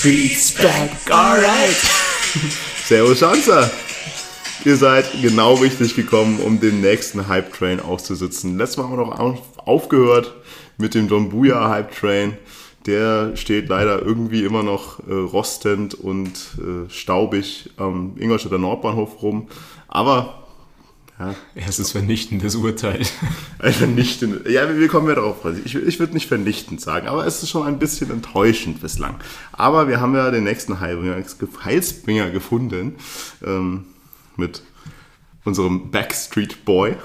Streets back, alright. Servus Schanzer! Ihr seid genau richtig gekommen, um den nächsten Hype Train auszusitzen. Letztes Mal haben wir noch auf- aufgehört mit dem Don Buya Hype Train. Der steht leider irgendwie immer noch äh, rostend und äh, staubig am Ingolstädter Nordbahnhof rum. Aber ja, Erstes vernichtendes Urteil. ein vernichtend. Ja, wir kommen ja darauf. Ich, ich würde nicht vernichtend sagen, aber es ist schon ein bisschen enttäuschend bislang. Aber wir haben ja den nächsten Heilbringer, Heilsbringer gefunden ähm, mit unserem Backstreet Boy.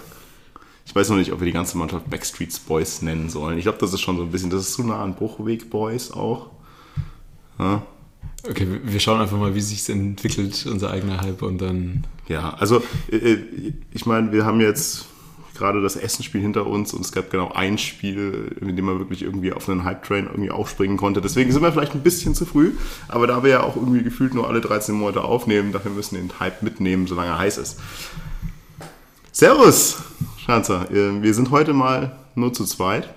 Ich weiß noch nicht, ob wir die ganze Mannschaft Backstreet Boys nennen sollen. Ich glaube, das ist schon so ein bisschen, das ist so nah an Bruchweg Boys auch. Ja, Okay, wir- schauen einfach mal, wie sich entwickelt, unser eigener Hype und dann. Ja, also äh, äh, ich meine, wir haben jetzt gerade das Essenspiel hinter uns und es gab genau ein Spiel, in dem man wirklich irgendwie auf einen Hype-Train irgendwie aufspringen konnte. Deswegen sind wir vielleicht ein bisschen zu früh, aber da wir ja auch irgendwie gefühlt nur alle 13 Monate aufnehmen, dafür müssen wir den Hype mitnehmen, solange er heiß ist. Servus, Schanzer. Äh, Wir sind heute mal nur zu zweit.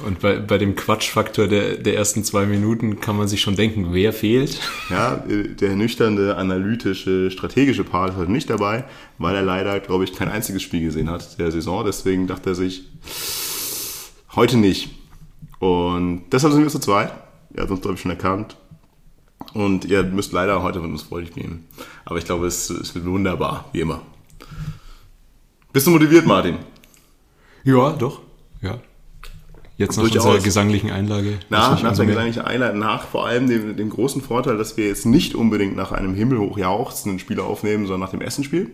Und bei, bei dem Quatschfaktor der, der ersten zwei Minuten kann man sich schon denken, wer fehlt. Ja, der nüchterne, analytische, strategische Part ist heute nicht dabei, weil er leider, glaube ich, kein einziges Spiel gesehen hat der Saison. Deswegen dachte er sich, heute nicht. Und deshalb sind wir zu zweit. Er hat uns, glaube ich, schon erkannt. Und ihr müsst leider heute mit uns Freude spielen. Aber ich glaube, es, es wird wunderbar, wie immer. Bist du motiviert, Martin? Ja, doch. Ja. Jetzt nach Durchaus. unserer gesanglichen Einlage. Nach, nach der gesanglichen Einheit, nach vor allem dem, dem großen Vorteil, dass wir jetzt nicht unbedingt nach einem himmelhoch jauchzenden Spiel aufnehmen, sondern nach dem Essenspiel.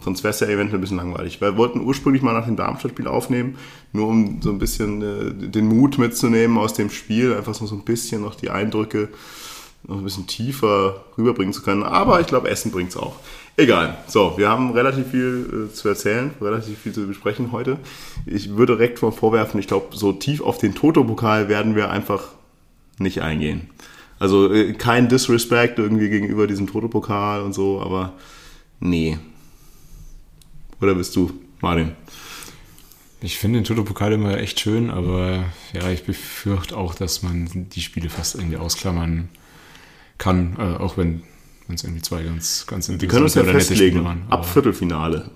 Sonst wäre es ja eventuell ein bisschen langweilig. Wir wollten ursprünglich mal nach dem Darmstadt-Spiel aufnehmen, nur um so ein bisschen äh, den Mut mitzunehmen aus dem Spiel, einfach so, so ein bisschen noch die Eindrücke noch ein bisschen tiefer rüberbringen zu können. Aber ich glaube, Essen bringt es auch. Egal. So, wir haben relativ viel äh, zu erzählen, relativ viel zu besprechen heute. Ich würde direkt mal vorwerfen, ich glaube, so tief auf den Toto-Pokal werden wir einfach nicht eingehen. Also äh, kein Disrespect irgendwie gegenüber diesem Toto-Pokal und so, aber nee. Oder bist du, Martin? Ich finde den Toto-Pokal immer echt schön, aber ja, ich befürchte auch, dass man die Spiele fast irgendwie ausklammern kann, äh, auch wenn wenn es irgendwie zwei ganz, ganz Wir können uns ja festlegen, waren. ab Viertelfinale.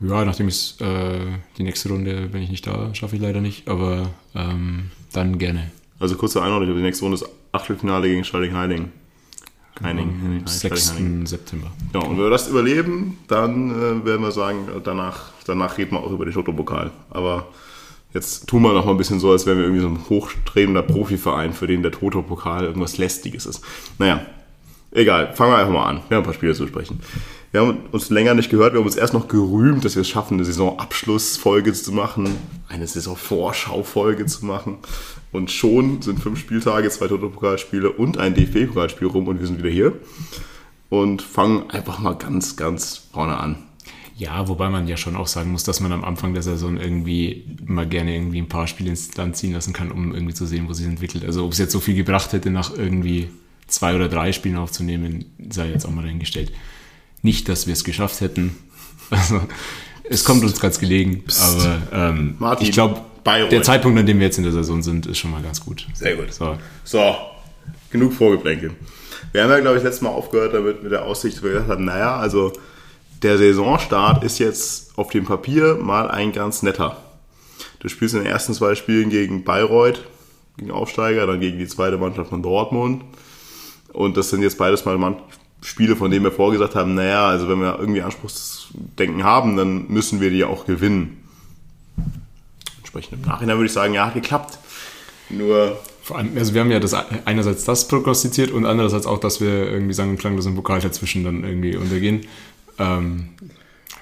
Ja, nachdem ich äh, die nächste Runde bin ich nicht da, schaffe ich leider nicht, aber ähm, dann gerne. Also kurze Einordnung, die nächste Runde ist Achtelfinale gegen Schalding-Heining. Heining. Am Heining, 6. Schalding-Heining. September. Ja, und wenn wir das überleben, dann äh, werden wir sagen, äh, danach, danach reden wir auch über den Toto-Pokal. Aber jetzt tun wir noch mal ein bisschen so, als wären wir irgendwie so ein hochstrebender Profiverein, für den der Toto-Pokal irgendwas Lästiges ist. Naja, egal, fangen wir einfach mal an. Wir haben ein paar Spiele zu besprechen. Wir haben uns länger nicht gehört, wir haben uns erst noch gerühmt, dass wir es schaffen, eine Saisonabschlussfolge zu machen, eine Saisonvorschaufolge zu machen. Und schon sind fünf Spieltage, zwei Toto-Pokalspiele und ein DFB-Pokalspiel rum und wir sind wieder hier und fangen einfach mal ganz, ganz vorne an. Ja, wobei man ja schon auch sagen muss, dass man am Anfang der Saison irgendwie mal gerne irgendwie ein paar Spiele ins Land ziehen lassen kann, um irgendwie zu sehen, wo sich entwickelt. Also ob es jetzt so viel gebracht hätte, nach irgendwie zwei oder drei Spielen aufzunehmen, sei jetzt auch mal dahingestellt. Nicht, dass wir es geschafft hätten. Also es kommt uns ganz gelegen, aber ähm, Martin, ich glaube, der Zeitpunkt, an dem wir jetzt in der Saison sind, ist schon mal ganz gut. Sehr gut. So. So, genug Vorgeplänkel. Wir haben ja, glaube ich, letztes Mal aufgehört damit mit der Aussicht, dass wir gesagt haben, naja, also der Saisonstart ist jetzt auf dem Papier mal ein ganz netter. Du spielst in den ersten zwei Spielen gegen Bayreuth, gegen Aufsteiger, dann gegen die zweite Mannschaft von Dortmund. Und das sind jetzt beides mal Spiele, von denen wir vorgesagt haben, naja, also wenn wir irgendwie Anspruchsdenken haben, dann müssen wir die auch gewinnen. Entsprechend im Nachhinein würde ich sagen, ja, hat geklappt. Nur Vor allem, also wir haben ja das einerseits das prognostiziert und andererseits auch, dass wir irgendwie sagen und klang, dass ein Pokal dazwischen dann irgendwie untergehen. Ähm,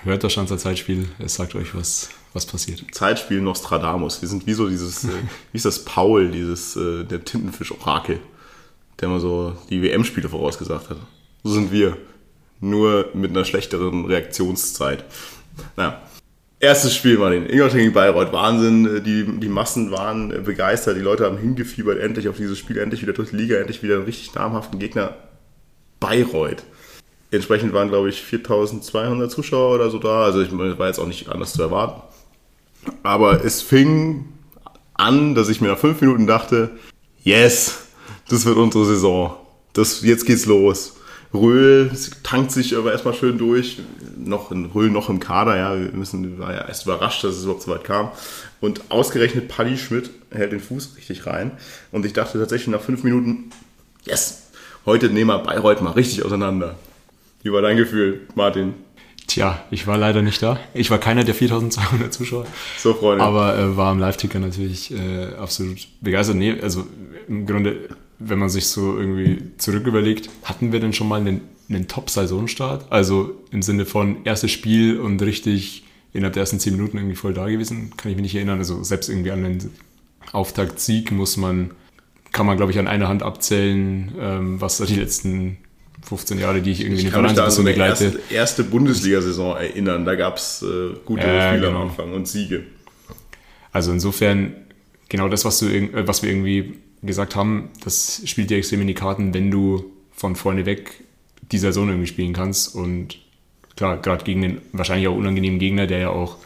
hört das Schanzer Zeitspiel, es sagt euch, was, was passiert. Zeitspiel Nostradamus. Wir sind wie so dieses, äh, wie ist das Paul, dieses, äh, der Tintenfisch-Orakel, der mal so die WM-Spiele vorausgesagt hat. So sind wir. Nur mit einer schlechteren Reaktionszeit. Naja. Erstes Spiel, Martin. Ingolstadt gegen Bayreuth. Wahnsinn. Äh, Die, die Massen waren äh, begeistert. Die Leute haben hingefiebert. Endlich auf dieses Spiel. Endlich wieder durch die Liga. Endlich wieder einen richtig namhaften Gegner. Bayreuth. Entsprechend waren, glaube ich, 4200 Zuschauer oder so da. Also ich war jetzt auch nicht anders zu erwarten. Aber es fing an, dass ich mir nach fünf Minuten dachte, yes, das wird unsere Saison. Das, jetzt geht's los. Röhl tankt sich aber erstmal schön durch. Noch in Röhl noch im Kader, ja. Wir müssen, war ja erst überrascht, dass es überhaupt so weit kam. Und ausgerechnet Paddy Schmidt hält den Fuß richtig rein. Und ich dachte tatsächlich nach fünf Minuten, yes, heute nehmen wir Bayreuth mal richtig auseinander. Wie war dein Gefühl, Martin? Tja, ich war leider nicht da. Ich war keiner der 4200 Zuschauer. So, Freunde. Aber äh, war am Live-Ticker natürlich äh, absolut begeistert. Nee, also im Grunde, wenn man sich so irgendwie zurück überlegt, hatten wir denn schon mal einen, einen Top-Saisonstart? Also im Sinne von erstes Spiel und richtig innerhalb der ersten zehn Minuten irgendwie voll da gewesen? Kann ich mich nicht erinnern. Also selbst irgendwie an den Auftaktsieg muss man, kann man glaube ich an einer Hand abzählen, ähm, was da die letzten 15 Jahre, die ich irgendwie Ich den kann mich Verein da so an so eine begleite. erste, erste Bundesliga-Saison erinnern. Da gab es äh, gute Ja, Spiele genau. am Anfang und Siege. Also insofern, genau das, was, du, äh, was wir irgendwie gesagt haben, das spielt dir extrem in die Karten, wenn du von vorne weg die Saison irgendwie spielen kannst. Und klar, gerade gegen den wahrscheinlich auch unangenehmen Gegner, der ja auch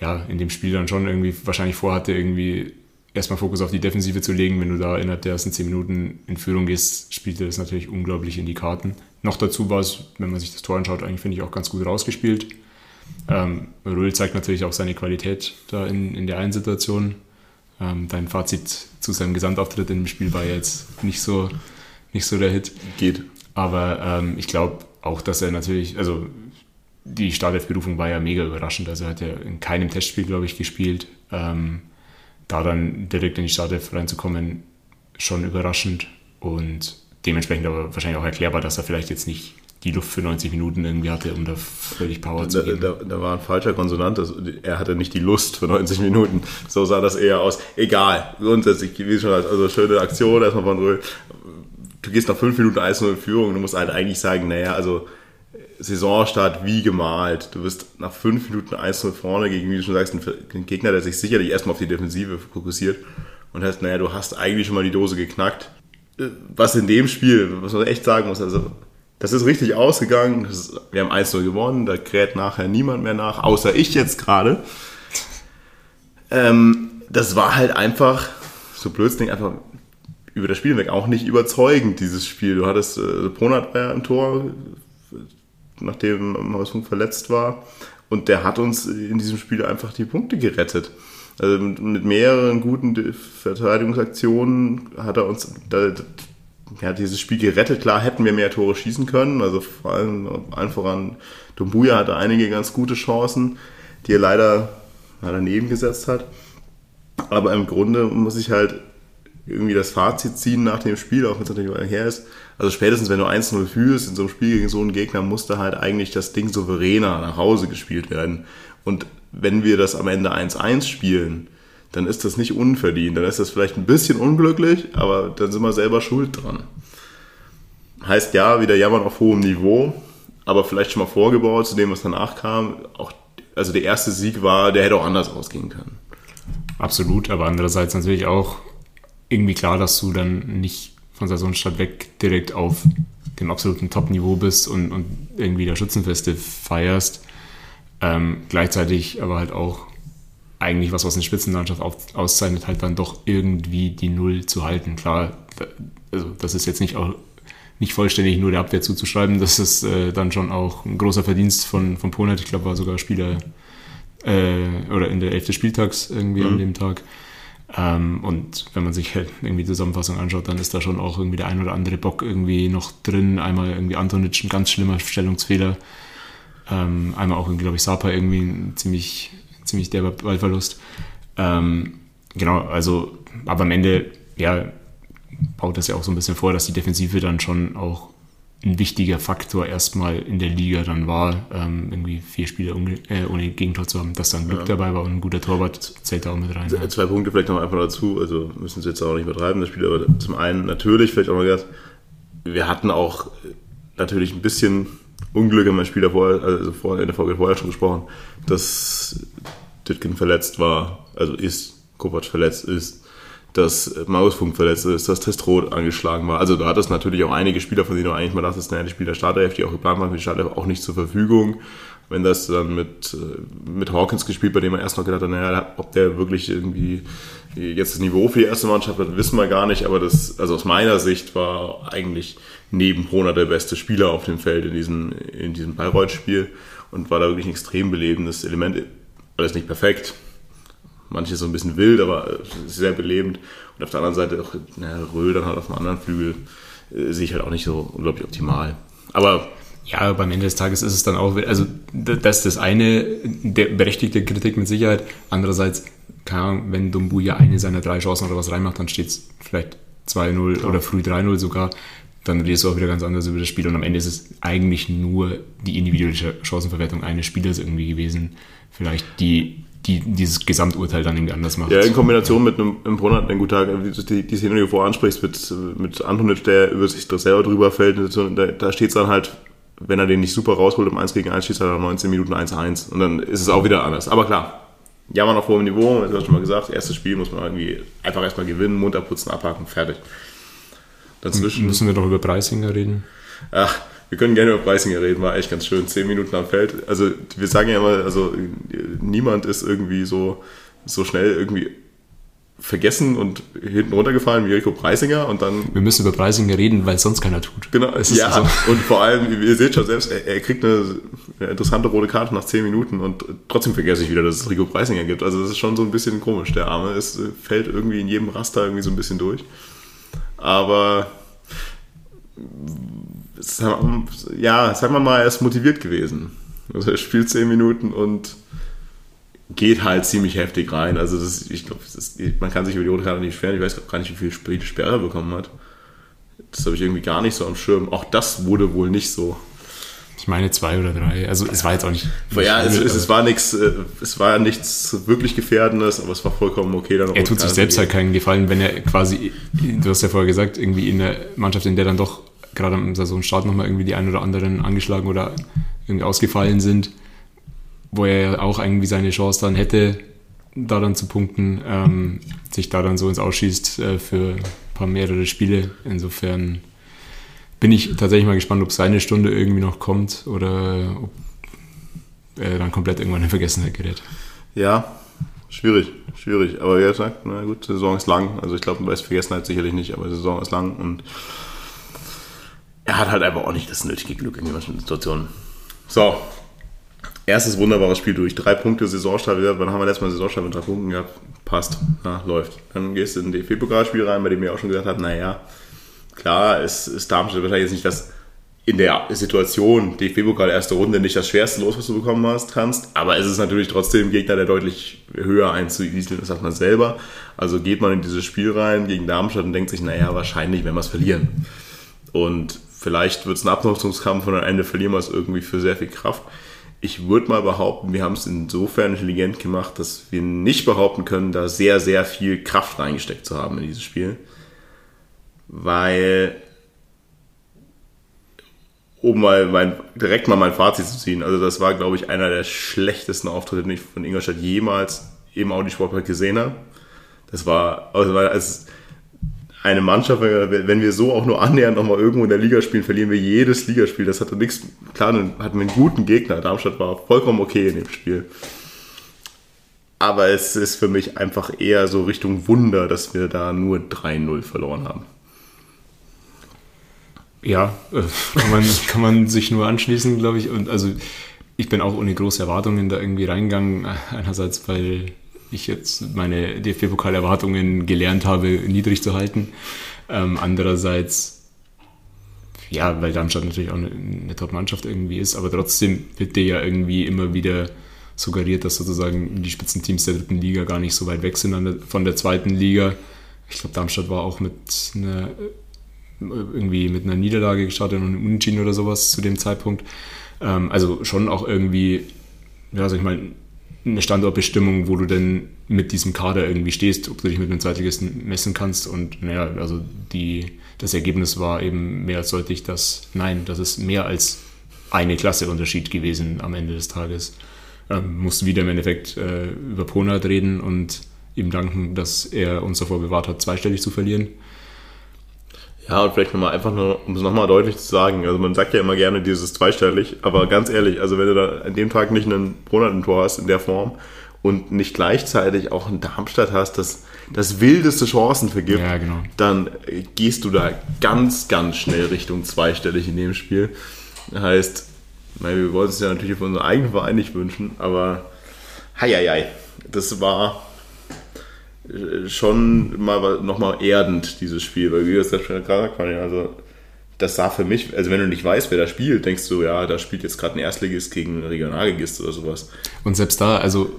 ja, in dem Spiel dann schon irgendwie wahrscheinlich vorhatte, irgendwie erstmal Fokus auf die Defensive zu legen. Wenn du da innerhalb der ersten 10 Minuten in Führung gehst, spielt dir das natürlich unglaublich in die Karten. Noch dazu war es, wenn man sich das Tor anschaut, eigentlich finde ich auch ganz gut rausgespielt. Ähm, Röhl zeigt natürlich auch seine Qualität da in, in der einen Situation. Ähm, dein Fazit zu seinem Gesamtauftritt in dem Spiel war ja jetzt nicht so, nicht so der Hit. Geht. Aber ähm, ich glaube auch, dass er natürlich, also die Startelf-Berufung war ja mega überraschend. Also er hat ja in keinem Testspiel, glaube ich, gespielt. Ähm, da dann direkt in die Startelf reinzukommen, schon überraschend. Und dementsprechend aber wahrscheinlich auch erklärbar, dass er vielleicht jetzt nicht die Luft für 90 Minuten irgendwie hatte, um da völlig Power Da, zu geben. da, da war ein falscher Konsonant. Das, er hatte nicht die Lust für 90 Minuten. So sah das eher aus. Egal. Grundsätzlich, wie schon gesagt, also schöne Aktion erstmal von Röhl. Du gehst nach 5 Minuten 1-0 in Führung. Du musst halt eigentlich sagen, naja, also Saisonstart wie gemalt. Du bist nach 5 Minuten 1-0 vorne gegen, wie du schon sagst, einen Gegner, der sich sicherlich erstmal auf die Defensive fokussiert. Und heißt, naja, du hast eigentlich schon mal die Dose geknackt. Äh, Was in dem Spiel, was man echt sagen muss, also das ist richtig ausgegangen. Wir haben 1-0 gewonnen, da kräht nachher niemand mehr nach, außer ich jetzt gerade. Ähm, das war halt einfach, so blödsinnig, einfach über das Spiel weg auch nicht überzeugend, dieses Spiel. Du hattest, äh, Ponat war ja im Tor, nachdem Mausfunk verletzt war. Und der hat uns in diesem Spiel einfach die Punkte gerettet. Also mit, mit mehreren guten Verteidigungsaktionen hat er uns da, ja, dieses Spiel gerettet. Klar hätten wir mehr Tore schießen können. Also vor allem allen voran Dumbuya hatte einige ganz gute Chancen, die er leider daneben gesetzt hat. Aber im Grunde muss ich halt irgendwie das Fazit ziehen nach dem Spiel, auch wenn es natürlich her ist. Also spätestens, wenn du 1-0 führst in so einem Spiel gegen so einen Gegner, musste halt eigentlich das Ding souveräner nach Hause gespielt werden. Und wenn wir das am Ende 1-1 spielen, dann ist das nicht unverdient. Dann ist das vielleicht ein bisschen unglücklich, aber dann sind wir selber schuld dran. Heißt ja, wieder jammern auf hohem Niveau, aber vielleicht schon mal vorgebaut zu dem, was danach kam. Auch, also der erste Sieg war, der hätte auch anders ausgehen können. Absolut, aber andererseits natürlich auch irgendwie klar, dass du dann nicht von Saisonstart weg direkt auf dem absoluten Top-Niveau bist und, und irgendwie da Schützenfeste feierst. Ähm, gleichzeitig aber halt auch eigentlich was, was eine Spitzenlandschaft auf, auszeichnet, halt dann doch irgendwie die Null zu halten. Klar, also das ist jetzt nicht auch nicht vollständig nur der Abwehr zuzuschreiben, das ist äh, dann schon auch ein großer Verdienst von, von Ponat. Ich glaube, war sogar Spieler äh, oder in der Elf des Spieltags irgendwie an dem Tag. Ähm, und wenn man sich halt irgendwie die Zusammenfassung anschaut, dann ist da schon auch irgendwie der ein oder andere Bock irgendwie noch drin. Einmal irgendwie Antonic ein ganz schlimmer Stellungsfehler. Ähm, einmal auch, irgendwie, glaube ich, Sapa irgendwie ein ziemlich, ziemlich derber Ballverlust. Ähm, genau, also, aber am Ende, ja, baut das ja auch so ein bisschen vor, dass die Defensive dann schon auch ein wichtiger Faktor erstmal in der Liga dann war, ähm, irgendwie vier Spiele äh, ohne Gegentor zu haben, dass dann Glück dabei war und ein guter Torwart zählt da auch mit rein. Ja. Zwei Punkte vielleicht noch einfach dazu, also müssen Sie jetzt auch nicht übertreiben, das Spiel, aber zum einen natürlich, vielleicht auch mal gesagt, wir hatten auch natürlich ein bisschen Unglück in meinem Spiel davor, also vorher, in der Folge vorher schon gesprochen, dass Ditkin verletzt war, also ist, Kovac verletzt ist, dass Mausfunk verletzt ist, dass Testrot angeschlagen war. Also da hat es natürlich auch einige Spieler, von denen du eigentlich mal dachtest, naja, die Spieler Startelf, die auch geplant waren die Startelf, auch nicht zur Verfügung. Wenn das dann mit, mit Hawkins gespielt, bei dem man erst noch gedacht hat, naja, ob der wirklich irgendwie jetzt das Niveau für die erste Mannschaft hat, wissen wir gar nicht. Aber das, also aus meiner Sicht war eigentlich neben Brunner der beste Spieler auf dem Feld in diesem, in diesem Bayreuth-Spiel und war da wirklich ein extrem belebendes Element. Alles nicht perfekt, manches so ein bisschen wild, aber sehr belebend. Und auf der anderen Seite auch na, Röhl dann halt auf dem anderen Flügel äh, sehe ich halt auch nicht so unglaublich optimal. Aber Ja, beim Ende des Tages ist es dann auch, also das ist das eine, der berechtigte Kritik mit Sicherheit. Andererseits, keine Ahnung, wenn Dumbuya eine seiner drei Chancen oder was reinmacht, dann steht es vielleicht 2-0 oder früh 3-0 sogar. Dann redest du auch wieder ganz anders über das Spiel. Und am Ende ist es eigentlich nur die individuelle Chancenverwertung eines Spielers irgendwie gewesen. Vielleicht die, die dieses Gesamturteil dann irgendwie anders macht. ja, in Kombination mit einem, Brunner, einen guten Tag, wie du die, die Szene, die du vorher ansprichst, mit, mit Antonic, der über sich selber drüber fällt, da, da steht es dann halt, wenn er den nicht super rausholt im 1 gegen 1, schießt er dann 19 Minuten 1-1 und dann ist es auch wieder anders. Aber klar, jammern auf hohem Niveau, das hast du schon mal gesagt, erstes Spiel muss man irgendwie einfach erstmal gewinnen, munter putzen, abhaken, fertig. Dazwischen Müssen wir noch über Preisinger reden? Ach, wir können gerne über Preisinger reden, war echt ganz schön. Zehn Minuten am Feld. Also wir sagen ja immer, also niemand ist irgendwie so, so schnell irgendwie vergessen und hinten runtergefallen wie Rico Preisinger und dann Wir müssen über Preisinger reden, weil es sonst keiner tut. Genau, Es ist ja, so. und vor allem, ihr seht schon selbst, er, er kriegt eine, interessante rote Karte nach 10 Minuten und trotzdem vergesse ich wieder, dass es Rico Preisinger gibt. Also das ist schon so ein bisschen komisch. Der Arme ist, fällt irgendwie in jedem Raster irgendwie so ein bisschen durch. Aber ja, sagen wir mal, er ist motiviert gewesen. Also er spielt 10 Minuten und geht halt ziemlich heftig rein. Also das, ich glaube, man kann sich über die rote Karte nicht beschweren. Ich weiß gar nicht, wie viel Sp- Sperre er bekommen hat. Das habe ich irgendwie gar nicht so am Schirm. Auch das wurde wohl nicht so. Ich meine zwei oder drei. Also es war jetzt auch nicht. Ja, es, es, es war nichts, äh, es war nichts wirklich Gefährdendes, aber es war vollkommen okay. Dann er tut sich selbst halt keinen Gefallen, wenn er quasi, du hast ja vorher gesagt, irgendwie in der Mannschaft, in der dann doch gerade am Saisonstart nochmal irgendwie die ein oder anderen angeschlagen oder irgendwie ausgefallen sind, wo er ja auch irgendwie seine Chance dann hätte, da dann zu punkten, ähm, sich da dann so ins Ausschießt äh, für ein paar mehrere Spiele. Insofern bin ich tatsächlich mal gespannt, ob seine Stunde irgendwie noch kommt oder ob er dann komplett irgendwann in Vergessenheit gerät. Ja, schwierig, schwierig. Aber wie gesagt, na gut, die Saison ist lang. Also ich glaube, bei Vergessenheit sicherlich nicht, aber die Saison ist lang und er hat halt einfach auch nicht das nötige Glück in manchen Situationen. So, erstes wunderbares Spiel durch. Drei Punkte Saisonstart. Wann haben wir letztes Mal Saisonstart mit drei Punkten gehabt? Passt, ja, läuft. Dann gehst du in ein DFB-Pokalspiel rein, bei dem ich auch schon gesagt habe, naja, klar, es ist Darmstadt wahrscheinlich jetzt nicht das in der Situation DFB-Pokal erste Runde nicht das schwerste Los, was du bekommen hast, kannst. Aber es ist natürlich trotzdem ein Gegner, der deutlich höher einzuwieseln ist, sagt man selber. Also geht man in dieses Spiel rein gegen Darmstadt und denkt sich, naja, wahrscheinlich werden wir es verlieren. Und vielleicht wird es ein Abnutzungskampf und am Ende verlieren wir es irgendwie für sehr viel Kraft. Ich würde mal behaupten, wir haben es insofern intelligent gemacht, dass wir nicht behaupten können, da sehr, sehr viel Kraft reingesteckt zu haben in dieses Spiel. Weil um mal mein, direkt mal mein Fazit zu ziehen. Also das war, glaube ich, einer der schlechtesten Auftritte, den ich von Ingolstadt jemals im Audi Sportpark gesehen habe. Das war, also als eine Mannschaft, wenn wir so auch nur annähernd nochmal irgendwo in der Liga spielen, verlieren wir jedes Ligaspiel. Das hatte nichts, klar, dann hatten wir einen guten Gegner. Darmstadt war vollkommen okay in dem Spiel. Aber es ist für mich einfach eher so Richtung Wunder, dass wir da nur 3-0 verloren haben. Ja, äh, kann man, kann man sich nur anschließen, glaube ich. Und also ich bin auch ohne große Erwartungen da irgendwie reingegangen. Einerseits, weil ich jetzt meine DFB-Pokal-Erwartungen gelernt habe, niedrig zu halten. Ähm, andererseits, ja, weil Darmstadt natürlich auch eine, Top-Mannschaft irgendwie ist, aber trotzdem wird dir ja irgendwie immer wieder suggeriert, dass sozusagen die Spitzenteams der dritten Liga gar nicht so weit weg sind von der zweiten Liga. Ich glaube, Darmstadt war auch mit einer irgendwie mit einer Niederlage gestartet und einem Unentschieden oder sowas zu dem Zeitpunkt. Ähm, also schon auch irgendwie, ja, sag ich mal, eine Standortbestimmung, wo du denn mit diesem Kader irgendwie stehst, ob du dich mit einem Zweitligisten messen kannst. Und naja, also die, das Ergebnis war eben mehr als deutlich, dass nein, das ist mehr als eine Klasse Unterschied gewesen am Ende des Tages. Ähm, mussten wieder im Endeffekt äh, über Ponat reden und ihm danken, dass er uns davor bewahrt hat, zweistellig zu verlieren. Ja, und vielleicht nochmal einfach nur, um es nochmal deutlich zu sagen, also man sagt ja immer gerne dieses zweistellig, aber ganz ehrlich, also wenn du da an dem Tag nicht einen Monat im Tor hast in der Form und nicht gleichzeitig auch ein Darmstadt hast, das das wildeste Chancen vergibt, Ja, genau. dann gehst du da ganz, ganz schnell Richtung zweistellig in dem Spiel. Heißt, na, wir wollen es ja natürlich für unseren eigenen Verein nicht wünschen, aber hei, hei, hei, das war schon mal nochmal erdend, dieses Spiel, weil gesagt haben, also das sah für mich, also wenn du nicht weißt, wer da spielt, denkst du, ja, da spielt jetzt gerade ein Erstligist gegen einen Regionalligist oder sowas. Und selbst da, also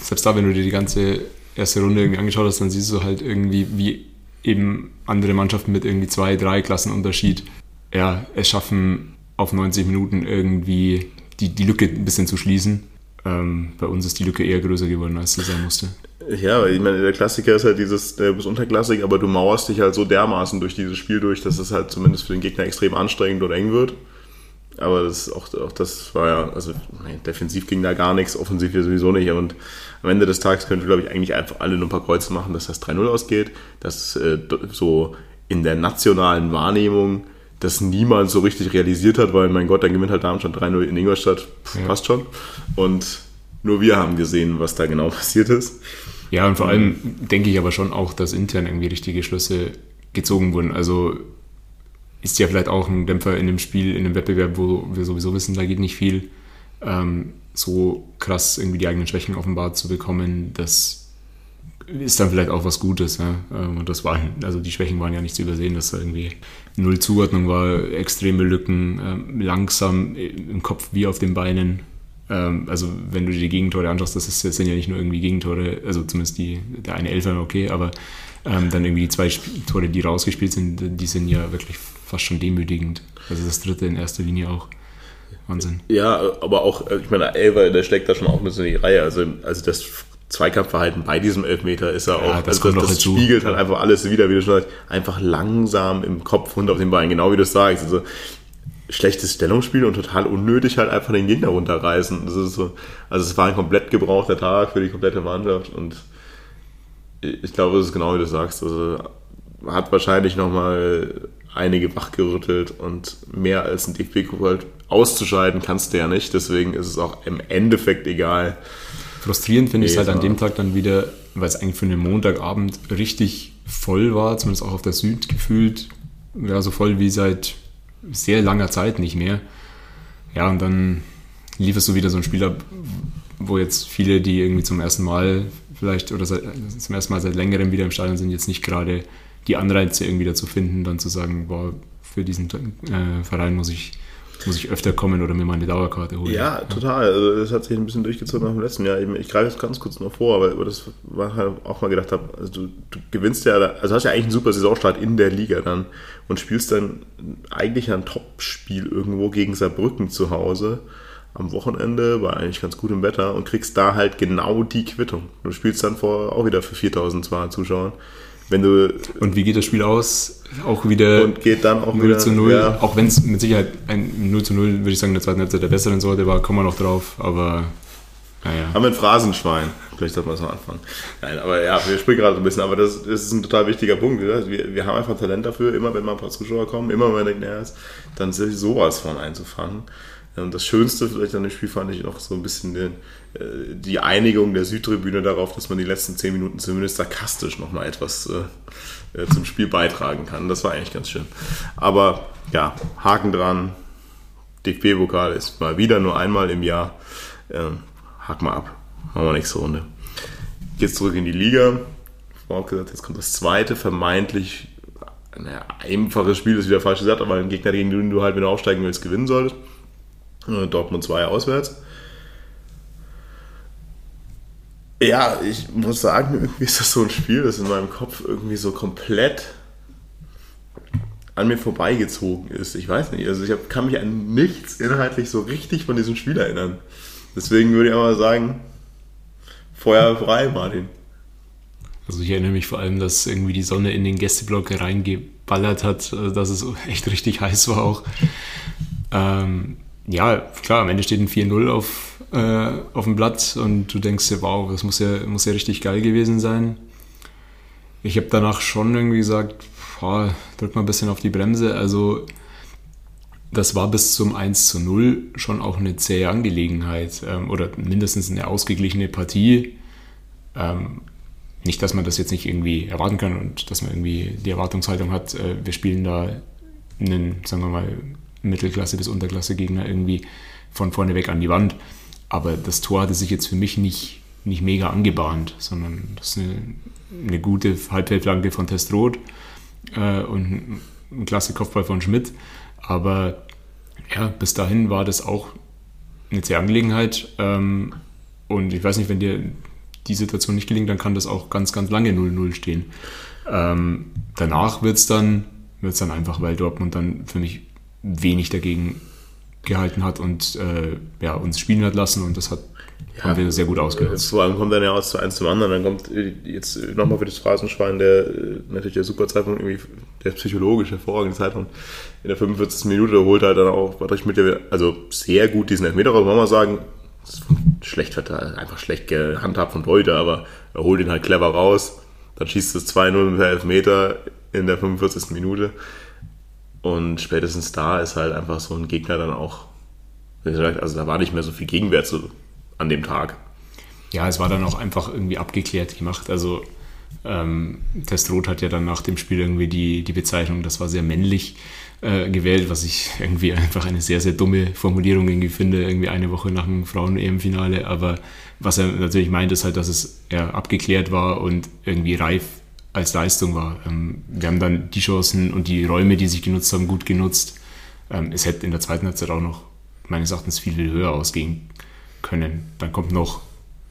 selbst da, wenn du dir die ganze erste Runde irgendwie angeschaut hast, dann siehst du halt irgendwie, wie eben andere Mannschaften mit irgendwie zwei, drei Klassen Unterschied, ja, es schaffen auf 90 Minuten irgendwie die, die Lücke ein bisschen zu schließen. Ähm, bei uns ist die Lücke eher größer geworden, als sie sein musste. Ja, ich meine, der Klassiker ist halt dieses, der bis unterklassig, aber du mauerst dich halt so dermaßen durch dieses Spiel durch, dass es halt zumindest für den Gegner extrem anstrengend oder eng wird. Aber das auch, auch das war ja, also nee, defensiv ging da gar nichts, offensiv ja sowieso nicht. Und am Ende des Tages können wir, glaube ich, eigentlich einfach alle nur ein paar Kreuze machen, dass das 3-0 ausgeht, dass äh, so in der nationalen Wahrnehmung das niemand so richtig realisiert hat, weil mein Gott, dann gewinnt halt Darmstadt 3-0 in Ingolstadt, Pff, Ja. passt schon. Und nur wir haben gesehen, was da genau passiert ist. Ja, und vor allem denke ich aber schon auch, dass intern irgendwie richtige Schlüsse gezogen wurden. Also ist ja vielleicht auch ein Dämpfer in dem Spiel, in dem Wettbewerb, wo wir sowieso wissen, da geht nicht viel, ähm, so krass irgendwie die eigenen Schwächen offenbart zu bekommen, das ist dann vielleicht auch was Gutes. Ähm, Und das waren, also die Schwächen waren ja nicht zu übersehen, dass da irgendwie null Zuordnung war, extreme Lücken, ähm, langsam im Kopf wie auf den Beinen. Ähm, also wenn du dir die Gegentore anschaust, das, ist, das sind ja nicht nur irgendwie Gegentore, also zumindest die, der eine Elfer okay, aber ähm, dann irgendwie die zwei Tore, die rausgespielt sind, die sind ja wirklich fast schon demütigend. Also das dritte in erster Linie auch. Wahnsinn. Ja, aber auch, äh, ich meine, Elver, der steckt da schon auch ein bisschen in die Reihe. Also, also das Zweikampfverhalten bei diesem Elfmeter ist ja auch, das also das, das spiegelt halt einfach alles wieder, wie du schon sagst, einfach langsam im Kopf und auf den Beinen, genau wie du es sagst. Also schlechtes Stellungsspiel und total unnötig halt einfach den Gegner runterreißen. Das ist so, also es war ein komplett gebrauchter Tag für die komplette Mannschaft und ich glaube, es ist genau wie du sagst. Also hat wahrscheinlich nochmal einige wachgerüttelt und mehr als ein DFB-Pokal auszuscheiden kannst du ja nicht. Deswegen ist es auch im Endeffekt egal. Frustrierend finde ich es halt an dem Tag dann wieder, weil es eigentlich für einen Montagabend richtig voll war, zumindest auch auf der Süd gefühlt. Ja, so voll wie seit sehr langer Zeit nicht mehr. Ja, und dann lief es so wieder so ein Spiel ab, wo jetzt viele, die irgendwie zum ersten Mal vielleicht oder seit, zum ersten Mal seit längerem wieder im Stadion sind, jetzt nicht gerade die Anreize irgendwie dazu finden, dann zu sagen, boah, für diesen äh, Verein muss ich, muss ich öfter kommen oder mir mal eine Dauerkarte holen. Ja, total. Also das hat sich ein bisschen durchgezogen nach dem letzten Jahr. Ich, ich greife jetzt ganz kurz noch vor, aber über das war halt auch mal gedacht habe, also du, du gewinnst ja, also hast ja eigentlich einen super Saisonstart in der Liga dann und spielst dann eigentlich ein Top-Spiel irgendwo gegen Saarbrücken zu Hause am Wochenende, war eigentlich ganz gut im Wetter und kriegst da halt genau die Quittung. Du spielst dann vor auch wieder für 4200 Zuschauern. Wenn du Und wie geht das Spiel aus? Auch wieder und geht dann auch 0 wieder zu 0. Ja, Auch wenn es mit Sicherheit ein 0 zu 0, würde ich sagen, in der zweiten Halbzeit der besseren Sorte war, kommen wir noch drauf. Aber naja. Haben wir ein Phrasenschwein. Vielleicht wir das mal anfangen. Nein, aber ja, wir springen gerade so ein bisschen, aber das, das ist ein total wichtiger Punkt. Wir, wir haben einfach Talent dafür, immer wenn mal ein paar Zuschauer kommen, immer wenn man denkt, naja, ist, dann ist sowas von einzufangen. Und das Schönste vielleicht an dem Spiel fand ich noch so ein bisschen den, äh, die Einigung der Südtribüne darauf, dass man die letzten zehn Minuten zumindest sarkastisch nochmal etwas äh, äh, zum Spiel beitragen kann. Das war eigentlich ganz schön. Aber ja, Haken dran. DFB-Pokal ist mal wieder nur einmal im Jahr. Ähm, hack mal ab. Machen wir nächste Runde. Jetzt zurück in die Liga. Vorab gesagt, jetzt kommt das zweite, vermeintlich naja, einfaches Spiel, ist wieder falsch gesagt, aber ein Gegner, gegen den du halt, wenn du aufsteigen willst, gewinnen solltest. Äh, Dortmund 2 auswärts. Ja, ich muss sagen, irgendwie ist das so ein Spiel, das in meinem Kopf irgendwie so komplett an mir vorbeigezogen ist. Ich weiß nicht, also ich kann mich an nichts inhaltlich so richtig von diesem Spiel erinnern. Deswegen würde ich aber sagen, Feuer frei, Martin. Also ich erinnere mich vor allem, dass irgendwie die Sonne in den Gästeblock reingeballert hat, äh, dass es echt richtig heiß war auch. Ähm, ja, klar, am Ende steht ein 4-0 auf, äh, auf dem Blatt und du denkst dir, wow, das muss ja, muss ja richtig geil gewesen sein. Ich habe danach schon irgendwie gesagt, boah, drück mal ein bisschen auf die Bremse. Also das war bis zum 1 zu 0 schon auch eine zähe Angelegenheit ähm, oder mindestens eine ausgeglichene Partie. Ähm, nicht, dass man das jetzt nicht irgendwie erwarten kann und dass man irgendwie die Erwartungshaltung hat, äh, wir spielen da einen, sagen wir mal, Mittelklasse- bis Unterklasse-Gegner irgendwie von vorne weg an die Wand. Aber das Tor hatte sich jetzt für mich nicht, nicht mega angebahnt, sondern das ist eine, eine gute Halbfeldflanke von Testroth äh, und ein klasse Kopfball von Schmidt. Aber ja, bis dahin war das auch eine zähe Angelegenheit. Ähm, und ich weiß nicht, wenn dir die Situation nicht gelingt, dann kann das auch ganz, ganz lange 0-0 stehen. Ähm, danach wird es dann, wird's dann einfach, weil Dortmund dann für mich wenig dagegen gehalten hat und äh, ja, uns spielen hat lassen und das hat haben wir sehr gut ausgenutzt. Vor allem kommt dann ja aus zu eins zum anderen. Dann kommt äh, jetzt nochmal für das Phrasenschwein der äh, natürlich der super Zeitpunkt, irgendwie der psychologisch hervorragende Zeitpunkt. In der 45. Minute holt halt dann auch Patrick ja wieder- also sehr gut diesen Elfmeter raus, muss man sagen. Das ist schlecht verteilt, einfach schlecht gehandhabt von Beute, aber er holt ihn halt clever raus. Dann schießt es 2-0 mit der Elfmeter in der 45. Minute. Und spätestens da ist halt einfach so ein Gegner dann auch, wie gesagt, also da war nicht mehr so viel Gegenwert so an dem Tag. Ja, es war dann auch einfach irgendwie abgeklärt gemacht. Also ähm, Testroth hat ja dann nach dem Spiel irgendwie die, die Bezeichnung, das war sehr männlich äh, gewählt, was ich irgendwie einfach eine sehr, sehr dumme Formulierung irgendwie finde, irgendwie eine Woche nach dem Frauen-EM-Finale. Aber was er natürlich meint, ist halt, dass es ja, abgeklärt war und irgendwie reif als Leistung war. Ähm, wir haben dann die Chancen und die Räume, die sich genutzt haben, gut genutzt. Ähm, es hätte in der zweiten Halbzeit auch noch meines Erachtens viel, viel höher ausgehen können. Dann kommt noch,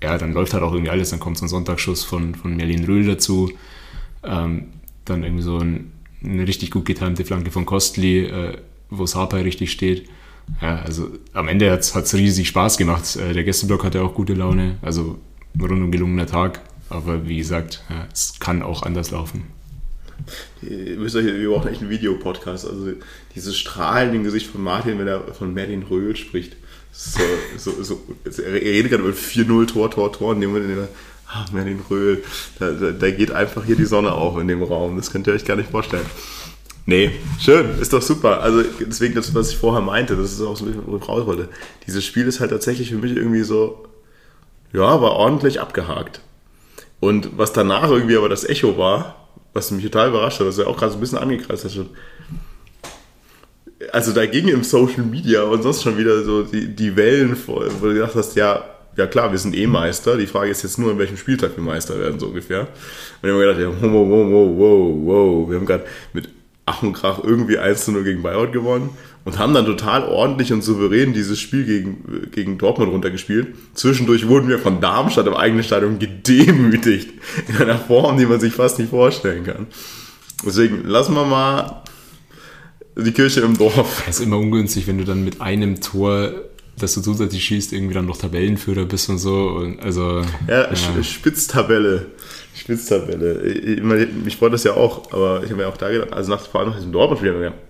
ja, dann läuft halt auch irgendwie alles. Dann kommt so ein Sonntagsschuss von, von Merlin Röhl dazu. Ähm, dann irgendwie so ein, eine richtig gut getimte Flanke von Kostli, äh, wo Sapai richtig steht. Ja, also am Ende hat es riesig Spaß gemacht. Äh, der Gästeblock hatte auch gute Laune. Also rundum gelungener Tag. Aber wie gesagt, ja, es kann auch anders laufen. Ihr wisst euch, wir brauchen echt einen Videopodcast. Also dieses Strahlen im Gesicht von Martin, wenn er von Merlin Röhl spricht. So, so, so, er redet gerade über 4-0 Tor, Tor, Tor. Und dem Moment, ah, Merlin Röhl, da, da, da geht einfach hier die Sonne auf in dem Raum. Das könnt ihr euch gar nicht vorstellen. Nee, schön, ist doch super. Also deswegen das, was ich vorher meinte, das ist auch so ein bisschen. Dieses Spiel ist halt tatsächlich für mich irgendwie so, ja, war ordentlich abgehakt. Und was danach irgendwie aber das Echo war, was mich total überrascht hat, was er auch gerade so ein bisschen angekreist hat. Also da ging im Social Media und sonst schon wieder so die, die Wellen voll, wo du gedacht hast, ja, ja klar, wir sind eh Meister. Die Frage ist jetzt nur, in welchem Spieltag wir Meister werden, so ungefähr. Und ich habe mir gedacht, ja, wow, wow, wow, wow, wow. Wir haben gerade mit Ach und Krach irgendwie 1 zu 0 gegen Bayreuth gewonnen und haben dann total ordentlich und souverän dieses Spiel gegen, gegen Dortmund runtergespielt. Zwischendurch wurden wir von Darmstadt im eigenen Stadion gedemütigt. In einer Form, die man sich fast nicht vorstellen kann. Deswegen lassen wir mal die Kirche im Dorf. Es ist immer ungünstig, wenn du dann mit einem Tor, das du zusätzlich schießt, irgendwie dann noch Tabellenführer bist und so. Und also, Ja, Sch- Spitztabelle. Spitztabelle. Ich, ich, mich freut das ja auch, aber ich habe mir auch da gedacht, also nach, vor allem nach diesem Dortmund-Spiel, habe ich mir gedacht,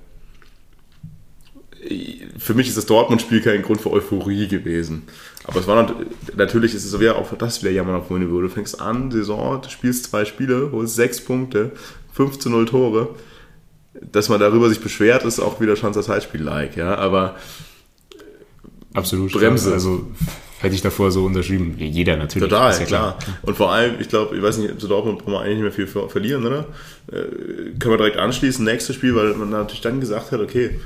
für mich ist das Dortmund-Spiel kein Grund für Euphorie gewesen. Aber es war nat natürlich ist es wieder auch das wieder Jammern auf Niveau. Du fängst an, Saison, du spielst zwei Spiele, holst sechs Punkte, 5 zu 0 Tore. Dass man darüber sich beschwert, ist auch wieder schon das Zeitspiel-like, ja. Aber absolut. Bremse. Also hätte ich davor so unterschrieben. Jeder natürlich. Total, ist ja klar. Und vor allem, ich glaube, ich weiß nicht, zu Dortmund brauchen wir eigentlich nicht mehr viel ver- verlieren, oder? Äh, können wir direkt anschließen, nächstes Spiel, weil man natürlich dann gesagt hat, okay,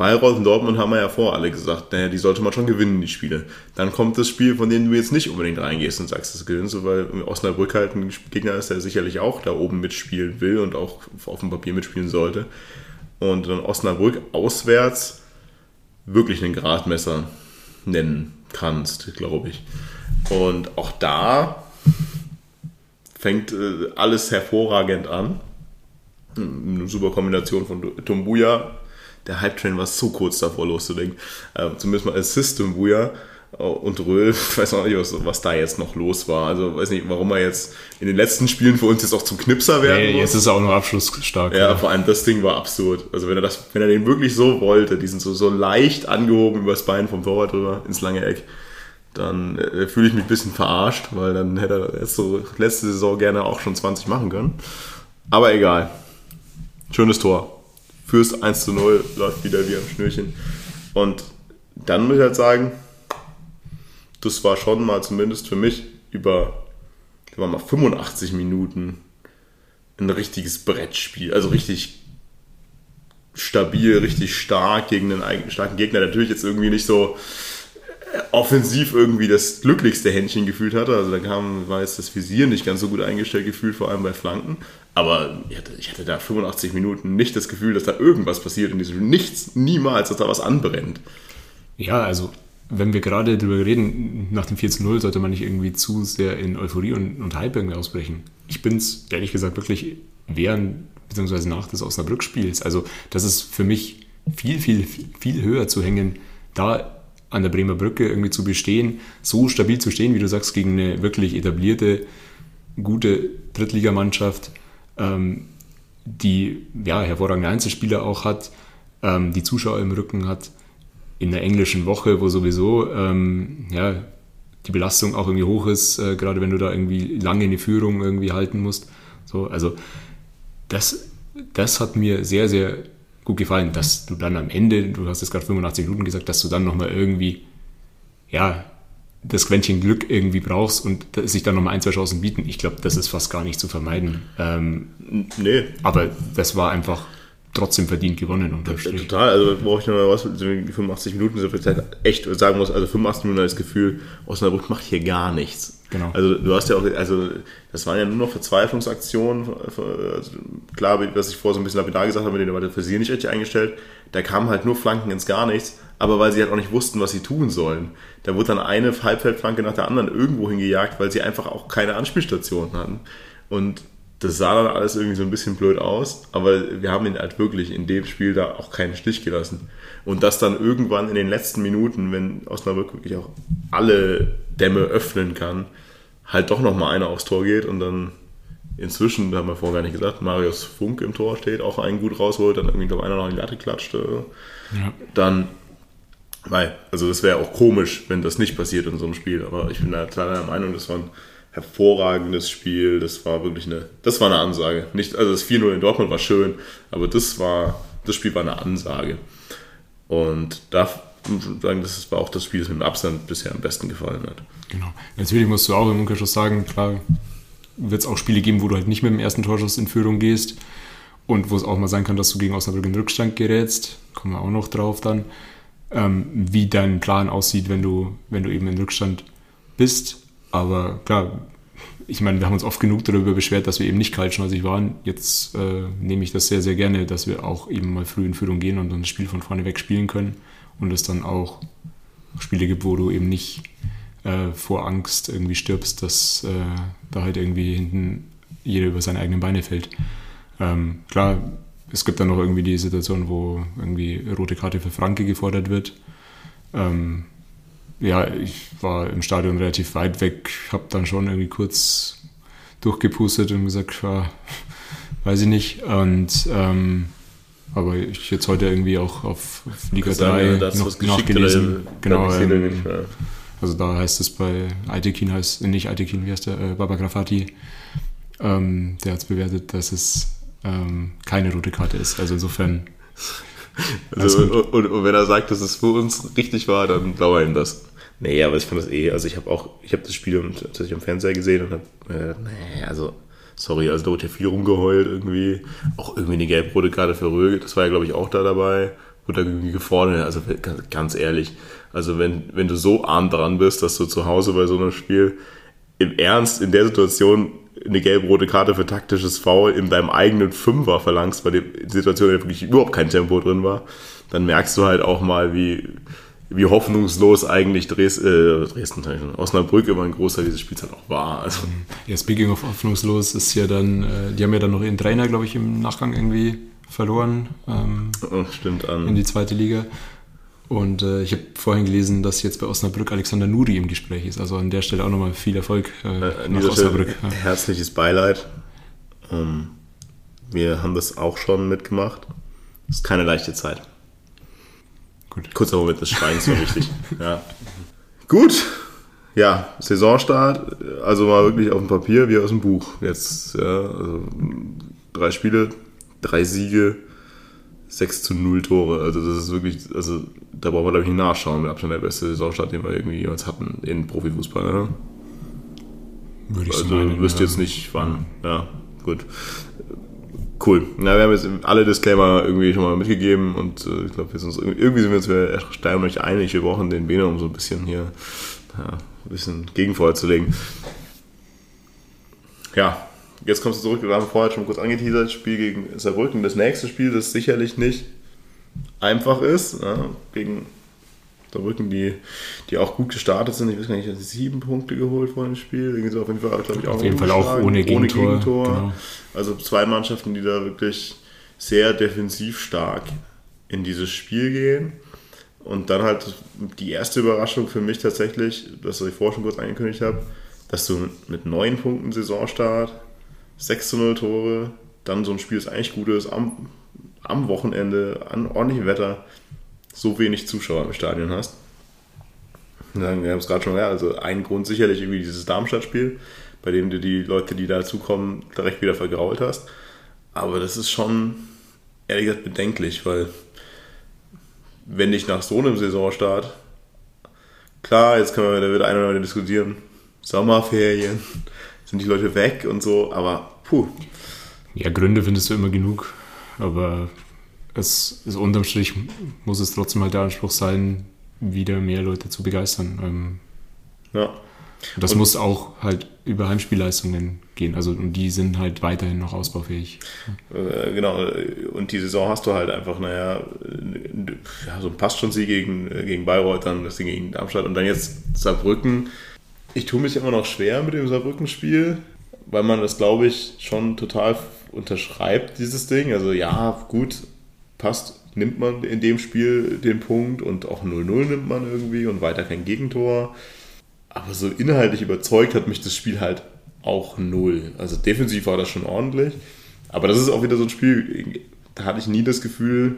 Bayreuth und Dortmund haben wir ja vor alle gesagt, naja, die sollte man schon gewinnen, die Spiele. Dann kommt das Spiel, von dem du jetzt nicht unbedingt reingehst und sagst, das gewinnst du, weil Osnabrück halt ein Gegner ist, der sicherlich auch da oben mitspielen will und auch auf dem Papier mitspielen sollte. Und dann Osnabrück auswärts wirklich einen Gradmesser nennen kannst, glaube ich. Und auch da fängt äh, alles hervorragend an. Eine super Kombination von Tumbuya. Der Hype-Train war so kurz davor loszulegen. Ähm, zumindest mal Assist Tumbuya äh, und Röhl, ich weiß auch nicht, was, was da jetzt noch los war. Also weiß nicht, warum er jetzt in den letzten Spielen für uns jetzt auch zum Knipser werden Ey, muss. jetzt ist er auch noch abschlussstark. Ja, vor allem das Ding war absurd. Also wenn er das, wenn er den wirklich so wollte, diesen so, so leicht angehoben übers Bein vom Torwart drüber ins lange Eck, dann äh, fühle ich mich ein bisschen verarscht, weil dann hätte er so letzte Saison gerne auch schon 20 machen können. Aber egal. Schönes Tor. Fürs 1 zu 0 läuft wieder wie am Schnürchen. Und dann muss ich halt sagen, das war schon mal zumindest für mich über mal 85 Minuten ein richtiges Brettspiel. Also richtig stabil, richtig stark gegen einen starken Gegner. Natürlich jetzt irgendwie nicht so offensiv irgendwie das glücklichste Händchen gefühlt hatte. Also da kam, war jetzt das Visier nicht ganz so gut eingestellt gefühlt, vor allem bei Flanken. Aber ich hatte, ich hatte da 85 Minuten nicht das Gefühl, dass da irgendwas passiert in diesem. Nichts, niemals, dass da was anbrennt. Ja, also wenn wir gerade drüber reden, nach dem 4 zu 0 sollte man nicht irgendwie zu sehr in Euphorie und, und Hype irgendwie ausbrechen. Ich bin es ehrlich gesagt wirklich während bzw. nach des Osnabrück-Spiels. Also das ist für mich viel, viel, viel, viel höher zu hängen, da an der Bremer Brücke irgendwie zu bestehen, so stabil zu stehen, wie du sagst, gegen eine wirklich etablierte, gute Drittligamannschaft, ähm, die ja, hervorragende Einzelspieler auch hat, ähm, die Zuschauer im Rücken hat, in der englischen Woche, wo sowieso ähm, ja, die Belastung auch irgendwie hoch ist, äh, gerade wenn du da irgendwie lange eine Führung irgendwie halten musst. So, also das, das hat mir sehr, sehr gut gefallen, dass du dann am Ende, du hast jetzt gerade 85 Minuten gesagt, dass du dann nochmal irgendwie, ja, das Quäntchen Glück irgendwie brauchst und sich dann nochmal ein, zwei Chancen bieten. Ich glaube, das ist fast gar nicht zu vermeiden. Ähm, Nee, aber das war einfach trotzdem verdient gewonnen. Total, also brauche ich noch mal was, die 85 Minuten so viel Zeit echt sagen muss, also 85 Minuten das Gefühl, Osnabrück macht hier gar nichts. Genau. Also du hast ja auch, also das waren ja nur noch Verzweiflungsaktionen, also klar, was ich vorher so ein bisschen lapidar gesagt habe, mit denen war der Versier nicht richtig eingestellt, da kamen halt nur Flanken ins gar nichts, aber weil sie halt auch nicht wussten, was sie tun sollen. Da wurde dann eine Halbfeldflanke nach der anderen irgendwo hingejagt, weil sie einfach auch keine Anspielstationen hatten. Und das sah dann alles irgendwie so ein bisschen blöd aus, aber wir haben ihn halt wirklich in dem Spiel da auch keinen Stich gelassen. Und das dann irgendwann in den letzten Minuten, wenn Osnabrück wirklich auch alle Dämme öffnen kann, halt doch nochmal einer aufs Tor geht und dann inzwischen, da haben wir vorher gar nicht gesagt, Marius Funk im Tor steht, auch einen gut rausholt, dann irgendwie, glaube einer noch in die Latte klatscht. Ja. Dann, weil, also das wäre auch komisch, wenn das nicht passiert in so einem Spiel, aber ich bin da klar der Meinung, das war ein hervorragendes Spiel. Das war wirklich eine, das war eine Ansage. Nicht, also das 4-0 in Dortmund war schön, aber das war, das Spiel war eine Ansage. Und da sagen, das war auch das Spiel, das mir im Abstand bisher am besten gefallen hat. Genau. Natürlich musst du auch im Umkehrschluss sagen, klar wird es auch Spiele geben, wo du halt nicht mit dem ersten Torschuss in Führung gehst und wo es auch mal sein kann, dass du gegen Osnabrück in Rückstand gerätst. Kommen wir auch noch drauf dann. Ähm, wie dein Plan aussieht, wenn du, wenn du eben in Rückstand bist. Aber klar, ich meine, wir haben uns oft genug darüber beschwert, dass wir eben nicht kaltschnäuzig waren. Jetzt äh, nehme ich das sehr, sehr gerne, dass wir auch eben mal früh in Führung gehen und dann das Spiel von vorne weg spielen können. Und es dann auch Spiele gibt, wo du eben nicht äh, vor Angst irgendwie stirbst, dass äh, da halt irgendwie hinten jeder über seine eigenen Beine fällt. Ähm, klar, es gibt dann noch irgendwie die Situation, wo irgendwie rote Karte für Franke gefordert wird. Ähm, ja, ich war im Stadion relativ weit weg, habe dann schon irgendwie kurz durchgepustet und gesagt, ja, weiß ich nicht. Und ähm, aber ich jetzt heute irgendwie auch auf, auf Liga 3 noch nachgelesen. Genau, ähm, also da heißt es bei Aitekin heißt, nicht Aitekin, wie heißt der, äh, Baba Grafati, ähm, der hat es bewertet, dass es ähm, keine rote Karte ist. Also insofern. Also, und, und, und, wenn er sagt, dass es für uns richtig war, dann glaube ich ihm das. Nee, aber ich fand das eh, also ich habe auch, ich habe das Spiel tatsächlich am Fernseher gesehen und habe, äh, nee, also, sorry, also da wurde ja viel rumgeheult irgendwie. Auch irgendwie eine gelb-rote Karte für Röge, das war ja glaube ich auch da dabei. Wurde da irgendwie gefordert, also ganz, ehrlich, also wenn, wenn du so arm dran bist, dass du zu Hause bei so einem Spiel im Ernst in der Situation eine gelb-rote Karte für taktisches Foul in deinem eigenen Fünfer verlangst, bei der Situation, in der wirklich überhaupt kein Tempo drin war, dann merkst du halt auch mal, wie, wie hoffnungslos eigentlich Dres äh, Dresden, Osnabrück immer ein Großteil dieses Spiels halt auch war. Also, Ja, speaking of hoffnungslos ist ja dann, äh, die haben ja dann noch ihren Trainer, glaube ich, im Nachgang irgendwie verloren ähm, oh, stimmt in an. die zweite Liga. Und äh, ich habe vorhin gelesen, dass jetzt bei Osnabrück Alexander Nuri im Gespräch ist. Also an der Stelle auch nochmal viel Erfolg äh, An nach Osnabrück. Ja. herzliches Beileid. Ähm, wir haben das auch schon mitgemacht. Es ist keine leichte Zeit. Gut. Kurzer Moment des Schweigens war wichtig. ja. Gut. Ja, Saisonstart, also mal wirklich auf dem Papier wie aus dem Buch. Jetzt, ja, also drei Spiele, drei Siege, 6 zu 0 Tore. Also das ist wirklich, also da brauchen wir glaube ich nicht nachschauen. Mit Abstand der beste Saisonstart, den wir irgendwie jemals hatten in Profifußball. Ne? Würde ich so Also meinen, du wüsst ja. jetzt nicht wann. Ja, gut. Cool. Na, wir haben jetzt alle Disclaimer irgendwie schon mal mitgegeben und äh, ich glaube, wir irgendwie, sind wir uns wieder erstaunlich einig. Wir brauchen den Bene, um so ein bisschen hier ja, ein bisschen Gegenfeuer zu legen. Ja, jetzt kommst du zurück. Wir haben vorher schon kurz angeteasert. Spiel gegen Saarbrücken. Das nächste Spiel, das sicherlich nicht einfach ist. Ja, gegen Saarbrücken, die, die auch gut gestartet sind. Ich weiß gar nicht, haben sie sieben Punkte geholt vor dem Spiel. Irgendwie so auf jeden Fall, glaube ich, auch Auf jeden Fall auch ungeschlagen, ohne Gegentor, genau. Also zwei Mannschaften, die da wirklich sehr defensiv stark in dieses Spiel gehen. Und dann halt die erste Überraschung für mich tatsächlich, das, ich vorher schon kurz angekündigt habe, dass du mit neun Punkten Saisonstart, 6 zu 0 Tore, dann so ein Spiel, das eigentlich gut ist, am, am Wochenende, an ordentlichem Wetter, so wenig Zuschauer im Stadion hast. Wir haben es gerade schon, ja, also ein Grund sicherlich irgendwie dieses Darmstadt-Spiel, bei dem du die Leute, die dazukommen, direkt wieder vergrault hast. Aber das ist schon, ehrlich gesagt, bedenklich, weil wenn nicht nach so einem Saisonstart, klar, jetzt können wir, wird einer oder andere diskutieren, Sommerferien, sind die Leute weg und so, aber puh, Ja, Gründe findest du immer genug, aber es ist unterm Strich muss es trotzdem halt der Anspruch sein, wieder mehr Leute zu begeistern. Ähm, ja. und das Und- muss auch halt über Heimspielleistungen gehen. Also und die sind halt weiterhin noch ausbaufähig. Äh, genau, und die Saison hast du halt einfach, naja, ja, so ein passt schon Sieg gegen, gegen Bayreuth, dann das Ding gegen Darmstadt und dann jetzt Saarbrücken. Ich tue mich immer noch schwer mit dem Saarbrücken-Spiel, weil man das, glaube ich, schon total unterschreibt, dieses Ding. Also ja, gut, passt, nimmt man in dem Spiel den Punkt und auch 0-0 nimmt man irgendwie und weiter kein Gegentor. Aber so inhaltlich überzeugt hat mich das Spiel halt auch null. Also defensiv war das schon ordentlich. Aber das ist auch wieder so ein Spiel, da hatte ich nie das Gefühl,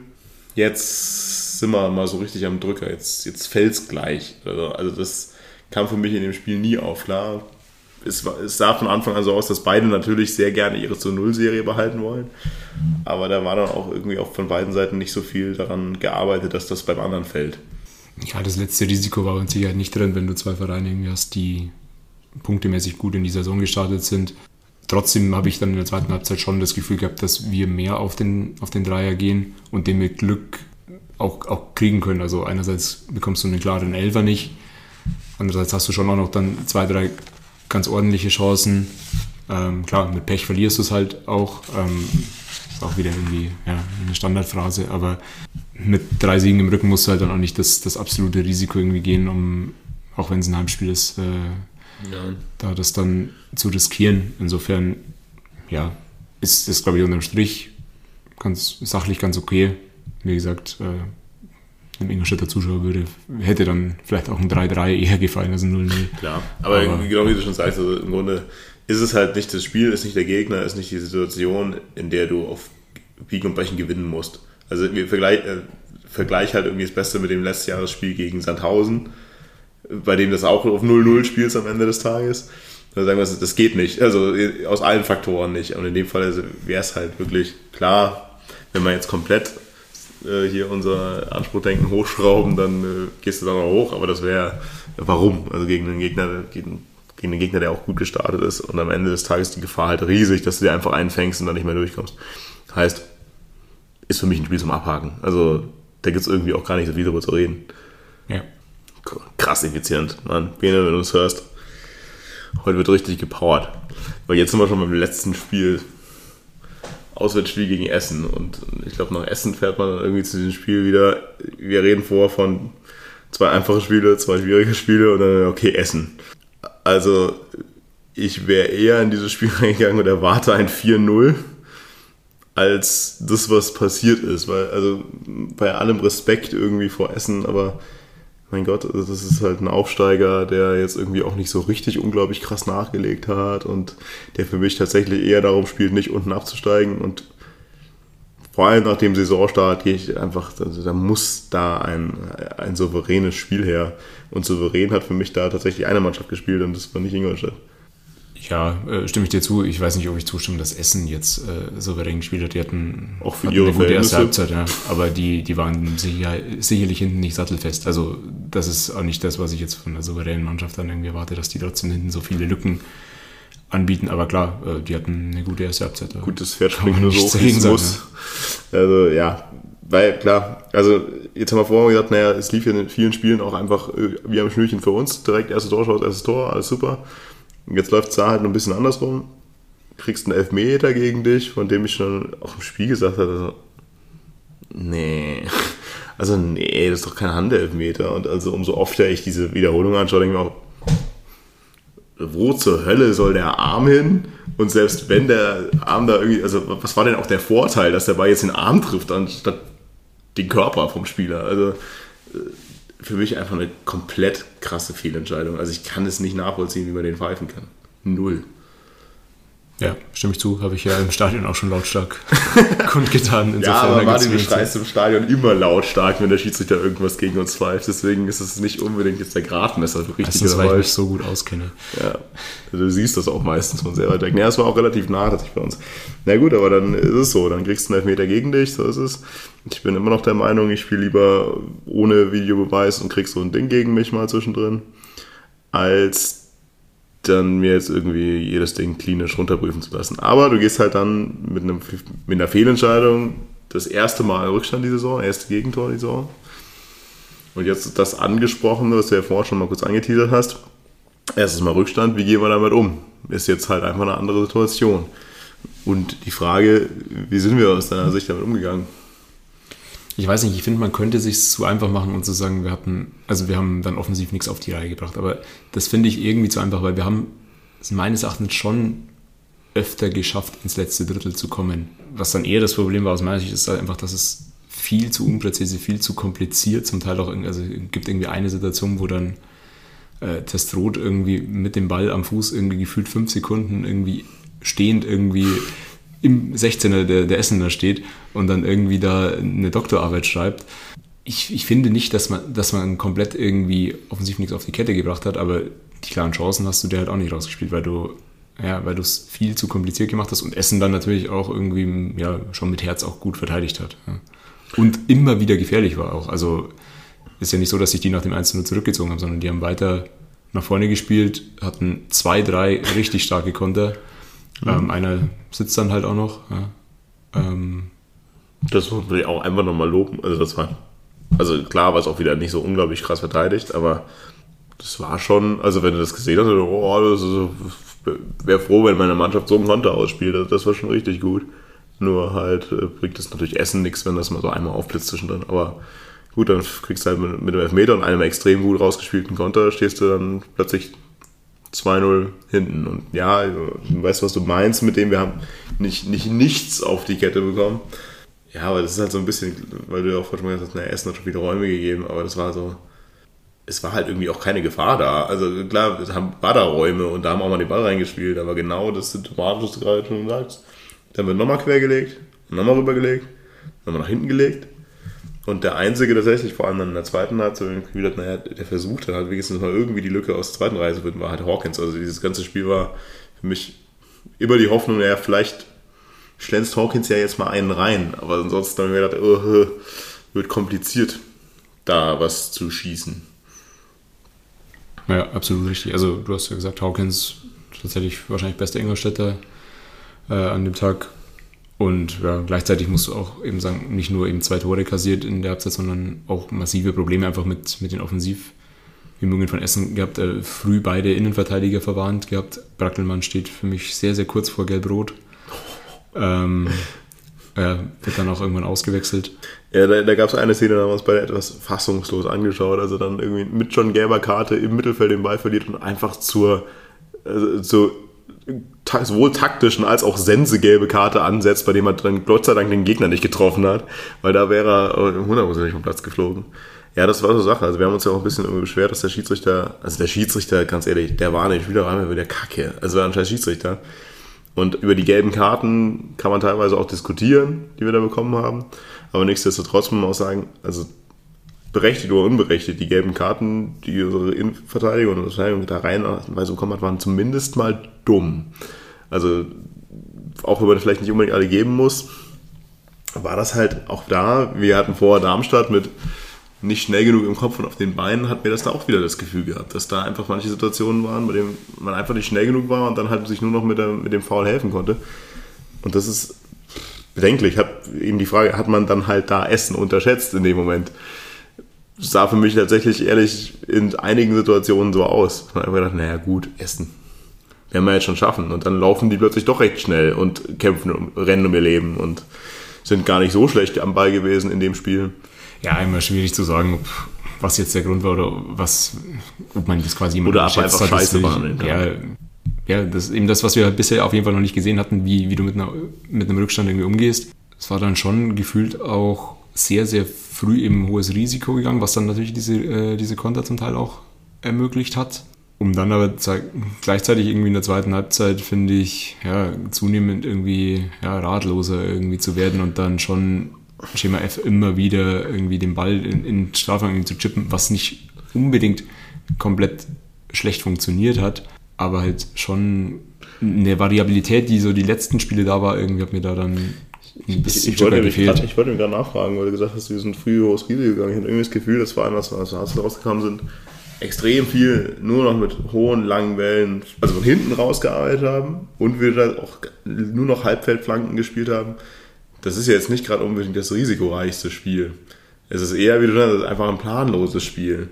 jetzt sind wir mal so richtig am Drücker, jetzt, jetzt fällt es gleich. Also, also das kam für mich in dem Spiel nie auf. Klar, es, es sah von Anfang an so aus, dass beide natürlich sehr gerne ihre zu Null-Serie behalten wollen. Aber da war dann auch irgendwie auch von beiden Seiten nicht so viel daran gearbeitet, dass das beim anderen fällt. Ja, das letzte Risiko war mit Sicherheit nicht drin, wenn du zwei Vereine irgendwie hast, die punktemäßig gut in die Saison gestartet sind. Trotzdem habe ich dann in der zweiten Halbzeit schon das Gefühl gehabt, dass wir mehr auf den, auf den Dreier gehen und den mit Glück auch, auch kriegen können. Also einerseits bekommst du einen klaren Elfer nicht, andererseits hast du schon auch noch dann zwei, drei ganz ordentliche Chancen. Ähm, klar, mit Pech verlierst du es halt auch. Ähm, ist auch wieder irgendwie ja, eine Standardphrase, aber mit drei Siegen im Rücken musst du halt dann auch nicht das, das absolute Risiko irgendwie gehen, um, auch wenn es ein Heimspiel ist, äh, da das dann zu riskieren. Insofern, ja, ist das, glaube ich, unterm Strich ganz sachlich ganz okay. Wie gesagt, äh, einem Ingolstädter Zuschauer würde, hätte dann vielleicht auch ein 3-3 eher gefallen als ein 0-0. Klar, aber, Aber- genau wie du schon sagst, also im Grunde ist es halt nicht das Spiel, ist nicht der Gegner, ist nicht die Situation, in der du auf Biegen und Brechen gewinnen musst. Also wir vergleich, äh, vergleich halt irgendwie das Beste mit dem letzten Jahresspiel gegen Sandhausen, bei dem das auch auf 0-0 spielst am Ende des Tages. Da sagen wir, das geht nicht. Also äh, aus allen Faktoren nicht. Und in dem Fall wäre es halt wirklich klar, wenn man jetzt komplett äh, hier unser Anspruchdenken hochschrauben, dann äh, gehst du da noch hoch. Aber das wäre, warum? Also gegen einen Gegner, gegen, gegen einen Gegner, der auch gut gestartet ist und am Ende des Tages die Gefahr halt riesig, dass du dir einfach einfängst und dann nicht mehr durchkommst. Heißt, ist für mich ein Spiel zum Abhaken. Also da gibt es irgendwie auch gar nicht so viel darüber zu reden. Ja. Krass effizient, Mann. Bene, wenn du es hörst. Heute wird richtig gepowert. Weil jetzt sind wir schon beim letzten Spiel. Auswärtsspiel gegen Essen. Und ich glaube, nach Essen fährt man dann irgendwie zu diesem Spiel wieder. Wir reden vor von zwei einfache Spiele, zwei schwierige Spiele und dann, okay, Essen. Also, ich wäre eher in dieses Spiel reingegangen und erwarte ein 4-0 als das, was passiert ist. Weil, also bei allem Respekt irgendwie vor Essen, aber mein Gott, also das ist halt ein Aufsteiger, der jetzt irgendwie auch nicht so richtig unglaublich krass nachgelegt hat und der für mich tatsächlich eher darum spielt, nicht unten abzusteigen. Und vor allem nach dem Saisonstart gehe ich einfach, also da muss da ein, ein souveränes Spiel her. Und souverän hat für mich da tatsächlich eine Mannschaft gespielt und das war nicht Ingolstadt. Ja, äh, stimme ich dir zu. Ich weiß nicht, ob ich zustimme, dass Essen jetzt äh, souverän gespielt hat. Die hatten Auch für hatten ihre eine gute erste. Halbzeit, ja. aber die, die waren sicher, sicherlich hinten nicht sattelfest. Also das ist auch nicht das, was ich jetzt von einer souveränen Mannschaft dann irgendwie erwarte, dass die trotzdem hinten so viele Lücken anbieten. Aber klar, äh, die hatten eine gute erste Halbzeit. Gut, das Pferd springt nur so hoch, muss. Also ja, weil klar, also jetzt haben wir vorher gesagt, naja, es lief ja in vielen Spielen auch einfach äh, wie am Schnürchen für uns. Direkt erstes Tor, schaut, erstes Tor, alles super. Und jetzt läuft es da halt ein bisschen andersrum. Kriegst einen Elfmeter gegen dich, von dem ich schon auch im Spiel gesagt hatte, also, nee, also nee, das ist doch kein Handelfmeter. Und also umso öfter ich diese Wiederholung anschaue, denke ich mir auch, wo zur Hölle soll der Arm hin? Und selbst wenn der Arm da irgendwie, also was war denn auch der Vorteil, dass der Ball jetzt den Arm trifft, anstatt den Körper vom Spieler? Also äh, für mich einfach eine komplett krasse Fehlentscheidung. Also ich kann es nicht nachvollziehen, wie man den pfeifen kann. Null. Ja, stimme ich zu. Habe ich ja im Stadion auch schon lautstark kundgetan. Ja, aber du gibt's wenig schreist im Stadion immer lautstark, wenn der Schiedsrichter irgendwas gegen uns pfeift. Deswegen ist es nicht unbedingt jetzt der Gradmesser für richtig Meistens, weil ich mich so gut auskenne. Ja, also du siehst das auch meistens von sehr weit weg. Ja, es war auch relativ nah tatsächlich bei uns. Na gut, aber dann ist es so. Dann kriegst du einen Elfmeter gegen dich, so ist es. Ich bin immer noch der Meinung, ich spiele lieber ohne Videobeweis und krieg so ein Ding gegen mich mal zwischendrin, als dann mir jetzt irgendwie jedes Ding klinisch runterprüfen zu lassen. Aber du gehst halt dann mit, einem, mit einer Fehlentscheidung das erste Mal Rückstand die Saison, erste Gegentor die Saison. Und jetzt das angesprochene, was du ja vorhin schon mal kurz angeteasert hast. Erstes Mal Rückstand, wie gehen wir damit um? Ist jetzt halt einfach eine andere Situation. Und die Frage, wie sind wir aus deiner Sicht damit umgegangen? Ich weiß nicht, ich finde, man könnte sich zu einfach machen und zu sagen, wir hatten, also wir haben dann offensiv nichts auf die Reihe gebracht. Aber das finde ich irgendwie zu einfach, weil wir haben es meines Erachtens schon öfter geschafft, ins letzte Drittel zu kommen. Was dann eher das Problem war aus meiner Sicht, ist halt einfach, dass es viel zu unpräzise, viel zu kompliziert, zum Teil auch, also es gibt irgendwie eine Situation, wo dann äh, Testrot irgendwie mit dem Ball am Fuß irgendwie gefühlt fünf Sekunden irgendwie stehend irgendwie im 16er der, der Essener steht und dann irgendwie da eine Doktorarbeit schreibt. Ich, ich finde nicht, dass man, dass man komplett irgendwie offensiv nichts auf die Kette gebracht hat, aber die klaren Chancen hast du dir halt auch nicht rausgespielt, weil du ja, weil du es viel zu kompliziert gemacht hast und Essen dann natürlich auch irgendwie ja, schon mit Herz auch gut verteidigt hat. Ja. Und immer wieder gefährlich war auch. Also ist ja nicht so, dass sich die nach dem 1-0 zurückgezogen haben, sondern die haben weiter nach vorne gespielt, hatten zwei, drei richtig starke Konter. Ähm, einer sitzt dann halt auch noch. Ja. Ähm, Das muss man auch einfach nochmal loben. Also das war, also klar war es auch wieder nicht so unglaublich krass verteidigt, aber das war schon, also wenn du das gesehen hast, oh, das ist, wäre froh, wenn meine Mannschaft so einen Konter ausspielt. Also das war schon richtig gut. Nur halt äh, bringt es natürlich Essen nichts, wenn das mal so einmal aufblitzt zwischendrin. Aber gut, dann kriegst du halt mit, mit einem Elfmeter und einem extrem gut rausgespielten Konter, stehst du dann plötzlich 2-0 hinten. Und ja, du weißt, was du meinst mit dem, wir haben nicht, nicht nichts auf die Kette bekommen. Ja, aber das ist halt so ein bisschen, weil du ja auch vorhin gesagt hast, na, Essen hat schon wieder Räume gegeben, aber das war so, es war halt irgendwie auch keine Gefahr da. Also klar, es haben, Räume und da haben auch mal den Ball reingespielt, aber genau das Symptomatische, was du gerade schon sagst. Dann wird nochmal quergelegt, nochmal rübergelegt, nochmal nach hinten gelegt. Und der Einzige tatsächlich, vor allem dann in der zweiten Halbzeit, irgendwie wieder, naja, der versucht dann halt wenigstens mal irgendwie die Lücke aus der zweiten Reihe zu finden, war halt Hawkins. Also dieses ganze Spiel war für mich immer die Hoffnung, naja, vielleicht schlänzt Hawkins ja jetzt mal einen rein. Aber ansonsten habe ich mir gedacht, oh, wird kompliziert, da was zu schießen. ja, absolut richtig. Also du hast ja gesagt, Hawkins tatsächlich wahrscheinlich bester Ingolstädter äh, an dem Tag. Und ja, gleichzeitig musst du auch eben sagen, nicht nur eben zwei Tore kassiert in der Halbzeit, sondern auch massive Probleme einfach mit, mit den Offensivbemühungen von Essen gehabt. Äh, früh beide Innenverteidiger verwarnt gehabt. Brackelmann steht für mich sehr, sehr kurz vor Gelb-Rot. Ähm, ja, wird dann auch irgendwann ausgewechselt. Ja, da, da gab es eine Szene, da haben wir uns beide etwas fassungslos angeschaut. Also dann irgendwie mit schon gelber Karte im Mittelfeld den Ball verliert und einfach zur, also zur sowohl taktischen als auch sensegelbe Karte ansetzt, bei dem er dann Gott sei Dank den Gegner nicht getroffen hat, weil da wäre er hundertprozentig vom Platz geflogen. Ja, das war so Sache. Also wir haben uns ja auch ein bisschen beschwert, dass der Schiedsrichter, also der Schiedsrichter, ganz ehrlich, der war nicht wieder rein, der Kacke. Also war ein scheiß Schiedsrichter. Und über die gelben Karten kann man teilweise auch diskutieren, die wir da bekommen haben. Aber nichtsdestotrotz muss man auch sagen, also berechtigt oder unberechtigt, die gelben Karten, die unsere Innenverteidigung und Verteidigung da reinweise bekommen hat, waren zumindest mal dumm. Also, auch wenn man vielleicht nicht unbedingt alle geben muss, war das halt auch da. Wir hatten vorher Darmstadt mit nicht schnell genug im Kopf und auf den Beinen, hat mir das da auch wieder das Gefühl gehabt, dass da einfach manche Situationen waren, bei denen man einfach nicht schnell genug war und dann halt sich nur noch mit, der, mit dem Foul helfen konnte. Und das ist bedenklich. Hat eben die Frage, hat man dann halt da Essen unterschätzt in dem Moment? Das sah für mich tatsächlich ehrlich in einigen Situationen so aus. Man hat einfach gedacht, naja gut, Essen. Werden wir jetzt schon schaffen. Und dann laufen die plötzlich doch recht schnell und kämpfen, rennen um ihr Leben und sind gar nicht so schlecht am Ball gewesen in dem Spiel. Ja, immer schwierig zu sagen, ob, was jetzt der Grund war oder was, ob man das quasi immer Oder unterschätzt einfach hat, scheiße war an Ja, ja, das ist eben das, was wir bisher auf jeden Fall noch nicht gesehen hatten, wie, wie du mit, einer, mit einem Rückstand irgendwie umgehst. Es war dann schon gefühlt auch sehr, sehr früh eben hohes Risiko gegangen, was dann natürlich diese, äh, diese Konter zum Teil auch ermöglicht hat. Um dann aber zei- gleichzeitig irgendwie in der zweiten Halbzeit, finde ich, ja, zunehmend irgendwie ja, ratloser irgendwie zu werden und dann schon Schema F immer wieder irgendwie den Ball in, in Strafraum zu chippen, was nicht unbedingt komplett schlecht funktioniert hat, aber halt schon eine Variabilität, die so die letzten Spiele da war, irgendwie hat mir da dann ein Ich, bisschen ich, wollte, mich grad, ich wollte mich gerade nachfragen, weil du gesagt hast, wir sind früh hohes Risiko gegangen. Ich hatte irgendwie das Gefühl, dass vor allem, als wir aus der rausgekommen sind, extrem viel nur noch mit hohen, langen Wellen, also von hinten rausgearbeitet haben und wir da auch nur noch Halbfeldflanken gespielt haben. Das ist ja jetzt nicht gerade unbedingt das risikoreichste Spiel. Es ist eher, wie du sagst, einfach ein planloses Spiel.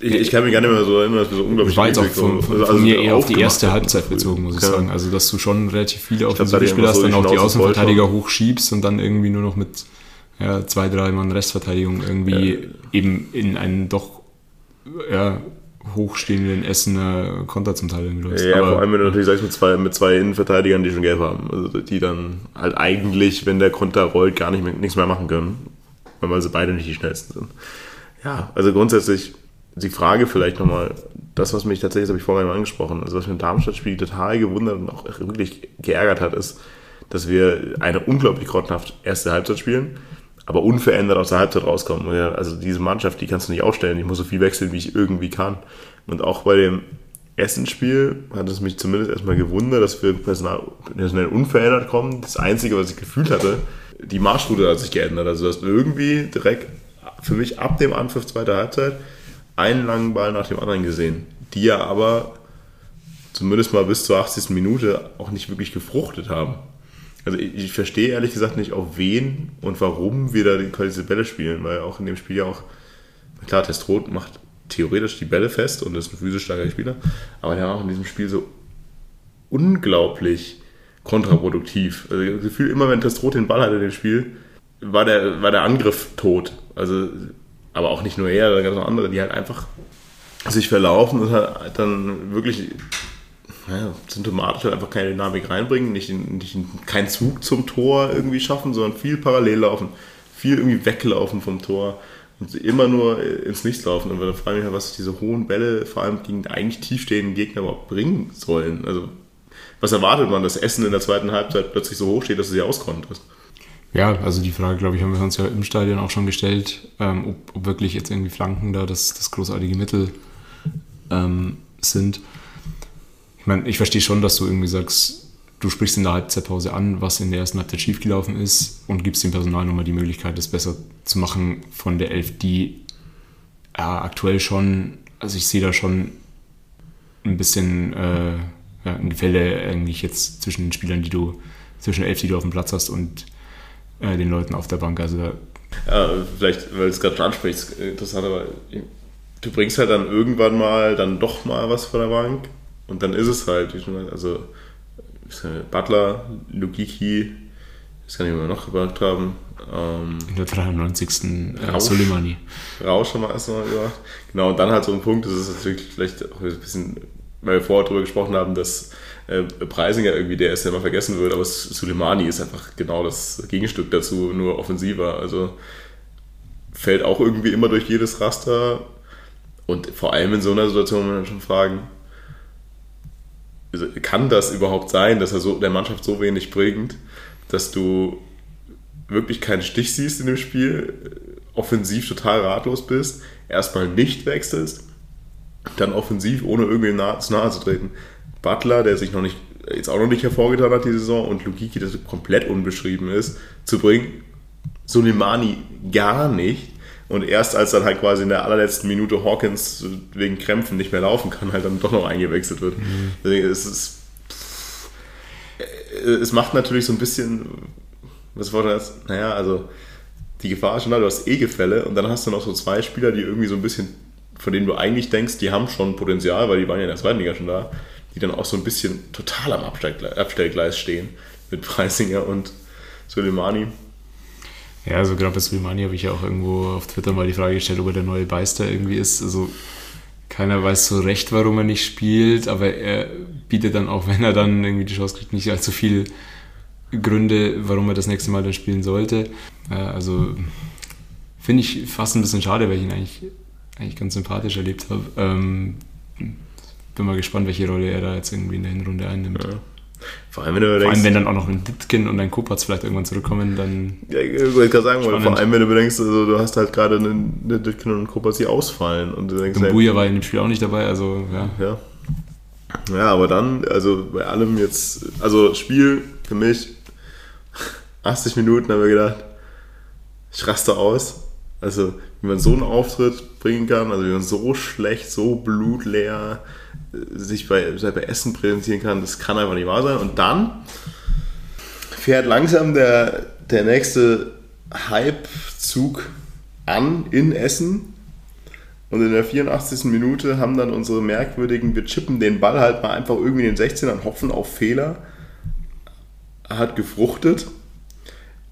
Ich, ich kann mich gar nicht mehr so erinnern, dass wir so unglaublich Ich war jetzt auch von, von, also von mir eher auf die erste. Halbzeit bezogen, muss ich Ja. sagen. Also, dass du schon relativ viele offensive Spieler einfach hast, so dann auch die Außenverteidiger hochschiebst und dann irgendwie nur noch mit ja, zwei, drei Mann Restverteidigung irgendwie eben in einen doch ja, hochstehenden Essener Konter zum Teil irgendwie läufst. Ja, Aber- vor allem, wenn du natürlich sagst, mit zwei, mit zwei Innenverteidigern, die schon gelb haben. Also die dann halt eigentlich, wenn der Konter rollt, gar nicht mehr, nichts mehr machen können. Weil sie beide nicht die schnellsten sind. Ja, also grundsätzlich die Frage vielleicht nochmal, das, was mich tatsächlich, das habe ich vorhin angesprochen, also was mich im Darmstadt-Spiel total gewundert und auch wirklich geärgert hat, ist, dass wir eine unglaublich grottenhaft erste Halbzeit spielen, aber unverändert aus der Halbzeit rauskommen. Also diese Mannschaft, die kannst du nicht aufstellen. Ich muss so viel wechseln, wie ich irgendwie kann. Und auch bei dem ersten hat es mich zumindest erstmal gewundert, dass wir personal, personell unverändert kommen. Das Einzige, was ich gefühlt hatte, die Marschroute hat sich geändert. Also dass irgendwie direkt für mich ab dem Anpfiff zweiter Halbzeit einen langen Ball nach dem anderen gesehen, die ja aber zumindest mal bis zur 80. Minute auch nicht wirklich gefruchtet haben. Also ich, ich verstehe ehrlich gesagt nicht, auf wen und warum wir da die diese Bälle spielen, weil auch in dem Spiel ja auch, klar, Testrot macht theoretisch die Bälle fest und ist ein physisch starker Spieler, aber der war auch in diesem Spiel so unglaublich kontraproduktiv. Also das Gefühl, immer wenn Testrot den Ball hatte in dem Spiel, war der, war der Angriff tot. Also, aber auch nicht nur er, da gab es noch andere, die halt einfach sich verlaufen und halt dann wirklich naja, symptomatisch halt einfach keine Dynamik reinbringen, nicht, in, nicht in, keinen Zug zum Tor irgendwie schaffen, sondern viel parallel laufen, viel irgendwie weglaufen vom Tor und immer nur ins Nichts laufen. Und da frage ich mich, was diese hohen Bälle vor allem gegen eigentlich tiefstehenden Gegner überhaupt bringen sollen. Also, was erwartet man, dass Essen in der zweiten Halbzeit plötzlich so hoch steht, dass du sie auskonterst? Ja, also die Frage, glaube ich, haben wir uns ja im Stadion auch schon gestellt, ähm, ob, ob wirklich jetzt irgendwie Flanken da das, das großartige Mittel ähm, sind. Ich meine, ich verstehe schon, dass du irgendwie sagst, du sprichst in der Halbzeitpause an, was in der ersten Halbzeit schiefgelaufen ist und gibst dem Personal nochmal die Möglichkeit, das besser zu machen von der Elf, die ja, aktuell schon, also ich sehe da schon ein bisschen äh, ja, ein Gefälle eigentlich jetzt zwischen den Spielern, die du, zwischen Elf, die du auf dem Platz hast und äh, den Leuten auf der Bank. Also Ja, vielleicht, weil du es gerade schon ansprichst, interessant, aber du bringst halt dann irgendwann mal dann doch mal was von der Bank und dann ist es halt, also Butler, Lugiki, das kann ich mir noch gebracht haben. Ähm, In der 93. Äh, Rausch. Soleimani. Rausch haben wir erst mal gemacht. Genau, und dann halt so ein Punkt, das ist natürlich vielleicht auch ein bisschen, weil wir vorher darüber gesprochen haben, dass äh, Preisinger irgendwie der ist, der immer vergessen wird, aber Suleimani ist einfach genau das Gegenstück dazu, nur offensiver. Also fällt auch irgendwie immer durch jedes Raster und vor allem in so einer Situation muss man dann schon fragen, also kann das überhaupt sein, dass er so der Mannschaft so wenig bringt, dass du wirklich keinen Stich siehst in dem Spiel, offensiv total ratlos bist, erstmal nicht wechselst, dann offensiv, ohne irgendwie nahe, zu nahe zu treten. Butler, der sich noch nicht, jetzt auch noch nicht hervorgetan hat die Saison, und Lukiki, der komplett unbeschrieben ist, zu bringen. Soleimani gar nicht. Und erst als dann halt quasi in der allerletzten Minute Hawkins wegen Krämpfen nicht mehr laufen kann, halt dann doch noch eingewechselt wird. Deswegen ist es, äh, es macht natürlich so ein bisschen, was war das? Naja, also die Gefahr ist schon da, du hast eh Gefälle und dann hast du noch so zwei Spieler, die irgendwie so ein bisschen, von denen du eigentlich denkst, die haben schon Potenzial, weil die waren ja in der zweiten Liga schon da, die dann auch so ein bisschen total am Abstellgle- Abstellgleis stehen mit Preisinger und Soleimani. Ja, also gerade bei Soleimani habe ich ja auch irgendwo auf Twitter mal die Frage gestellt, ob er der neue Beister irgendwie ist. Also keiner weiß so recht, warum er nicht spielt, aber er bietet dann auch, wenn er dann irgendwie die Chance kriegt, nicht allzu viel Gründe, warum er das nächste Mal dann spielen sollte. Äh, Also finde ich fast ein bisschen schade, weil ich ihn eigentlich, eigentlich ganz sympathisch erlebt habe. Ähm, bin mal gespannt, welche Rolle er da jetzt irgendwie in der Hinrunde einnimmt. Ja. Vor allem, wenn du Vor denkst, allem, wenn dann auch noch ein Ditkin und ein Kopatz vielleicht irgendwann zurückkommen, dann Ja, ich wollte gerade sagen, weil vor allem, wenn du bedenkst, also du hast halt gerade eine, eine Ditkin und Kopas, die ausfallen und du denkst, Buja war in dem Spiel auch nicht dabei, also ja. ja. Ja, aber dann, also bei allem jetzt, also Spiel für mich, 80 Minuten haben wir gedacht, ich raste aus. Also, wie man so einen Auftritt bringen kann, also wie man so schlecht, so blutleer sich bei, bei Essen präsentieren kann, das kann einfach nicht wahr sein. Und dann fährt langsam der, der nächste Hype-Zug an in Essen. Und in der 84. Minute haben dann unsere merkwürdigen, wir chippen den Ball halt mal einfach irgendwie in den 16 und hoffen auf Fehler. Hat gefruchtet.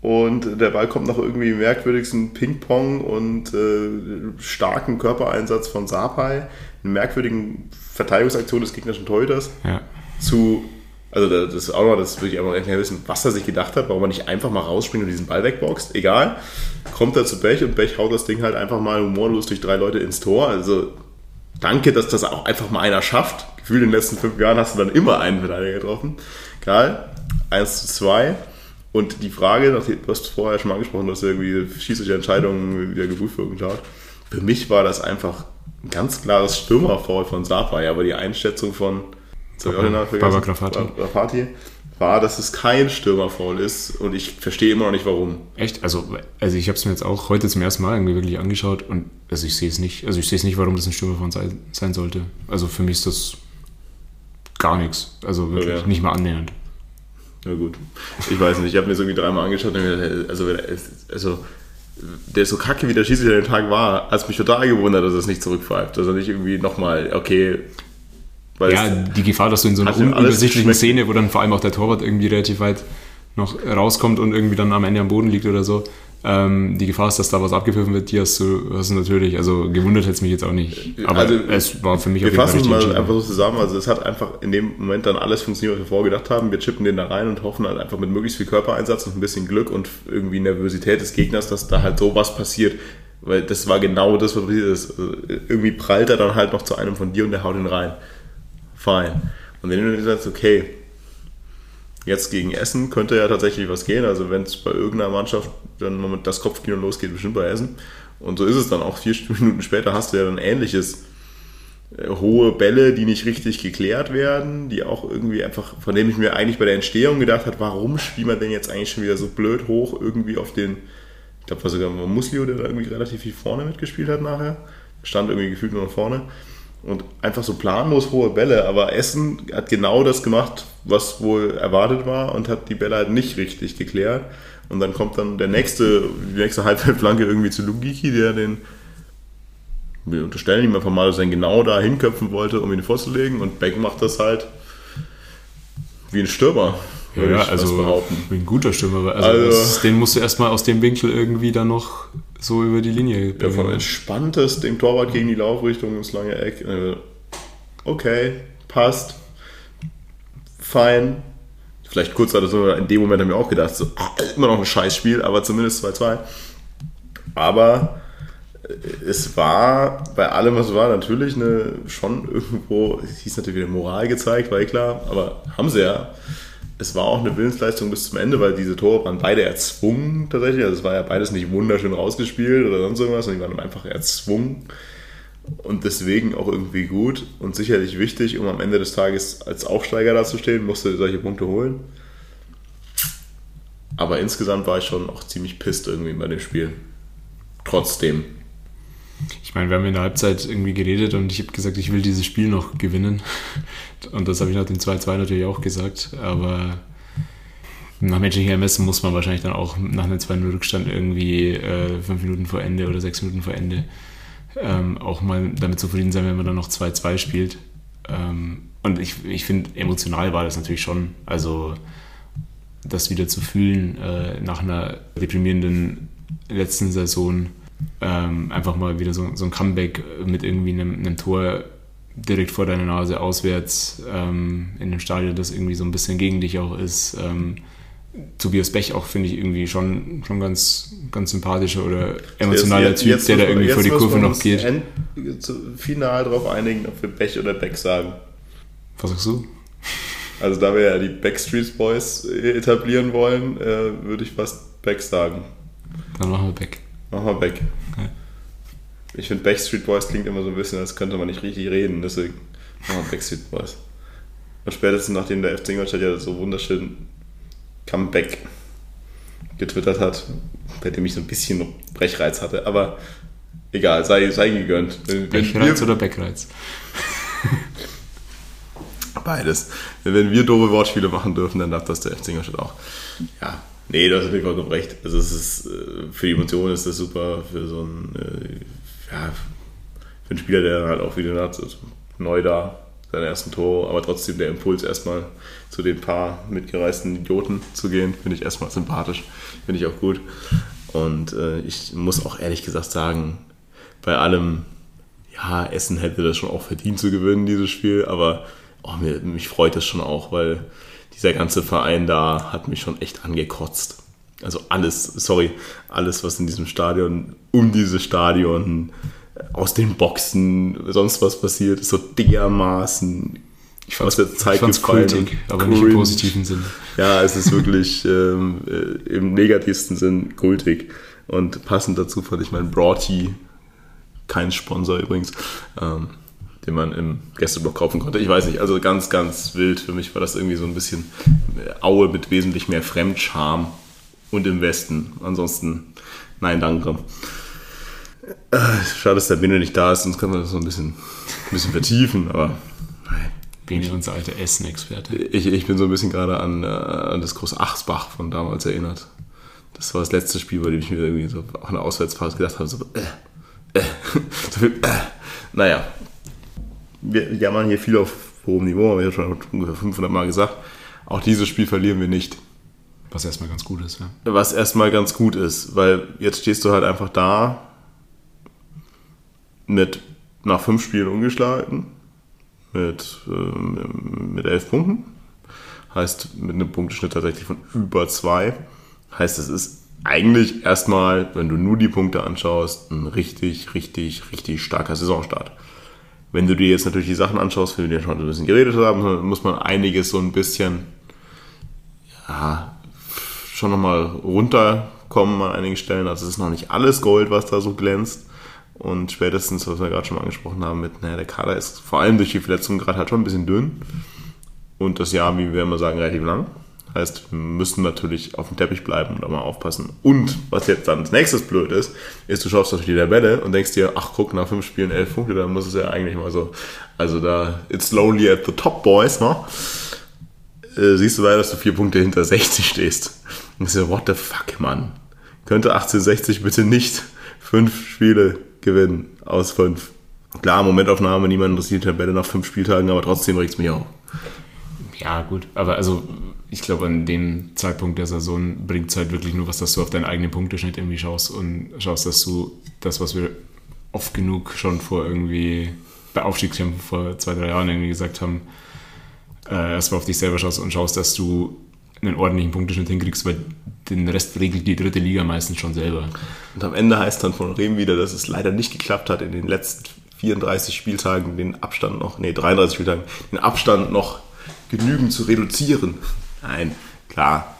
Und der Ball kommt nach irgendwie dem merkwürdigsten Ping-Pong und äh, starken Körpereinsatz von Sapai, einer merkwürdigen Verteidigungsaktion des gegnerischen Torhüters ja. zu, also das ist auch noch, das würde ich einfach gerne wissen, was er sich gedacht hat, warum er nicht einfach mal rausspringt und diesen Ball wegboxt. Egal, kommt er zu Bech und Bech haut das Ding halt einfach mal humorlos durch drei Leute ins Tor. Also danke, dass das auch einfach mal einer schafft. Gefühlt in den letzten fünf Jahren hast du dann immer einen Verteidiger getroffen. Geil, 1 zu 2. Und die Frage, du hast vorher schon mal angesprochen, dass irgendwie schießliche Entscheidungen wieder geprüft wurden. Für mich war das einfach ein ganz klares Stürmerfoul von Sapai, aber die Einschätzung von. Baba Grafati. War, dass es kein Stürmerfoul ist und ich verstehe immer noch nicht warum. Echt? Also, also ich habe es mir jetzt auch heute zum ersten Mal irgendwie wirklich angeschaut und also ich sehe es nicht. Also ich sehe es nicht, warum das ein Stürmer von sein, sein sollte. Also für mich ist das gar nichts. Also wirklich Ja. nicht mal annähernd. Na gut. Ich weiß nicht, ich habe mir das irgendwie dreimal angeschaut und mir gedacht, also, also der so kacke wie der Schiedsrichter an dem Tag war, hat es mich total gewundert, dass er es nicht zurückpfeift. Dass er nicht irgendwie nochmal, okay, weil Ja, die Gefahr, dass du in so einer unübersichtlichen. Szene, wo dann vor allem auch der Torwart irgendwie relativ weit noch rauskommt und irgendwie dann am Ende am Boden liegt oder so, ähm, die Gefahr ist, dass da was abgepfiffen wird, die hast du, hast du natürlich. Also gewundert hätte es mich jetzt auch nicht. Aber Also, es war für mich wir auf jeden Fall fassen mal einfach so zusammen. Also es hat einfach in dem Moment dann alles funktioniert, was wir vorgedacht haben. Wir chippen den da rein und hoffen halt einfach mit möglichst viel Körpereinsatz und ein bisschen Glück und irgendwie Nervosität des Gegners, dass da halt sowas passiert. Weil das war genau das, was passiert ist. Also irgendwie prallt er dann halt noch zu einem von dir und der haut ihn rein. Fein. Und wenn du dir sagst, okay, jetzt gegen Essen könnte ja tatsächlich was gehen. Also wenn es bei irgendeiner Mannschaft dann mal mit das Kopfkino losgeht, bestimmt bei Essen. Und so ist es dann auch. Vier Minuten später hast du ja dann ähnliches. Äh, Hohe Bälle, die nicht richtig geklärt werden, die auch irgendwie einfach, von dem ich mir eigentlich bei der Entstehung gedacht habe, warum spielt man denn jetzt eigentlich schon wieder so blöd hoch irgendwie auf den, ich glaube, war sogar Muslio, der da irgendwie relativ viel vorne mitgespielt hat nachher. Stand irgendwie gefühlt nur noch vorne. Und einfach so planlos hohe Bälle, aber Essen hat genau das gemacht, was wohl erwartet war und hat die Bälle halt nicht richtig geklärt. Und dann kommt dann der nächste, die nächste Halbfeldflanke irgendwie zu Lugiki, der den, wir unterstellen ihm einfach mal, dass er ihn genau da hinköpfen wollte, um ihn vorzulegen. Und Beck macht das halt wie ein Stürmer. Würde Ja, ich also behaupten. ein guter Stürmer. aber Also, Also- das, den musst du erstmal aus dem Winkel irgendwie dann noch so über die Linie Ja, von bringen. entspanntes dem Torwart gegen die Laufrichtung ins lange Eck. Äh, Okay, passt. Fein. Vielleicht kurz hat so in dem Moment haben wir auch gedacht, so, ah, immer noch ein Scheißspiel, aber zumindest 2-2. Aber äh, es war bei allem, was war, natürlich eine schon irgendwo, es hieß natürlich wieder Moral gezeigt, war eh klar, aber haben sie ja. Es war auch eine Willensleistung bis zum Ende, weil diese Tore waren beide erzwungen tatsächlich. Also es war ja beides nicht wunderschön rausgespielt oder sonst irgendwas, sondern die waren einfach erzwungen und deswegen auch irgendwie gut und sicherlich wichtig, um am Ende des Tages als Aufsteiger dazustehen, musste solche Punkte holen. Aber insgesamt war ich schon auch ziemlich pisst irgendwie bei dem Spiel. Trotzdem. Ich meine, wir haben in der Halbzeit irgendwie geredet und ich habe gesagt, ich will dieses Spiel noch gewinnen. Und das habe ich nach dem 2-2 natürlich auch gesagt. Aber nach menschlichem Ermessen muss man wahrscheinlich dann auch nach einem 2-0-Rückstand irgendwie äh, fünf Minuten vor Ende oder sechs Minuten vor Ende ähm, auch mal damit zufrieden sein, wenn man dann noch 2-2 spielt. Ähm, und ich, ich finde, emotional war das natürlich schon. Also das wieder zu fühlen äh, nach einer deprimierenden letzten Saison. Ähm, einfach mal wieder so, so ein Comeback mit irgendwie einem, einem Tor direkt vor deiner Nase auswärts ähm, in dem Stadion, das irgendwie so ein bisschen gegen dich auch ist. Ähm, Tobias Bech auch, finde ich, irgendwie schon, schon ganz, ganz sympathischer oder emotionaler Jetzt- Typ, jetzt der da irgendwie vor die Kurve noch geht. end- zu- Final darauf einigen, ob wir Bech oder Beck sagen. Was sagst du? Also da wir ja die Backstreet Boys etablieren wollen, äh, würde ich fast Beck sagen. Dann machen wir Beck. Mach mal Beck. Ja. Ich finde Backstreet Boys klingt immer so ein bisschen, als könnte man nicht richtig reden, deswegen mach mal Backstreet Boys. Und spätestens nachdem der FC Ingolstadt ja so wunderschön Comeback getwittert hat, bei dem ich so ein bisschen Brechreiz hatte, aber egal, sei, sei gegönnt. Wenn, Bechreiz wir, oder Beckreiz? beides. Wenn wir doofe Wortspiele machen dürfen, dann darf das der FC Ingolstadt auch. Ja, nee, du hast natürlich vollkommen recht. Also es ist, äh, für die Emotionen ist das super, für so einen, äh, ja, für einen Spieler, der halt auch wieder hat, also neu da, seine ersten Tore, aber trotzdem der Impuls erstmal zu den paar mitgereisten Idioten zu gehen, finde ich erstmal sympathisch, finde ich auch gut. Und äh, ich muss auch ehrlich gesagt sagen, bei allem, ja, Essen hätte das schon auch verdient zu gewinnen, dieses Spiel, aber oh, mir, mich freut es schon auch, weil dieser ganze Verein da hat mich schon echt angekotzt. Also alles, sorry, alles, was in diesem Stadion, um dieses Stadion, aus den Boxen, sonst was passiert, ist so dermaßen Ich aus der Zeit gefallen kultig, aber nicht im cringe. positiven Sinne. Ja, es ist wirklich ähm, äh, im negativsten Sinn kultig. Und passend dazu fand ich meinen Broughty, kein Sponsor übrigens, ähm, den man im Gästeblock kaufen konnte. Ich weiß nicht, also ganz, ganz wild. Für mich war das irgendwie so ein bisschen äh, Aue mit wesentlich mehr Fremdscham und im Westen. Ansonsten, nein, danke. Äh, schade, dass der Binde nicht da ist, sonst können wir das so ein bisschen, ein bisschen vertiefen, aber nein. Bene, unser alter Essen-Experte. Ich, ich bin so ein bisschen gerade an, äh, an das große Achsbach von damals erinnert. Das war das letzte Spiel, bei dem ich mir irgendwie so auch eine Auswärtsphase gedacht habe, so, äh, äh, so viel, äh. Naja, wir jammern hier viel auf hohem Niveau, aber ich habe schon ungefähr 500 Mal gesagt, auch dieses Spiel verlieren wir nicht. Was erstmal ganz gut ist, ja. Was erstmal ganz gut ist, weil jetzt stehst du halt einfach da mit nach fünf Spielen ungeschlagen, mit, ähm, mit elf Punkten. Heißt mit einem Punkteschnitt tatsächlich von über zwei. Heißt, es ist eigentlich erstmal, wenn du nur die Punkte anschaust, ein richtig, richtig, richtig starker Saisonstart. Wenn du dir jetzt natürlich die Sachen anschaust, die wir schon ein bisschen geredet haben, muss man einiges so ein bisschen, ja, schon nochmal runterkommen an einigen Stellen. Also es ist noch nicht alles Gold, was da so glänzt. Und spätestens, was wir gerade schon mal angesprochen haben, mit, naja, der Kader ist vor allem durch die Verletzungen gerade halt schon ein bisschen dünn. Und das Jahr, wie wir immer sagen, relativ lang. Heißt, wir müssen natürlich auf dem Teppich bleiben und da mal aufpassen. Und was jetzt dann als nächstes blöd ist, ist, du schaust auf die Tabelle und denkst dir, ach guck, nach fünf Spielen elf Punkte, dann muss es ja eigentlich mal so, also da, it's lonely at the top, boys, ne? Äh, siehst du leider, dass du vier Punkte hinter 60 stehst. Und ich so, what the fuck, Mann? Könnte 1860 bitte nicht fünf Spiele gewinnen aus fünf? Klar, Momentaufnahme, niemand interessiert die Tabelle nach fünf Spieltagen, aber trotzdem regt es mich auf. Ja, gut. Aber also, ich glaube, an dem Zeitpunkt der Saison bringt es halt wirklich nur was, dass du auf deinen eigenen Punkteschnitt irgendwie schaust und schaust, dass du das, was wir oft genug schon vor irgendwie bei Aufstiegskämpfen vor zwei, drei Jahren irgendwie gesagt haben, äh, erstmal auf dich selber schaust und schaust, dass du einen ordentlichen Punkteschnitt hinkriegst, weil den Rest regelt die dritte Liga meistens schon selber. Und am Ende heißt dann von Rehm wieder, dass es leider nicht geklappt hat, in den letzten 34 Spieltagen den Abstand noch, nee, 33 Spieltagen, den Abstand noch genügend zu reduzieren. Nein, klar.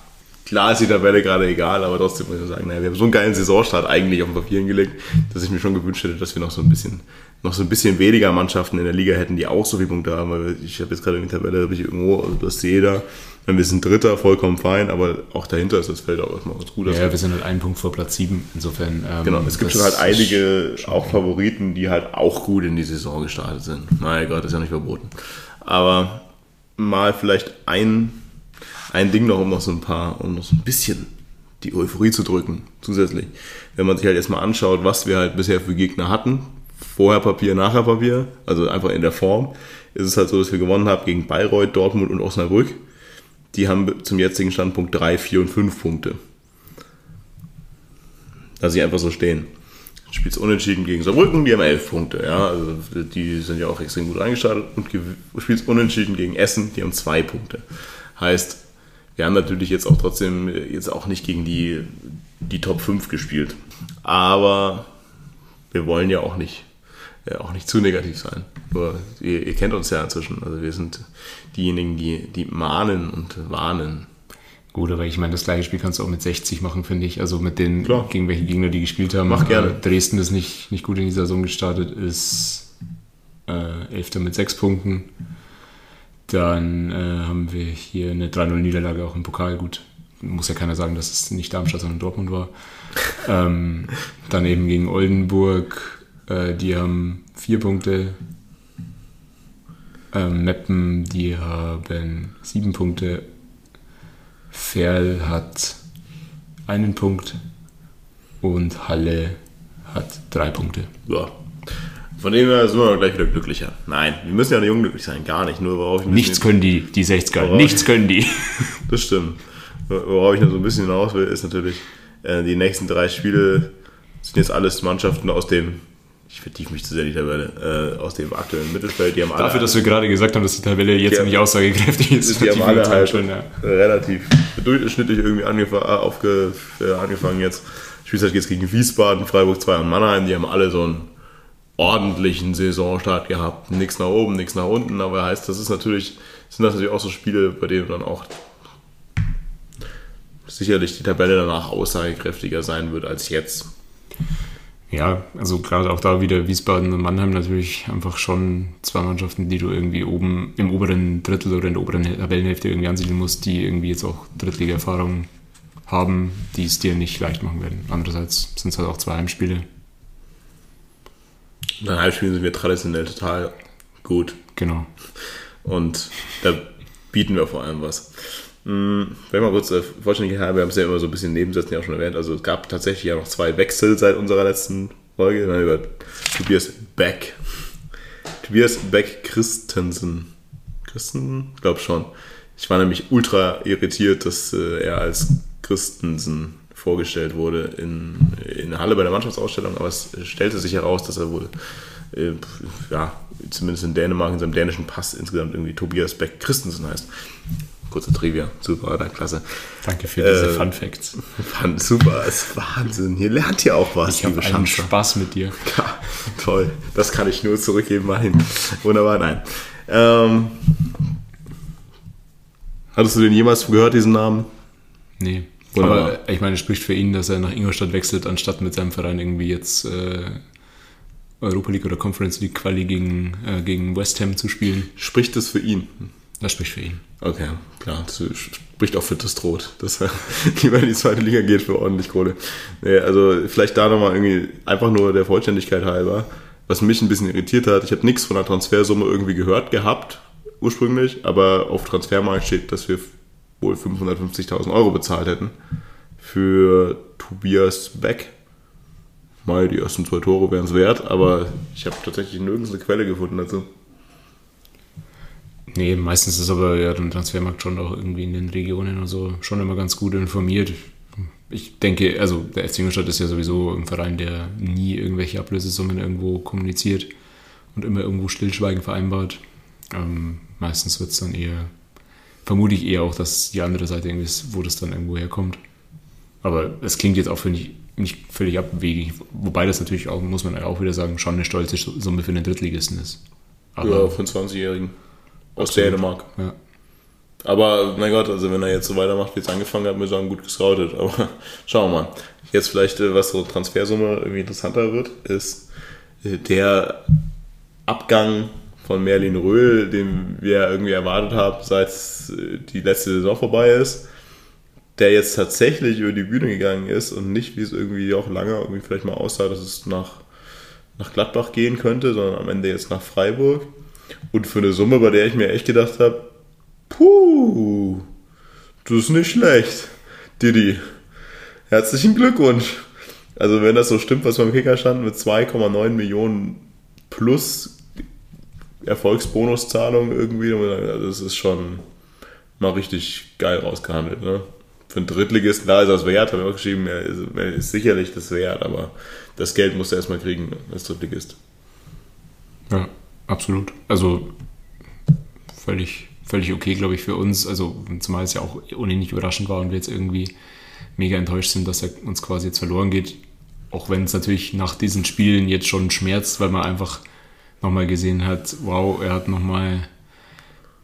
Klar ist die Tabelle gerade egal, aber trotzdem muss ich sagen, naja, wir haben so einen geilen Saisonstart eigentlich auf den Papier hingelegt, dass ich mir schon gewünscht hätte, dass wir noch so ein bisschen, noch so ein bisschen weniger Mannschaften in der Liga hätten, die auch so viele Punkte haben, weil ich habe jetzt gerade in die Tabelle, habe ich irgendwo, also das sehe jeder, wenn wir sind Dritter, vollkommen fein, aber auch dahinter ist das Feld auch erstmal ganz gut. Ja, wir sind halt einen Punkt vor Platz 7, insofern. Ähm, Genau, es gibt schon halt einige auch Favoriten, die halt auch gut in die Saison gestartet sind. Mein Gott, ist ja nicht verboten. Aber mal vielleicht ein, ein Ding noch, um noch so ein paar, um noch so ein bisschen die Euphorie zu drücken, zusätzlich. Wenn man sich halt erstmal anschaut, was wir halt bisher für Gegner hatten, vorher Papier, nachher Papier, also einfach in der Form, ist es halt so, dass wir gewonnen haben gegen Bayreuth, Dortmund und Osnabrück. Die haben zum jetzigen Standpunkt 3, 4 und 5 Punkte. Lass ich einfach so stehen. Spielst unentschieden gegen Saarbrücken, die haben 11 Punkte. Ja, also die sind ja auch extrem gut reingestartet. Und spielst unentschieden gegen Essen, die haben 2 Punkte. Heißt, wir haben natürlich jetzt auch trotzdem äh, jetzt auch nicht gegen die, die Top 5 gespielt. Aber wir wollen ja auch nicht, ja, auch nicht zu negativ sein. Nur, ihr, ihr kennt uns ja inzwischen. Also wir sind diejenigen, die, die mahnen und warnen. Gut, aber ich meine, das gleiche Spiel kannst du auch mit 60 machen, finde ich. Also mit den, Klar. gegen welche Gegner die gespielt haben. Mach gerne. Äh, Dresden ist nicht, nicht gut in die Saison gestartet, ist äh, Elfter mit 6 Punkten. Dann äh, haben wir hier eine 3-0-Niederlage auch im Pokal. Gut, muss ja keiner sagen, dass es nicht Darmstadt, sondern Dortmund war. ähm, dann eben gegen Oldenburg, äh, die haben 4 Punkte. Ähm, Meppen, die haben 7 Punkte. Ferl hat einen Punkt und Halle hat drei Punkte. Ja. Von dem her sind wir gleich wieder glücklicher. Nein, wir müssen ja nicht unglücklich sein, gar nicht. Nur worauf ich ein Nichts können die, die 60er. Worauf- Nichts können die. Das stimmt. Worauf ich noch so ein bisschen hinaus will, ist natürlich, äh, die nächsten drei Spiele sind jetzt alles Mannschaften aus dem, ich vertiefe mich zu sehr in die Tabelle, äh, aus dem aktuellen Mittelfeld. Die haben alle, Dafür, dass wir gerade gesagt haben, dass die Tabelle jetzt Ja. nicht aussagekräftig ist. die haben alle halt schon, ja. relativ durchschnittlich irgendwie angef aufge äh, angefangen jetzt. Spielst halt jetzt gegen Wiesbaden, Freiburg 2 und Mannheim. Die haben alle so einen ordentlichen Saisonstart gehabt. Nichts nach oben, nichts nach unten. Aber heißt, das ist natürlich, sind das natürlich auch so Spiele, bei denen dann auch sicherlich die Tabelle danach aussagekräftiger sein wird als jetzt. Ja, also gerade auch da wieder Wiesbaden und Mannheim natürlich einfach schon zwei Mannschaften, die du irgendwie oben im oberen Drittel oder in der oberen Tabellenhälfte irgendwie ansiedeln musst, die irgendwie jetzt auch Drittliga-Erfahrung haben, die es dir nicht leicht machen werden. Andererseits sind es halt auch zwei Heimspiele. In den Heimspielen sind wir traditionell total gut. Genau. Und da bieten wir vor allem was. Hm, Vielleicht mal kurz äh, vollständig halber, wir haben es ja immer so ein bisschen nebensätzen ja auch schon erwähnt. Also es gab tatsächlich ja noch zwei Wechsel seit unserer letzten Folge. Dann über Tobias Beck. Tobias Beck Christensen. Christensen? Ich glaube schon. Ich war nämlich ultra irritiert, dass äh, er als Christensen vorgestellt wurde in, in Halle bei der Mannschaftsausstellung, aber es stellte sich heraus, dass er wohl, äh, ja, zumindest in Dänemark, in seinem dänischen Pass insgesamt irgendwie Tobias Beck Christensen heißt. Kurze Trivia, super, klasse. Danke für diese Äh, Fun Facts. Fand super, ist Wahnsinn. Hier lernt ihr auch was, Ich habe einen Schanzer. Spaß mit dir. Ja, toll. Das kann ich nur zurückgeben, Martin. Wunderbar, nein. Ähm, hattest du den jemals gehört, diesen Namen? Nee. Wunderbar. Aber ich meine, es spricht für ihn, dass er nach Ingolstadt wechselt, anstatt mit seinem Verein irgendwie jetzt äh, Europa League oder Conference League Quali gegen, äh, gegen West Ham zu spielen. Spricht es für ihn? Das spricht für ihn. Okay, klar, das spricht auch für das Droht, dass er lieber in die zweite Liga geht für ordentlich Kohle. Nee, also vielleicht da nochmal irgendwie einfach nur der Vollständigkeit halber, was mich ein bisschen irritiert hat, ich habe nichts von der Transfersumme irgendwie gehört gehabt, ursprünglich, aber auf Transfermarkt steht, dass wir wohl 550.000 Euro bezahlt hätten für Tobias Beck. Mal, die ersten zwei Tore wären es wert, aber ich habe tatsächlich nirgends eine Quelle gefunden dazu. Nee, meistens ist aber ja der Transfermarkt schon auch irgendwie in den Regionen und so schon immer ganz gut informiert. Ich denke, also der FC Ingolstadt ist ja sowieso ein Verein, der nie irgendwelche Ablösesummen irgendwo kommuniziert und immer irgendwo Stillschweigen vereinbart. Ähm, meistens wird es dann eher, vermute ich eher auch, dass die andere Seite irgendwie ist, wo das dann irgendwo herkommt. Aber es klingt jetzt auch, finde ich, nicht völlig abwegig. Wobei das natürlich auch, muss man auch wieder sagen, schon eine stolze Summe für einen Drittligisten ist. Aber, Ja, für einen 20-Jährigen. Aus Absolut. Dänemark. ja. Aber mein Gott, also wenn er jetzt so weitermacht, wie es angefangen hat, muss ich sagen, gut gescoutet. Aber schauen wir mal. Jetzt vielleicht, äh, was so Transfersumme irgendwie interessanter wird, ist äh, der Abgang von Merlin Röhl, den wir irgendwie erwartet haben, seit äh, die letzte Saison vorbei ist, der jetzt tatsächlich über die Bühne gegangen ist und nicht, wie es irgendwie auch lange irgendwie vielleicht mal aussah, dass es nach, nach Gladbach gehen könnte, sondern am Ende jetzt nach Freiburg. Und für eine Summe, bei der ich mir echt gedacht habe, puh, das ist nicht schlecht, Didi. Herzlichen Glückwunsch. Also wenn das so stimmt, was beim Kicker stand, mit 2,9 Millionen plus Erfolgsbonuszahlung irgendwie, das ist schon mal richtig geil rausgehandelt. Ne? Für einen Drittligisten, klar ist das wert, habe ich auch geschrieben, er ist, ist sicherlich das wert, aber das Geld musst du erstmal kriegen als Drittligist. Ja, absolut. Also völlig, völlig okay, glaube ich, für uns. Also zumal es ja auch ohnehin nicht überraschend war und wir jetzt irgendwie mega enttäuscht sind, dass er uns quasi jetzt verloren geht. Auch wenn es natürlich nach diesen Spielen jetzt schon schmerzt, weil man einfach nochmal gesehen hat, wow, er hat nochmal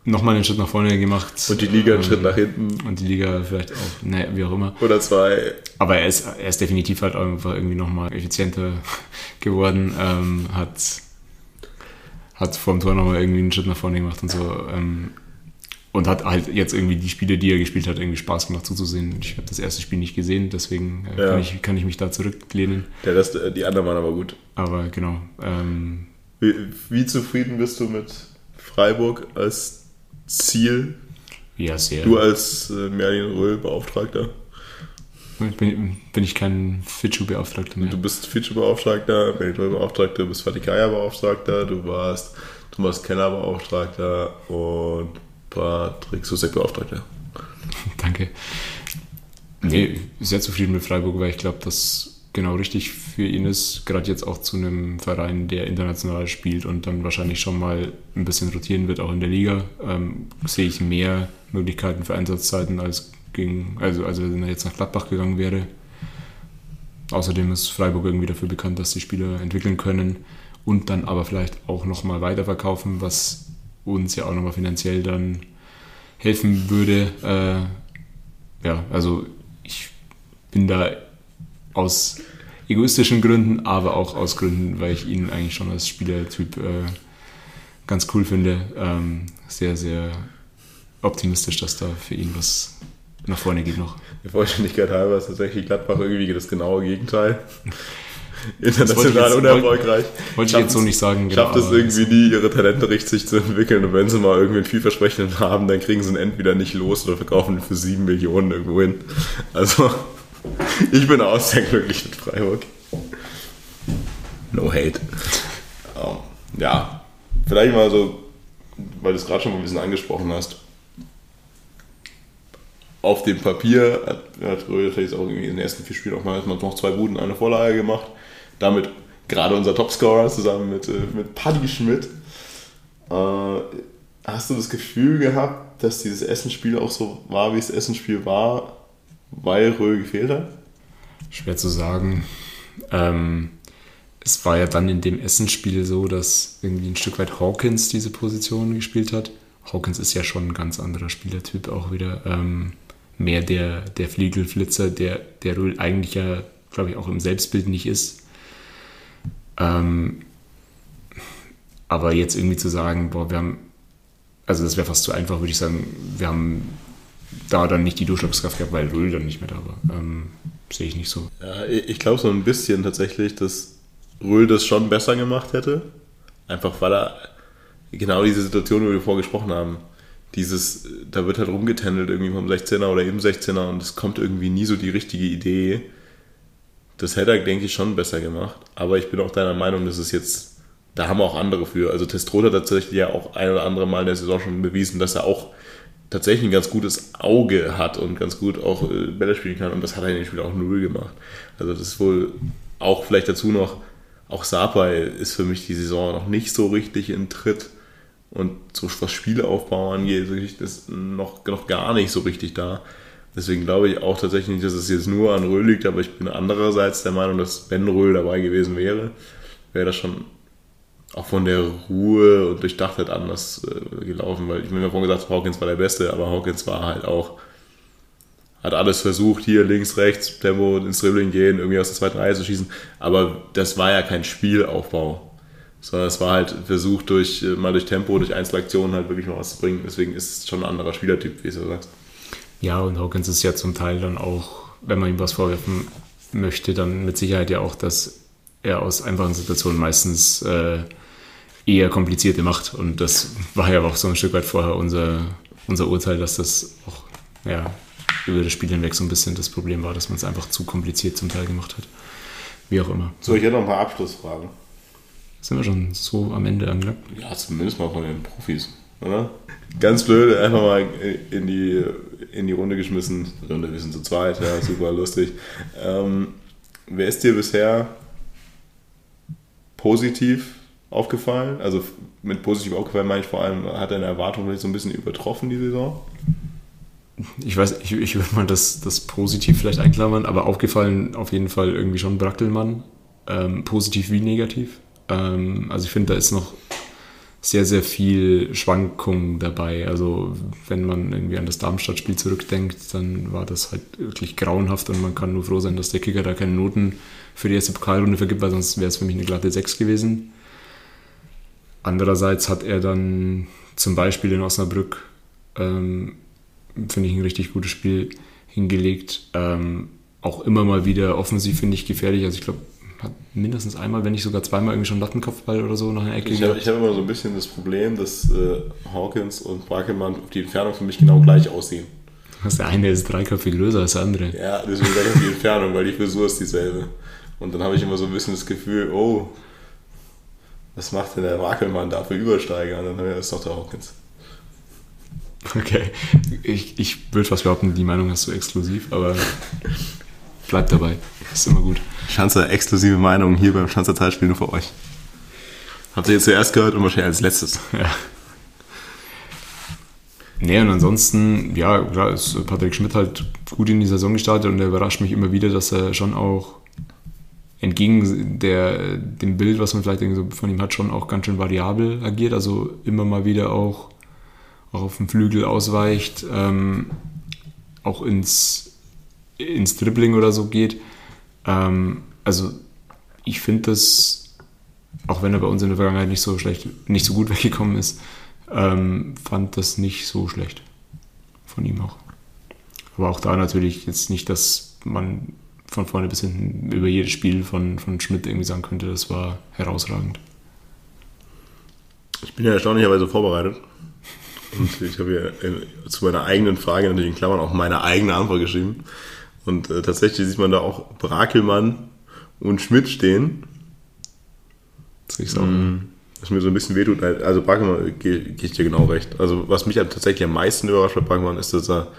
noch mal einen Schritt nach vorne gemacht. Und die Liga einen Ähm, Schritt nach hinten Und die Liga vielleicht auch, naja, wie auch immer. oder zwei. Aber er ist, er ist definitiv halt einfach irgendwie nochmal effizienter geworden, ähm, hat, hat vor dem Tor nochmal irgendwie einen Schritt nach vorne gemacht und so. Ähm, und hat halt jetzt irgendwie die Spiele, die er gespielt hat, irgendwie Spaß gemacht zuzusehen. Ich habe das erste Spiel nicht gesehen, deswegen äh, Ja. kann, ich, kann ich mich da zurücklehnen. Der Rest, äh, die anderen waren aber gut. Aber genau, ähm, Wie, wie zufrieden bist du mit Freiburg als Ziel? ja, sehr. Du als äh, Merlin Röhl Beauftragter. bin, bin ich kein Fitschu-Beauftragter mehr. Du bist Fitche-Beauftragter, Merlin Röhl Beauftragter, du bist Fatikaya Beauftragter, du warst Thomas Keller Beauftragter und Patrick Susek Beauftragter. Danke. Nee, sehr zufrieden mit Freiburg, weil ich glaube, dass genau richtig für ihn ist, gerade jetzt auch zu einem Verein, der international spielt und dann wahrscheinlich schon mal ein bisschen rotieren wird, auch in der Liga, ähm, sehe ich mehr Möglichkeiten für Einsatzzeiten als gegen, also, also wenn er jetzt nach Gladbach gegangen wäre. Außerdem ist Freiburg irgendwie dafür bekannt, dass die Spieler entwickeln können und dann aber vielleicht auch nochmal weiterverkaufen, was uns ja auch nochmal finanziell dann helfen würde. Äh, ja, also ich bin da aus egoistischen Gründen, aber auch aus Gründen, weil ich ihn eigentlich schon als Spielertyp äh, ganz cool finde, ähm, sehr, sehr optimistisch, dass da für ihn was nach vorne geht noch. Der Vollständigkeit halber ist tatsächlich Gladbach irgendwie das genaue Gegenteil. International unerfolgreich. Wollte ich jetzt so nicht sagen. Schafft genau, es aber irgendwie nie, ihre Talente richtig zu entwickeln. Und wenn sie mal irgendwie einen vielversprechenden haben, dann kriegen sie ihn entweder nicht los oder verkaufen ihn für 7 Millionen irgendwo hin. Also, ich bin auch sehr glücklich mit Freiburg. No hate. Ähm, ja, vielleicht mal so, weil du es gerade schon mal ein bisschen angesprochen hast. Auf dem Papier hat, hat natürlich auch in den ersten vier Spielen auch mal noch zwei Buden, eine Vorlage gemacht. Damit gerade unser Topscorer zusammen mit, äh, mit Paddy Schmidt. Äh, hast du das Gefühl gehabt, dass dieses Essenspiel auch so war, wie es Essenspiel war, weil Röhl gefehlt hat? Schwer zu sagen. Ähm, es war ja dann in dem Essensspiel so, dass irgendwie ein Stück weit Hawkins diese Position gespielt hat. Hawkins ist ja schon ein ganz anderer Spielertyp auch wieder. Ähm, mehr der, der Fliegelflitzer, der, der Röhl eigentlich ja, glaube ich, auch im Selbstbild nicht ist. Ähm, aber jetzt irgendwie zu sagen, boah, wir haben, also das wäre fast zu einfach, würde ich sagen, wir haben da dann nicht die Durchschlagskraft gehabt, weil Röhl dann nicht mehr da war. Ähm, sehe ich nicht so. Ja, ich glaube so ein bisschen tatsächlich, dass Röhl das schon besser gemacht hätte. Einfach weil er genau diese Situation, die wir vorher gesprochen haben, dieses, da wird halt rumgetändelt irgendwie vom 16er oder im 16er und es kommt irgendwie nie so die richtige Idee. Das hätte er, denke ich, schon besser gemacht. Aber ich bin auch deiner Meinung, dass es jetzt da haben auch andere für. Also Testrot hat tatsächlich ja auch ein oder andere Mal in der Saison schon bewiesen, dass er auch tatsächlich ein ganz gutes Auge hat und ganz gut auch äh, Bälle spielen kann. Und das hat er in dem Spiel auch null gemacht. Also das ist wohl auch vielleicht dazu noch, auch Sapai ist für mich die Saison noch nicht so richtig in Tritt. Und so was Spielaufbau angeht, ist noch, noch gar nicht so richtig da. Deswegen glaube ich auch tatsächlich nicht, dass es jetzt nur an Röhl liegt, aber ich bin andererseits der Meinung, dass wenn Röhl dabei gewesen wäre, wäre das schon auch von der Ruhe und Durchdachtheit anders äh, gelaufen, weil ich mir vorhin gesagt, Hawkins war der Beste, aber Hawkins war halt auch, hat alles versucht, hier links, rechts, Tempo ins Dribbling gehen, irgendwie aus der zweiten Reihe zu schießen, aber das war ja kein Spielaufbau, sondern es war halt versucht, durch, äh, mal durch Tempo, durch Einzelaktionen halt wirklich mal was zu bringen, deswegen ist es schon ein anderer Spielertyp, wie du sagst. Ja, und Hawkins ist ja zum Teil dann auch, wenn man ihm was vorwerfen möchte, dann mit Sicherheit ja auch, dass er aus einfachen Situationen meistens äh, eher komplizierte macht. Und das war ja auch so ein Stück weit vorher unser, unser Urteil, dass das auch ja, über das Spiel hinweg so ein bisschen das Problem war, dass man es einfach zu kompliziert zum Teil gemacht hat. Wie auch immer. So, ich hätte noch ein paar Abschlussfragen. Sind wir schon so am Ende angelangt? Ja, zumindest mal von den Profis, oder? Ganz blöd, einfach mal in die, in die Runde geschmissen. Runde, wir sind zu zweit, ja, super lustig. Ähm, wer ist dir bisher positiv aufgefallen? Also mit positiv aufgefallen meine ich vor allem, hat deine Erwartungen vielleicht so ein bisschen übertroffen die Saison? Ich weiß, ich, ich würde mal das, das positiv vielleicht einklammern, aber aufgefallen auf jeden Fall irgendwie schon Brackelmann. Ähm, positiv wie negativ. Ähm, also ich finde, da ist noch sehr, sehr viel Schwankung dabei. Also wenn man irgendwie an das Darmstadt-Spiel zurückdenkt, dann war das halt wirklich grauenhaft und man kann nur froh sein, dass der Kicker da keine Noten für die erste Pokalrunde vergibt, weil sonst wäre es für mich eine glatte 6 gewesen. Andererseits hat er dann zum Beispiel in Osnabrück, ähm, finde ich, ein richtig gutes Spiel hingelegt. Ähm, auch immer mal wieder offensiv, finde ich, gefährlich. Also ich glaube, hat mindestens einmal, wenn nicht sogar zweimal irgendwie schon Lattenkopfball oder so nach einer Ecke Ich habe hab immer so ein bisschen das Problem, dass äh, Hawkins und Brackelmann auf die Entfernung für mich genau gleich aussehen. Der eine ist dreiköpfig größer als der andere. Ja, deswegen sage ich die Entfernung, weil die Frisur ist dieselbe. Und dann habe ich immer so ein bisschen das Gefühl, oh, was macht denn der Brackelmann da für Übersteiger? Und dann habe ich, das ist doch der Hawkins. Okay, ich, ich würde fast behaupten, die Meinung hast du exklusiv, aber bleib dabei. Ist immer gut. Schanzer exklusive Meinung hier beim Schanzer Teilspiel nur für euch. Habt ihr jetzt zuerst gehört und wahrscheinlich als letztes. Ja. Nee, und ansonsten, ja, klar, ist Patrick Schmidt halt gut in die Saison gestartet und er überrascht mich immer wieder, dass er schon auch entgegen der, dem Bild, was man vielleicht so von ihm hat, schon auch ganz schön variabel agiert. Also immer mal wieder auch, auch auf dem Flügel ausweicht, ähm, auch ins, ins Dribbling oder so geht. Ähm, also ich finde das, auch wenn er bei uns in der Vergangenheit nicht so schlecht, nicht so gut weggekommen ist, ähm, fand das nicht so schlecht. Von ihm auch. Aber auch da natürlich jetzt nicht, dass man von vorne bis hinten über jedes Spiel von, von Schmidt irgendwie sagen könnte, das war herausragend. Ich bin ja erstaunlicherweise vorbereitet. Und ich habe hier äh, zu meiner eigenen Frage natürlich in Klammern auch meine eigene Antwort geschrieben. Und äh, tatsächlich sieht man da auch Brakelmann und Schmidt stehen. Das ich auch. Mm, Was mir so ein bisschen wehtut. Also Brakelmann gehe geh ich dir genau recht. Also was mich halt tatsächlich am meisten überrascht bei Brakelmann ist, dass er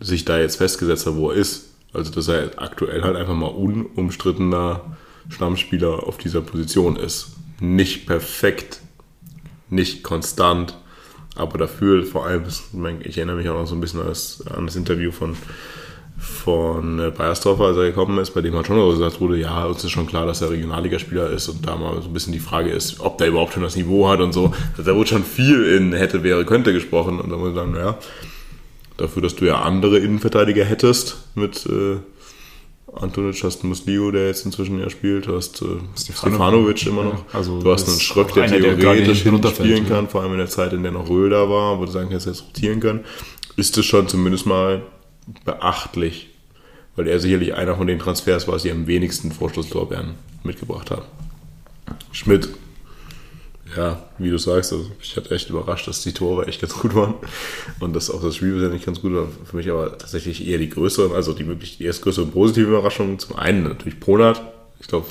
sich da jetzt festgesetzt hat, wo er ist. Also dass er aktuell halt einfach mal unumstrittener Stammspieler auf dieser Position ist. Nicht perfekt, nicht konstant, aber dafür vor allem, ich erinnere mich auch noch so ein bisschen an das, an das Interview von, von äh, Beiersdorfer, als er gekommen ist, bei dem halt schon gesagt wurde, ja, uns ist schon klar, dass er Regionalligaspieler ist und da mal so ein bisschen die Frage ist, ob der überhaupt schon das Niveau hat und so. Also da wurde schon viel in hätte, wäre, könnte gesprochen und da muss ich sagen, naja, dafür, dass du ja andere Innenverteidiger hättest mit äh, Antonic, hast Muslio, der jetzt inzwischen ja spielt, hast äh, Stefanovic immer noch. also du hast einen Schröck, der der theoretisch runterfällt, spielen ja. kann, vor allem in der Zeit, in der noch Röhl da war, wo du sagen kannst, jetzt rotieren können, ist es schon zumindest mal beachtlich, weil er sicherlich einer von den Transfers war, die am wenigsten Vorstoßlorbeeren mitgebracht haben. Schmidt, ja, wie du sagst, also ich hatte echt überrascht, dass die Tore echt ganz gut waren und dass auch das Spiel bisher nicht ganz gut war. Für mich aber tatsächlich eher die größeren, also die wirklich die erstgrößere positive Überraschung. Zum einen natürlich Pronat. Ich glaube,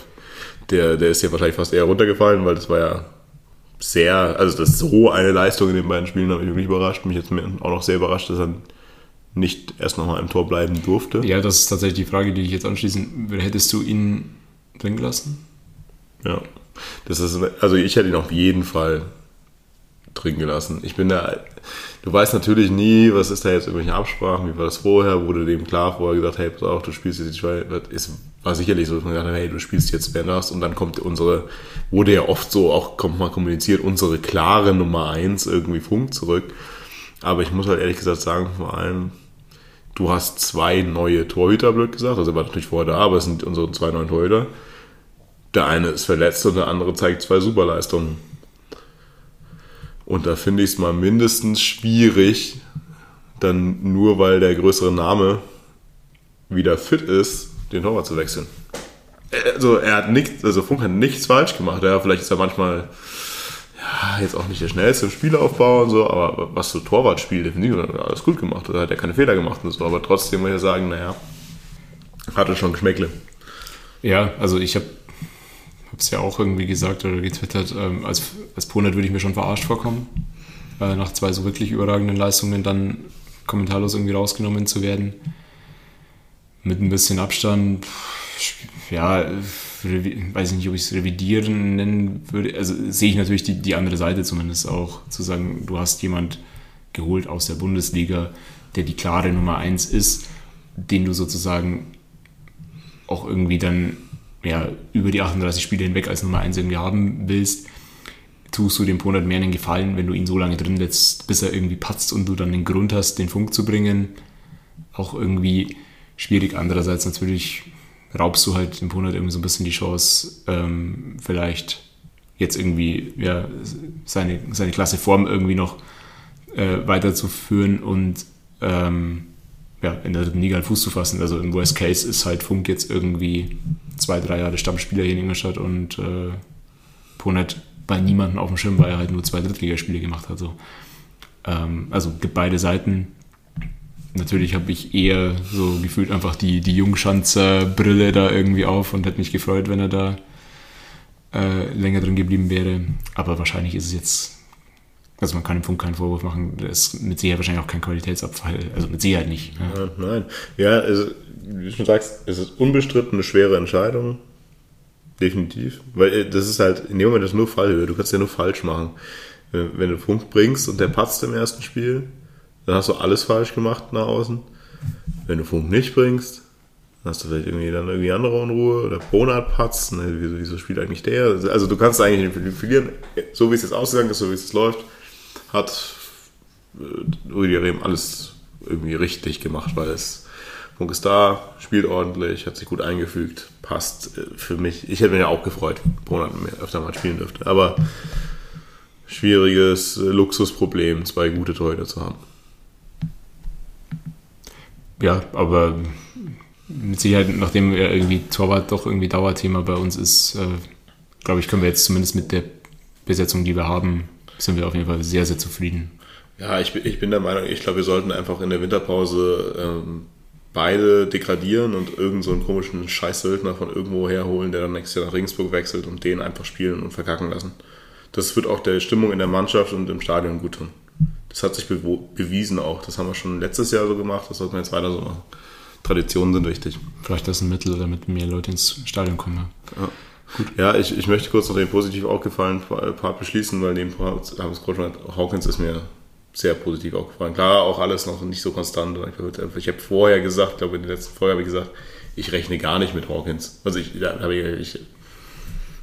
der, der ist ja wahrscheinlich fast eher runtergefallen, weil das war ja sehr, also das ist so eine Leistung in den beiden Spielen hat mich wirklich überrascht. Mich jetzt auch noch sehr überrascht, dass er nicht erst nochmal im Tor bleiben durfte. Ja, das ist tatsächlich die Frage, die ich jetzt anschließen würde. Hättest du ihn drin gelassen? Ja. Das ist, also ich hätte ihn auf jeden Fall drin gelassen. Ich bin da, du weißt natürlich nie, was ist da jetzt irgendwelche Absprachen, wie war das vorher, wurde dem klar vorher gesagt, hey, pass auf, du spielst jetzt die das ist, war sicherlich so, dass man gesagt hat, hey, du spielst jetzt das und dann kommt unsere, wurde ja oft so auch, kommt mal kommuniziert, unsere klare Nummer eins irgendwie Funk zurück. Aber ich muss halt ehrlich gesagt sagen, vor allem, du hast zwei neue Torhüter, blöd gesagt, also war natürlich vorher da, aber es sind unsere zwei neuen Torhüter. Der eine ist verletzt und der andere zeigt zwei Superleistungen. Und da finde ich es mal mindestens schwierig, dann nur weil der größere Name wieder fit ist, den Torwart zu wechseln. Also er hat nichts, also Funk hat nichts falsch gemacht. Ja, vielleicht ist er manchmal ja, jetzt auch nicht der schnellste im Spielaufbau und so, aber was so Torwartspiel definitiv alles gut gemacht. Da hat er keine Fehler gemacht und so, aber trotzdem muss ich sagen, naja, hatte schon Geschmäckle. Ja, also ich habe es ja auch irgendwie gesagt oder getwittert, ähm, als, als Ponert würde ich mir schon verarscht vorkommen, äh, nach zwei so wirklich überragenden Leistungen dann kommentarlos irgendwie rausgenommen zu werden. Mit ein bisschen Abstand, ja, weiß ich nicht, ob ich es revidieren nennen würde. Also sehe ich natürlich die, die andere Seite zumindest auch, zu sagen, du hast jemand geholt aus der Bundesliga, der die klare Nummer eins ist, den du sozusagen auch irgendwie dann ja, über die 38 Spiele hinweg als Nummer 1 irgendwie haben willst, tust du dem Ponert mehr einen Gefallen, wenn du ihn so lange drin lässt, bis er irgendwie patzt und du dann den Grund hast, den Funk zu bringen. Auch irgendwie schwierig. Andererseits natürlich raubst du halt dem Ponert irgendwie so ein bisschen die Chance, ähm, vielleicht jetzt irgendwie ja, seine, seine klasse Form irgendwie noch äh, weiterzuführen und ähm, ja, in der dritten Liga halt Fuß zu fassen. Also im Worst Case ist halt Funk jetzt irgendwie zwei, drei Jahre Stammspieler hier in Ingolstadt und äh, Ponet bei niemandem auf dem Schirm, weil er halt nur zwei Drittligaspiele gemacht hat. So. Ähm, also gibt beide Seiten. Natürlich habe ich eher so gefühlt einfach die, die Jungschanzer Brille da irgendwie auf und hätte mich gefreut, wenn er da äh, länger drin geblieben wäre. Aber wahrscheinlich ist es jetzt also man kann dem Funk keinen Vorwurf machen, das ist mit Sicherheit wahrscheinlich auch kein Qualitätsabfall, also mit Sicherheit nicht. Ne? Ja, nein. Ja, also, wie du schon sagst, es ist unbestritten eine schwere Entscheidung. Definitiv. Weil äh, das ist halt, in dem Moment ist nur Fallhöhe. Du kannst ja nur falsch machen. Wenn, du Funk bringst und der patzt im ersten Spiel, dann hast du alles falsch gemacht nach außen. Wenn du Funk nicht bringst, dann hast du vielleicht irgendwie dann irgendwie andere Unruhe oder Bonat patzt. Ne? Wieso, wieso spielt eigentlich der? Also du kannst eigentlich verlieren. So wie es jetzt ausgegangen ist, so wie es jetzt läuft, hat äh, Rüdiger Rehm alles irgendwie richtig gemacht, weil es Funk ist da, spielt ordentlich, hat sich gut eingefügt, passt äh, für mich. Ich hätte mich ja auch gefreut, mehr öfter mal spielen dürfte. Aber schwieriges äh, Luxusproblem, zwei gute Torhüter zu haben. Ja, aber mit Sicherheit, nachdem irgendwie Torwart doch irgendwie Dauerthema bei uns ist, äh, glaube ich, können wir jetzt zumindest mit der Besetzung, die wir haben, sind wir auf jeden Fall sehr, sehr zufrieden. Ja, ich, bin- ich bin der Meinung, ich glaube, wir sollten einfach in der Winterpause ähm, beide degradieren und irgendeinen so einen komischen Scheißsöldner von irgendwo herholen, der dann nächstes Jahr nach Regensburg wechselt und den einfach spielen und verkacken lassen. Das wird auch der Stimmung in der Mannschaft und im Stadion gut tun. Das hat sich bewiesen auch. Das haben wir schon letztes Jahr so gemacht, das sollten wir jetzt weiter so machen. Traditionen sind wichtig. Vielleicht das ein Mittel, damit mehr Leute ins Stadion kommen. Ja. Ja, ich, ich möchte kurz noch den positiv aufgefallenen Part beschließen, weil dem haben wir es gerade schon gesagt, Hawkins ist mir sehr positiv aufgefallen. Klar, auch alles noch nicht so konstant. Ich, ich habe vorher gesagt, glaube in der letzten Folge habe ich gesagt, ich rechne gar nicht mit Hawkins. Also ich, da habe ich, ich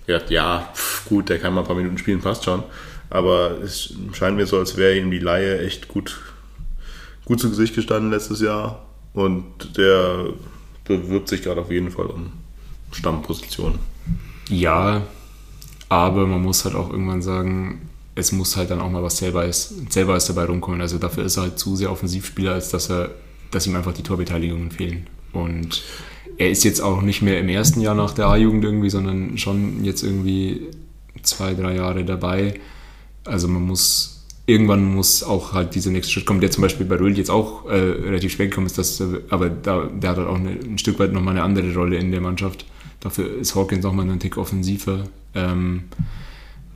gedacht, ja, pf, gut, der kann mal ein paar Minuten spielen, passt schon. Aber es scheint mir so, als wäre ihm die Laie echt gut, gut zu Gesicht gestanden letztes Jahr. Und der bewirbt sich gerade auf jeden Fall um Stammpositionen. Ja, aber man muss halt auch irgendwann sagen, es muss halt dann auch mal was selber ist, selber ist dabei rumkommen. Also dafür ist er halt zu sehr Offensivspieler, als dass er, dass ihm einfach die Torbeteiligungen fehlen. Und er ist jetzt auch nicht mehr im ersten Jahr nach der A-Jugend irgendwie, sondern schon jetzt irgendwie zwei, drei Jahre dabei. Also man muss, irgendwann muss auch halt dieser nächste Schritt kommen, der zum Beispiel bei Röhl jetzt auch äh, relativ spät gekommen ist, dass, er- aber da, der hat halt auch eine, ein Stück weit nochmal eine andere Rolle in der Mannschaft, Dafür ist Hawkins nochmal einen Tick offensiver, ähm,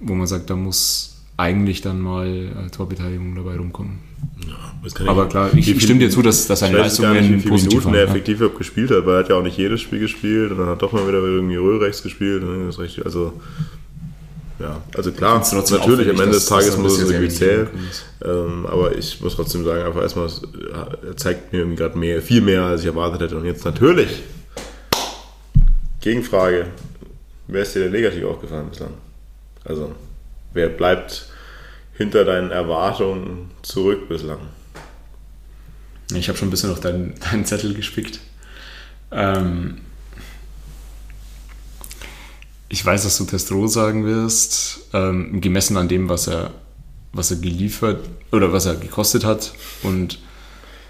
wo man sagt, da muss eigentlich dann mal äh, Torbeteiligung dabei rumkommen. Kann Aber klar, ich viel- stimme dir zu, dass, dass seine gar nicht, wie viele positiv Minuten er ja. effektiv überhaupt gespielt hat, weil er hat ja auch nicht jedes Spiel gespielt und dann hat doch mal wieder irgendwie Röhrechts gespielt. Ne? Richtig, also, ja, also klar, natürlich am Ende des Tages muss es irgendwie zählen. Ähm, aber ich muss trotzdem sagen, einfach erstmal, es, er zeigt mir gerade mehr, viel mehr, als ich erwartet hätte. Und jetzt natürlich, Gegenfrage, wer ist dir denn negativ aufgefallen bislang? Also, wer bleibt hinter deinen Erwartungen zurück bislang? Ich habe schon ein bisschen auf deinen, deinen Zettel gespickt. Ähm, ich weiß, dass du Testro sagen wirst, ähm, gemessen an dem, was er, was er geliefert oder was er gekostet hat und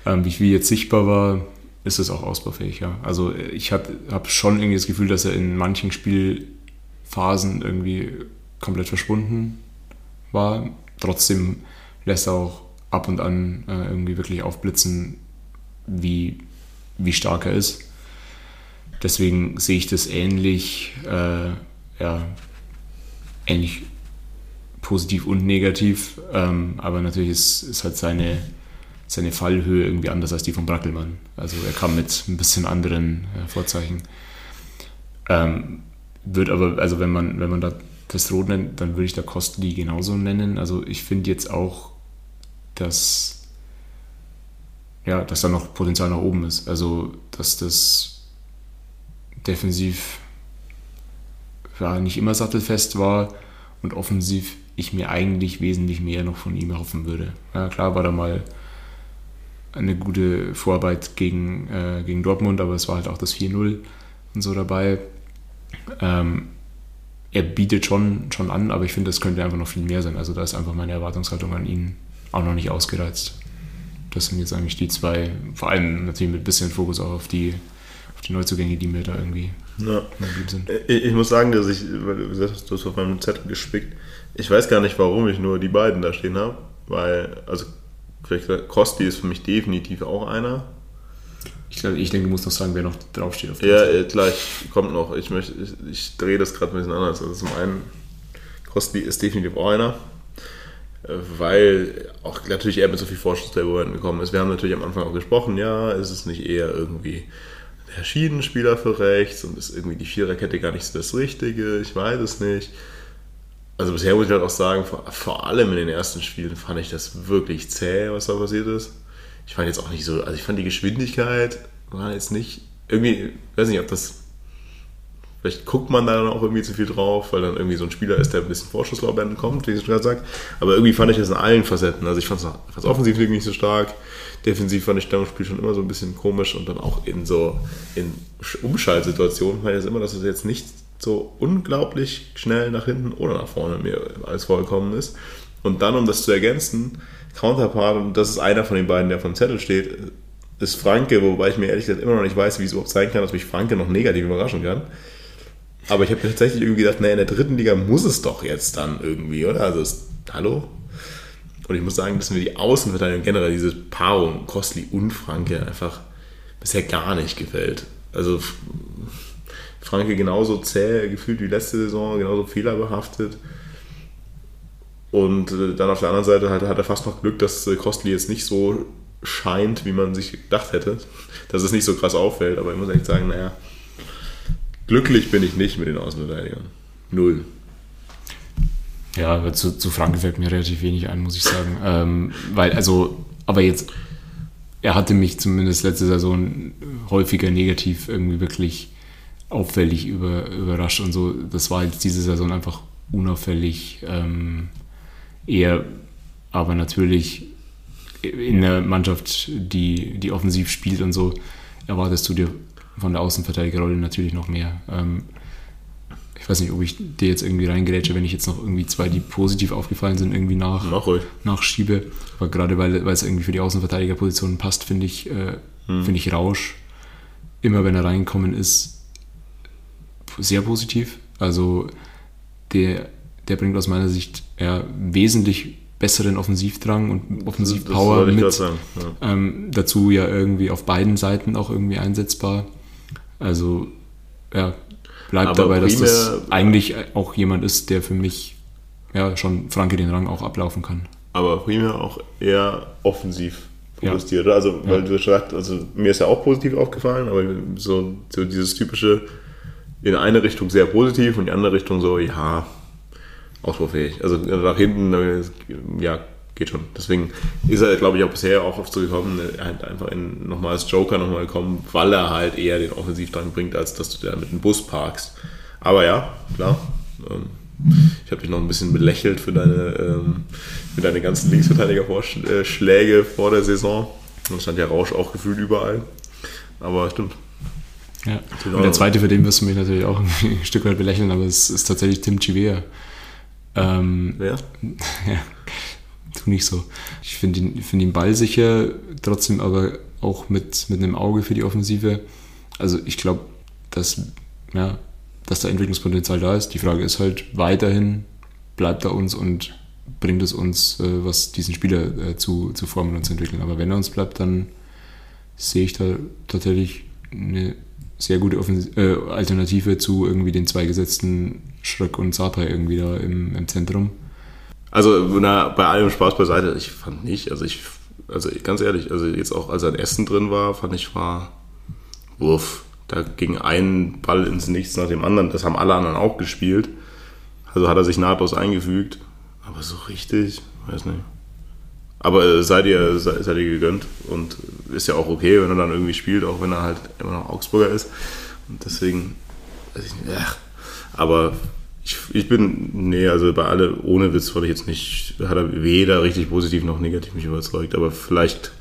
ähm, wie viel jetzt sichtbar war, ist es auch ausbaufähig. Ja. Also ich habe hab schon irgendwie das Gefühl, dass er in manchen Spielphasen irgendwie komplett verschwunden war. Trotzdem lässt er auch ab und an äh, irgendwie wirklich aufblitzen, wie, wie stark er ist. Deswegen sehe ich das ähnlich, äh, ja, ähnlich positiv und negativ. Ähm, aber natürlich ist, ist halt seine, seine Fallhöhe irgendwie anders als die von Brackelmann. Also er kam mit ein bisschen anderen äh, Vorzeichen. Ähm, wird aber, also wenn man, wenn man da Testrot nennt, dann würde ich da Kostli genauso nennen. Also ich finde jetzt auch, dass, ja, dass da noch Potenzial nach oben ist. Also dass das defensiv ja, nicht immer sattelfest war und offensiv ich mir eigentlich wesentlich mehr noch von ihm erhoffen würde. Ja, klar war da mal eine gute Vorarbeit gegen, äh, gegen Dortmund, aber es war halt auch das 4-0 und so dabei. Ähm, er bietet schon, schon an, aber ich finde, es könnte einfach noch viel mehr sein. Also da ist einfach meine Erwartungshaltung an ihn auch noch nicht ausgereizt. Das sind jetzt eigentlich die zwei, vor allem natürlich mit ein bisschen Fokus auch auf die, auf die Neuzugänge, die mir da irgendwie Ja. sind. Ich, ich muss sagen, dass ich, weil du gesagt hast, du hast auf meinem Zettel gespickt. Ich weiß gar nicht, warum ich nur die beiden da stehen habe, weil, also, Kosti ist für mich definitiv auch einer. Ich, glaub, ich denke, du musst noch sagen, wer noch draufsteht auf Ja, äh, gleich kommt noch. Ich, möchte, ich, ich drehe das gerade ein bisschen anders. Also, zum einen, Kosti ist definitiv auch einer, äh, weil auch natürlich er mit so viel Vorschusslabor gekommen ist. Wir haben natürlich am Anfang auch gesprochen, ja, ist es nicht eher irgendwie der Schiedenspieler für rechts und ist irgendwie die Viererkette gar nicht so das Richtige, ich weiß es nicht. Also bisher muss ich halt auch sagen, vor, vor allem in den ersten Spielen fand ich das wirklich zäh, was da passiert ist. Ich fand jetzt auch nicht so, also ich fand die Geschwindigkeit war jetzt nicht, irgendwie, weiß nicht, ob das, vielleicht guckt man da dann auch irgendwie zu viel drauf, weil dann irgendwie so ein Spieler ist, der ein bisschen Vorschusslorbeeren kommt, wie ich gerade sagt. Aber irgendwie fand ich das in allen Facetten. Also ich fand es offensiv wirklich nicht so stark. Defensiv fand ich Stellungsspiel schon immer so ein bisschen komisch und dann auch in so in Umschaltsituationen fand ich immer, dass es jetzt nicht so unglaublich schnell nach hinten oder nach vorne mir alles vollkommen ist. Und dann, um das zu ergänzen, Counterpart, und das ist einer von den beiden, der vom Zettel steht, ist Franke, wobei ich mir ehrlich gesagt immer noch nicht weiß, wie es überhaupt sein kann, dass mich Franke noch negativ überraschen kann. Aber ich habe tatsächlich irgendwie gedacht, naja, in der dritten Liga muss es doch jetzt dann irgendwie, oder? Also, es, hallo? Und ich muss sagen, dass mir die Außenverteidigung generell, diese Paarung Kostli und Franke einfach bisher gar nicht gefällt. Also Franke genauso zäh gefühlt wie letzte Saison, genauso fehlerbehaftet. Und äh, dann auf der anderen Seite hat, hat er fast noch Glück, dass äh, Kostli jetzt nicht so scheint, wie man sich gedacht hätte. Dass es nicht so krass auffällt. Aber ich muss echt sagen, naja, glücklich bin ich nicht mit den Außenverteidigern. Null. Ja, aber zu, zu Franke fällt mir relativ wenig ein, muss ich sagen. Ähm, weil, also, aber jetzt, er hatte mich zumindest letzte Saison häufiger negativ irgendwie wirklich auffällig über, überrascht und so. Das war jetzt diese Saison einfach unauffällig. Ähm, eher, aber natürlich in einer Mannschaft, die, die offensiv spielt und so, erwartest du dir von der Außenverteidigerrolle natürlich noch mehr. Ähm, ich weiß nicht, ob ich dir jetzt irgendwie reingerätsche, wenn ich jetzt noch irgendwie zwei, die positiv aufgefallen sind, irgendwie nach, Mach ruhig. nachschiebe. Aber gerade weil, weil es irgendwie für die Außenverteidigerposition passt, finde ich, äh, finde ich Rausch, immer wenn er reingekommen ist, sehr positiv. Also der, der bringt aus meiner Sicht ja, wesentlich besseren Offensivdrang und Offensivpower mit. ja. Ähm, dazu ja irgendwie auf beiden Seiten auch irgendwie einsetzbar. Also ja, bleib Aber dabei, dass das eigentlich auch jemand ist, der für mich ja schon Franke den Rang auch ablaufen kann. aber primär auch eher offensiv Ja. fokussiert. oder? Also, weil du sagst, also mir ist ja auch positiv aufgefallen, aber so, so dieses typische in eine Richtung sehr positiv und in die andere Richtung so, ja, ausbaufähig. Also nach hinten, äh, ja, geht schon. Deswegen ist er, glaube ich, auch bisher auch oft so gekommen, er hat einfach in, nochmal als Joker nochmal gekommen, weil er halt eher den Offensivdrang bringt, als dass du da mit dem Bus parkst. Aber ja, klar. Ähm, ich habe dich noch ein bisschen belächelt für deine, ähm, für deine ganzen Linksverteidiger-Schläge vor der Saison. Und stand ja Rausch auch gefühlt überall. Aber stimmt. Ja. Genau. Und der zweite, für den wirst du mich natürlich auch ein Stück weit belächeln, aber es ist tatsächlich Tim Chivea. Ähm, Wer? ja, tu nicht so. Ich finde ihn, find ihn ballsicher, trotzdem aber auch mit, mit einem Auge für die Offensive. Also ich glaube, dass, ja, dass da Entwicklungspotenzial da ist. Die Frage ist halt weiterhin, bleibt er uns und bringt es uns, äh, was diesen Spieler äh, zu, zu formen und zu entwickeln. Aber wenn er uns bleibt, dann sehe ich da tatsächlich eine sehr gute Offensi- äh, Alternative zu irgendwie den zwei gesetzten Schröck und Sapai irgendwie da im, im Zentrum. Also, na, bei allem Spaß beiseite, ich fand nicht, also ich, also ganz ehrlich, also jetzt auch als er in Essen drin war, fand ich war, wuff, da ging ein Ball ins Nichts nach dem anderen, das haben alle anderen auch gespielt. Also hat er sich nahtlos eingefügt, aber so richtig, weiß nicht. Aber äh, seid ihr, seid, seid ihr gegönnt und ist ja auch okay, wenn er dann irgendwie spielt, auch wenn er halt immer noch Augsburger ist. Und deswegen, weiß ich nicht, ach, aber ich, ich bin, nee, also bei alle, ohne Witz wollte ich jetzt nicht, hat er weder richtig positiv noch negativ mich überzeugt, aber vielleicht,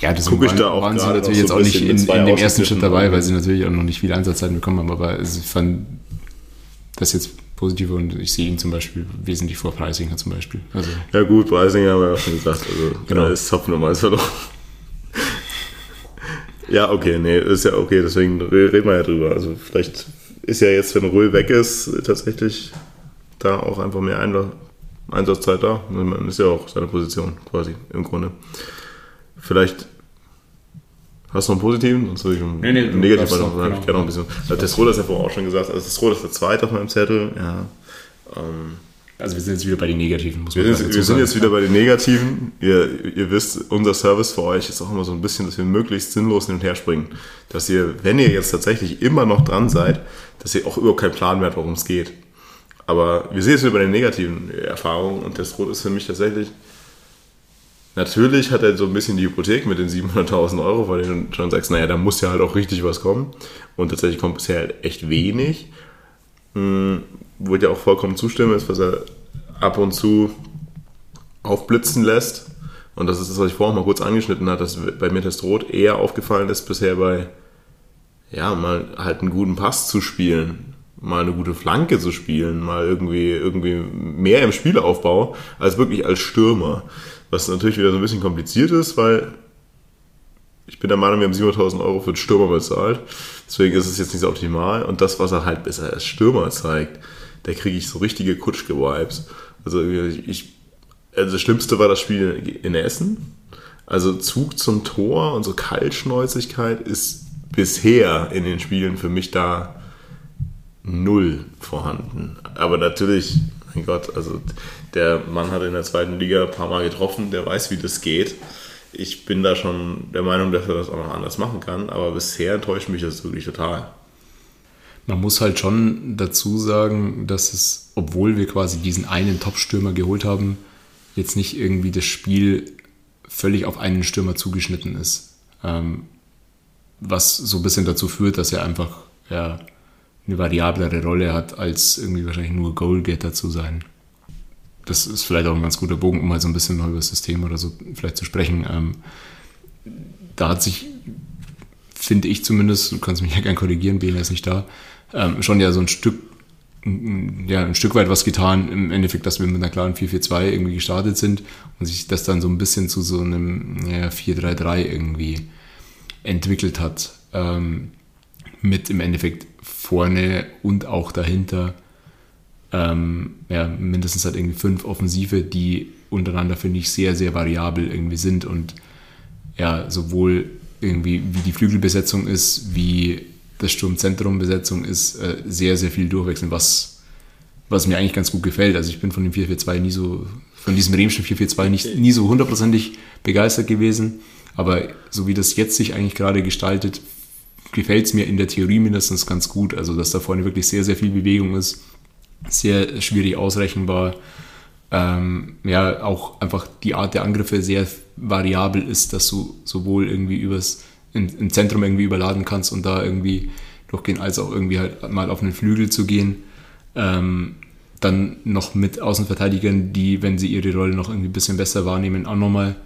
Ja, das Guck ich da auch waren sie natürlich jetzt so auch nicht in, in dem ersten Schritt dabei, weil sie natürlich auch noch nicht viel Einsatzzeiten bekommen haben, aber ich fand das jetzt positiv und ich sehe ihn zum Beispiel wesentlich vor Preisinger zum Beispiel. Also ja gut, Preisinger haben wir ja auch schon gesagt, also Genau. ist Nummer eins verloren. ja, okay, nee, ist ja okay, deswegen re- reden wir ja drüber. Also vielleicht ist ja jetzt, wenn Röhl weg ist, tatsächlich da auch einfach mehr Einsatzzeit da. Man ist ja auch seine Position quasi im Grunde. Vielleicht hast du noch einen positiven? Sonst würde ich einen Nee, nee, du negativ darfst noch, ich genau. gerne noch ein bisschen. Also Tessroda ist ja vorher auch schon gesagt, also Tessroda ist der zweite auf meinem Zettel, ja. Ähm, Also wir sind jetzt wieder bei den Negativen, muss wir man sind, dazu wir sind jetzt wieder bei den Negativen. Ihr, ihr wisst, unser Service für euch ist auch immer so ein bisschen, dass wir möglichst sinnlos hin und her springen. Dass ihr, wenn ihr jetzt tatsächlich immer noch dran seid, dass ihr auch überhaupt keinen Plan mehr habt, worum es geht. Aber wir sind jetzt wieder bei den negativen Erfahrungen und das Rot ist für mich tatsächlich. Natürlich hat er so ein bisschen die Hypothek mit den 700.000 Euro, weil du schon sagst, naja, da muss ja halt auch richtig was kommen. Und tatsächlich kommt bisher halt echt wenig wo ich ja auch vollkommen zustimme, ist, was er ab und zu aufblitzen lässt. Und das ist das, was ich vorhin mal kurz angeschnitten habe, dass bei mir das Rot eher aufgefallen ist bisher bei, ja, mal halt einen guten Pass zu spielen, mal eine gute Flanke zu spielen, mal irgendwie, irgendwie mehr im Spielaufbau, als wirklich als Stürmer. Was natürlich wieder so ein bisschen kompliziert ist, weil ich bin der Meinung, wir haben 700.000 Euro für den Stürmer bezahlt. Deswegen ist es jetzt nicht so optimal. Und das, was er halt besser als Stürmer zeigt, da kriege ich so richtige Kutschke-Vibes. Also ich, also das Schlimmste war das Spiel in Essen. Also Zug zum Tor und so Kaltschnäuzigkeit ist bisher in den Spielen für mich da null vorhanden. Aber natürlich, mein Gott, also der Mann hat in der zweiten Liga ein paar Mal getroffen, der weiß, wie das geht. Ich bin da schon der Meinung, dass er das auch noch anders machen kann, aber bisher enttäuscht mich das wirklich total. Man muss halt schon dazu sagen, dass es, obwohl wir quasi diesen einen Top-Stürmer geholt haben, jetzt nicht irgendwie das Spiel völlig auf einen Stürmer zugeschnitten ist. Ähm, was so ein bisschen dazu führt, dass er einfach ja, eine variablere Rolle hat, als irgendwie wahrscheinlich nur Goalgetter zu sein. Das ist vielleicht auch ein ganz guter Bogen, um mal so ein bisschen noch über das System oder so vielleicht zu sprechen. Ähm, da hat sich finde ich zumindest, du kannst mich ja gern korrigieren, Bene ist nicht da, ähm, schon ja so ein Stück, ja, ein Stück weit was getan, im Endeffekt, dass wir mit einer klaren 4-4-2 irgendwie gestartet sind und sich das dann so ein bisschen zu so einem ja, 4-3-3 irgendwie entwickelt hat. Ähm, mit im Endeffekt vorne und auch dahinter ähm, ja, mindestens halt irgendwie fünf Offensive, die untereinander, finde ich, sehr, sehr variabel irgendwie sind und ja, sowohl irgendwie wie die Flügelbesetzung ist, wie der Sturmzentrumbesetzung ist, äh, sehr, sehr viel durchwechseln, was, was mir eigentlich ganz gut gefällt. Also ich bin von dem 4-4-2 nie so, von diesem Remschen 4-4-2 nicht, nie so hundertprozentig begeistert gewesen. Aber so wie das jetzt sich eigentlich gerade gestaltet, gefällt es mir in der Theorie mindestens ganz gut. Also dass da vorne wirklich sehr, sehr viel Bewegung ist, sehr schwierig ausrechenbar. Ähm, ja, auch einfach die Art der Angriffe sehr variabel ist, dass du sowohl irgendwie übers in, im Zentrum irgendwie überladen kannst und da irgendwie durchgehen, als auch irgendwie halt mal auf einen Flügel zu gehen. Ähm, dann noch mit Außenverteidigern, die, wenn sie ihre Rolle noch irgendwie ein bisschen besser wahrnehmen, auch nochmal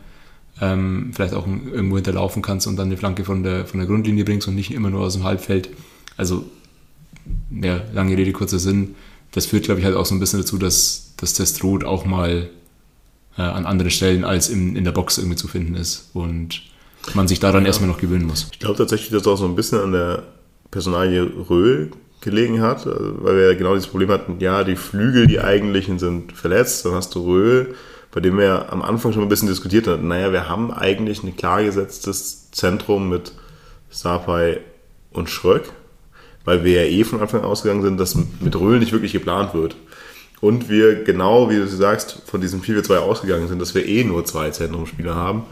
ähm, vielleicht auch irgendwo hinterlaufen kannst und dann eine Flanke von der, von der Grundlinie bringst und nicht immer nur aus dem Halbfeld. Also, ja, lange Rede, kurzer Sinn. Das führt, glaube ich, halt auch so ein bisschen dazu, dass, dass Testrot auch mal äh, an anderen Stellen als in, in der Box irgendwie zu finden ist und man sich daran ja. erstmal noch gewöhnen muss. Ich glaube tatsächlich, dass auch so ein bisschen an der Personalie Röhl gelegen hat, weil wir ja genau dieses Problem hatten, ja, die Flügel, die eigentlichen sind verletzt, dann hast du Röhl, bei dem wir am Anfang schon ein bisschen diskutiert hatten, naja, wir haben eigentlich ein klar gesetztes Zentrum mit Sapai und Schröck, weil wir ja eh von Anfang an ausgegangen sind, dass mit Röhl nicht wirklich geplant wird. Und wir genau, wie du sagst, von diesem 4-4-2 ausgegangen sind, dass wir eh nur zwei Zentrumspieler haben.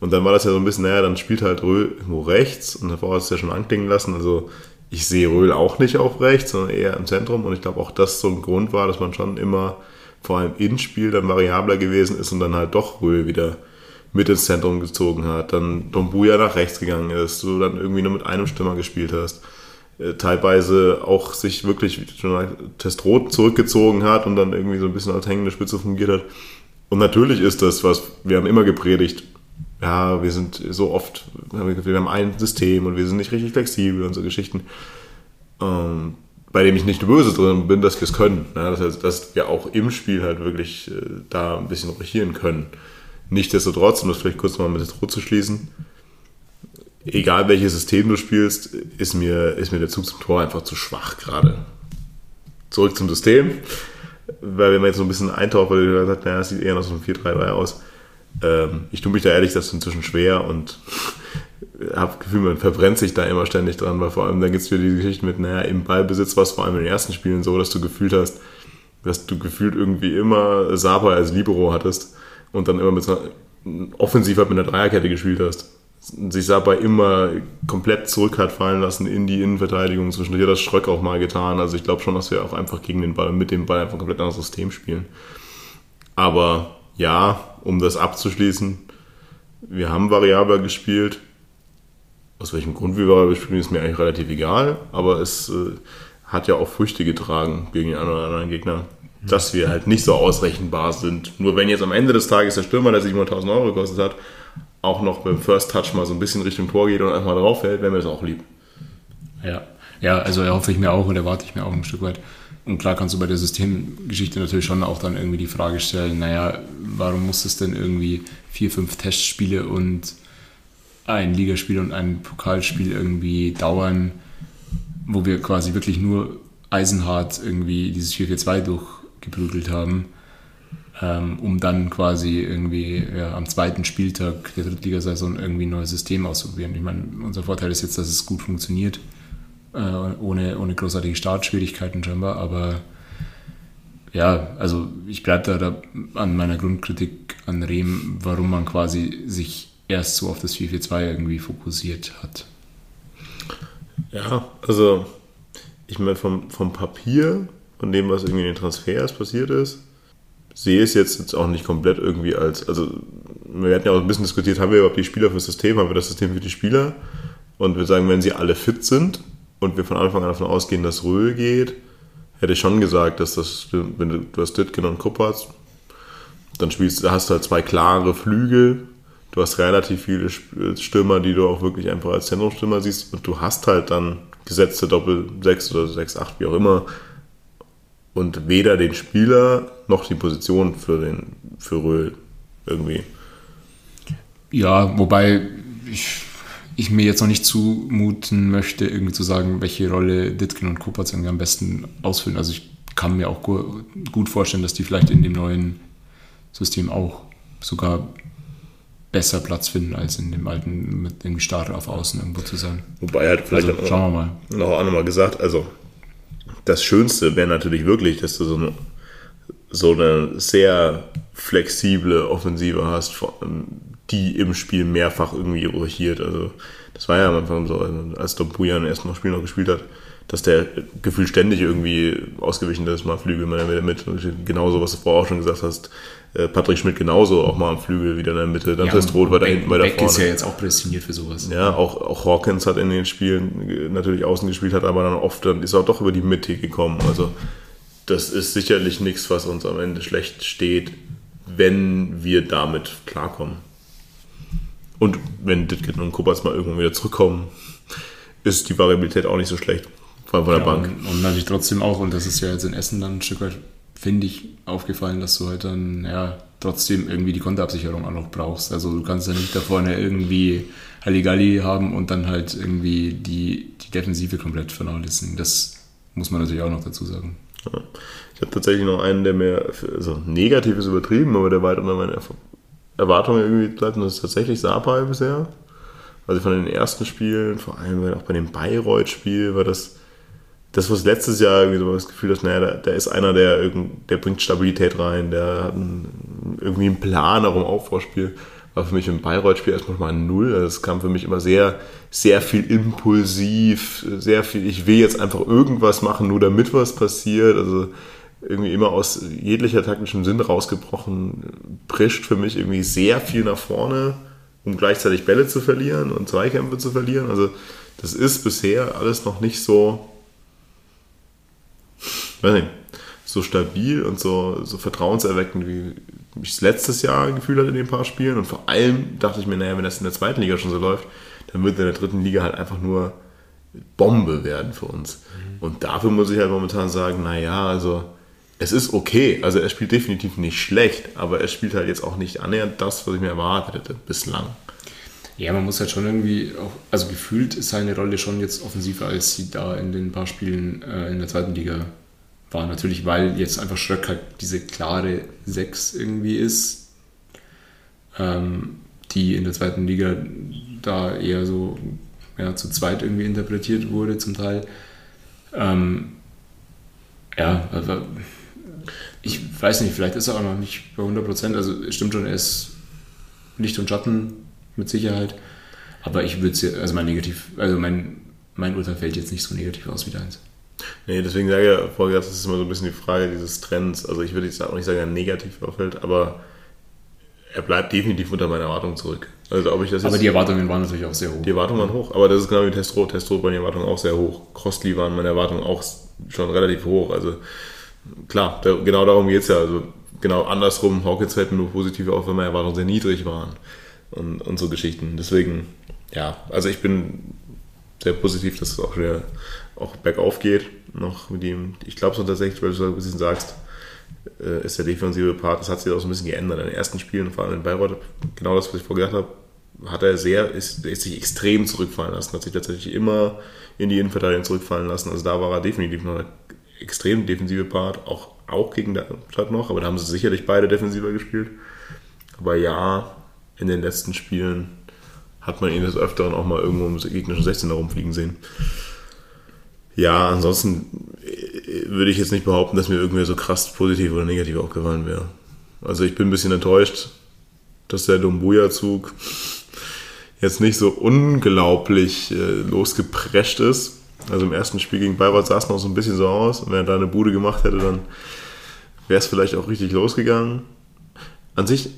Und dann war das ja so ein bisschen, naja, dann spielt halt Röhl irgendwo rechts und davor hast du es ja schon anklingen lassen. Also ich sehe Röhl auch nicht auf rechts, sondern eher im Zentrum. Und ich glaube auch, dass so ein Grund war, dass man schon immer vor allem ins Spiel dann variabler gewesen ist und dann halt doch Röhl wieder mit ins Zentrum gezogen hat, dann Dombuja nach rechts gegangen ist, du dann irgendwie nur mit einem Stürmer gespielt hast, äh, teilweise auch sich wirklich Testrot zurückgezogen hat und dann irgendwie so ein bisschen als hängende Spitze fungiert hat. Und natürlich ist das, was wir haben immer gepredigt, ja, wir sind so oft, wir haben ein System und wir sind nicht richtig flexibel und so Geschichten. Ähm, bei dem ich nicht böse drin bin, dass wir es können. Ja, das heißt, dass wir auch im Spiel halt wirklich äh, da ein bisschen rochieren können. Nichtsdestotrotz, um das vielleicht kurz mal mit Rot zu schließen, egal welches System du spielst, ist mir, ist mir der Zug zum Tor einfach zu schwach gerade. Zurück zum System, weil wenn man jetzt so ein bisschen eintaucht, weil du gesagt hast, naja, es sieht eher nach so einem 4-3-3 aus. Ähm, ich tue mich da ehrlich gesagt inzwischen schwer und habe das Gefühl, man verbrennt sich da immer ständig dran, weil vor allem dann gibt es wieder die Geschichte mit, naja, im Ballbesitz war es vor allem in den ersten Spielen so, dass du gefühlt hast, dass du gefühlt irgendwie immer Saba als Libero hattest und dann immer mit so offensiv halt mit einer Dreierkette gespielt hast. Sich Saba immer komplett zurück hat fallen lassen in die Innenverteidigung. Zwischendurch hat das Schröck auch mal getan. Also ich glaube schon, dass wir auch einfach gegen den Ball, mit dem Ball einfach ein komplett anderes System spielen. Aber ja, um das abzuschließen, wir haben variabler gespielt aus welchem Grund wir spielen, ist mir eigentlich relativ egal, aber es äh, hat ja auch Früchte getragen gegen den einen oder anderen Gegner, dass wir halt nicht so ausrechenbar sind. Nur wenn jetzt am Ende des Tages der Stürmer, der 700.000 Euro gekostet hat, auch noch beim First Touch mal so ein bisschen Richtung Tor geht und einfach drauf fällt, wäre mir das auch lieb. Ja, ja, also erhoffe ich mir auch und erwarte ich mir auch ein Stück weit. Und klar kannst du bei der Systemgeschichte natürlich schon auch dann irgendwie die Frage stellen, naja, warum muss es denn irgendwie vier, fünf Testspiele und ein Ligaspiel und ein Pokalspiel irgendwie dauern, wo wir quasi wirklich nur eisenhart irgendwie dieses 4-4-2 durchgeprügelt haben, ähm, um dann quasi irgendwie ja, am zweiten Spieltag der Drittligasaison irgendwie ein neues System auszuprobieren. Ich meine, unser Vorteil ist jetzt, dass es gut funktioniert, äh, ohne, ohne großartige Startschwierigkeiten scheinbar, aber ja, also ich bleibe da, da an meiner Grundkritik an Rehm, warum man quasi sich erst so auf das 4-4-2 irgendwie fokussiert hat. Ja, also ich meine, vom, vom Papier, von dem, was irgendwie in den Transfers passiert ist, sehe es jetzt, jetzt auch nicht komplett irgendwie als, also wir hatten ja auch ein bisschen diskutiert, haben wir überhaupt die Spieler für das System, haben wir das System für die Spieler? Und wir sagen, wenn sie alle fit sind und wir von Anfang an davon ausgehen, dass Röhl geht, hätte ich schon gesagt, dass das, wenn du, du hast Ditkin und Kuppertz, dann spielst, hast du halt zwei klare Flügel, du hast relativ viele Stürmer, die du auch wirklich einfach als Zentrumstürmer siehst und du hast halt dann gesetzte Doppel 6 oder 6, 8, wie auch immer und weder den Spieler noch die Position für den für Röhl irgendwie. Ja, wobei ich, ich mir jetzt noch nicht zumuten möchte, irgendwie zu sagen, welche Rolle Ditkin und Kopatz irgendwie am besten ausfüllen. Also ich kann mir auch gut vorstellen, dass die vielleicht in dem neuen System auch sogar besser Platz finden, als in dem alten mit irgendwie starr auf Außen irgendwo zu sein. Wobei halt vielleicht Also schauen wir mal. noch auch nochmal gesagt, also das Schönste wäre natürlich wirklich, dass du so eine, so eine sehr flexible Offensive hast, die im Spiel mehrfach irgendwie rochiert. Also das war ja am Anfang so, als Dompujan erst noch Spiel noch gespielt hat, dass der gefühlt ständig irgendwie ausgewichen ist, mal Flügel, mal in der Mitte. Genauso, was du vorher auch schon gesagt hast. Äh, Patrick Schmidt genauso, auch mal am Flügel, wieder in der Mitte. Dann Test Rot war da hinten weiter Beck vorne. ist ja jetzt auch prädestiniert für sowas. Ja, auch, auch Hawkins hat in den Spielen natürlich außen gespielt, hat aber dann oft, dann ist er auch doch über die Mitte gekommen. Also das ist sicherlich nichts, was uns am Ende schlecht steht, wenn wir damit klarkommen. Und wenn Ditkin und Kuppers mal irgendwann wieder zurückkommen, ist die Variabilität auch nicht so schlecht. Vor allem von der Ja, Bank. Und, und natürlich trotzdem auch, und das ist ja jetzt in Essen dann ein Stück weit, finde ich, aufgefallen, dass du halt dann, ja, trotzdem irgendwie die Konterabsicherung auch noch brauchst. Also du kannst ja nicht da vorne irgendwie Halligalli haben und dann halt irgendwie die, die Defensive komplett vernachlässigen. Das muss man natürlich auch noch dazu sagen. Ich habe tatsächlich noch einen, der mir, also negativ ist übertrieben, aber der weit unter meinen Erwartungen irgendwie bleibt, und das ist tatsächlich Sapai bisher. Also von den ersten Spielen, vor allem auch bei dem Bayreuth-Spiel, war das, das, was letztes Jahr irgendwie so das Gefühl hast, naja, da, da ist einer, der, irgend, der bringt Stabilität rein, der hat einen, irgendwie einen Plan auch im Aufbauspiel. War für mich im Bayreuth-Spiel erstmal mal ein Null. Also es kam für mich immer sehr, sehr viel impulsiv, sehr viel, ich will jetzt einfach irgendwas machen, nur damit was passiert. Also irgendwie immer aus jeglicher taktischem Sinn rausgebrochen, prischt für mich irgendwie sehr viel nach vorne, um gleichzeitig Bälle zu verlieren und Zweikämpfe zu verlieren. Also das ist bisher alles noch nicht so, weiß nicht, so stabil und so, so vertrauenserweckend, wie ich es letztes Jahr gefühlt hatte in den paar Spielen. Und vor allem dachte ich mir, naja, wenn das in der zweiten Liga schon so läuft, dann wird in der dritten Liga halt einfach nur Bombe werden für uns. Und dafür muss ich halt momentan sagen, naja, also es ist okay. Also er spielt definitiv nicht schlecht, aber er spielt halt jetzt auch nicht annähernd das, was ich mir erwartet hätte bislang. Ja, man muss halt schon irgendwie auch, also gefühlt ist seine Rolle schon jetzt offensiver, als sie da in den paar Spielen äh, in der zweiten Liga war. Natürlich, weil jetzt einfach Schröck halt diese klare 6 irgendwie ist, ähm, die in der zweiten Liga da eher so ja, zu zweit irgendwie interpretiert wurde zum Teil. Ähm, ja, aber ich weiß nicht, vielleicht ist er auch noch nicht bei 100 Prozent. Also es stimmt schon, er ist Licht und Schatten mit Sicherheit. Aber ich würde es, also mein Negativ, also mein, mein Urteil fällt jetzt nicht so negativ aus wie deins. Nee, deswegen sage ich ja vorher, das ist immer so ein bisschen die Frage dieses Trends. Also ich würde jetzt auch nicht sagen, er negativ auffällt, aber er bleibt definitiv unter meiner Erwartung zurück. Also ob ich das Aber die Erwartungen waren natürlich auch sehr hoch. die Erwartungen waren hoch, aber das ist genau wie Testro. Testro waren die Erwartungen auch sehr hoch. Crossley waren meine Erwartungen auch schon relativ hoch. Also klar, da, genau darum geht es ja. Also genau andersrum, Hawkins mir nur positiv auf, wenn meine Erwartungen sehr niedrig waren. Und, und so Geschichten. Deswegen, ja, also ich bin sehr positiv, dass es auch wieder auch bergauf geht. Noch mit ihm. Ich glaube so tatsächlich, weil du so ein bisschen sagst, äh, ist der defensive Part, das hat sich auch so ein bisschen geändert. In den ersten Spielen, vor allem in Bayreuth, genau das, was ich vorher gesagt habe, hat er sehr, ist, ist sich extrem zurückfallen lassen, hat sich tatsächlich immer in die Innenverteidigung zurückfallen lassen. Also da war er definitiv noch der extrem defensive Part, auch, auch gegen Darmstadt noch, aber da haben sie sicherlich beide defensiver gespielt. Aber ja, in den letzten Spielen hat man ihn des Öfteren auch mal irgendwo im gegnerischen 16 herumfliegen sehen. Ja, ansonsten äh, würde ich jetzt nicht behaupten, dass mir irgendwie so krass positiv oder negativ aufgefallen wäre. Also ich bin ein bisschen enttäuscht, dass der Dumbuya-Zug jetzt nicht so unglaublich äh, losgeprescht ist. Also im ersten Spiel gegen Bayreuth sah es noch so ein bisschen so aus. Und wenn er da eine Bude gemacht hätte, dann wäre es vielleicht auch richtig losgegangen. An sich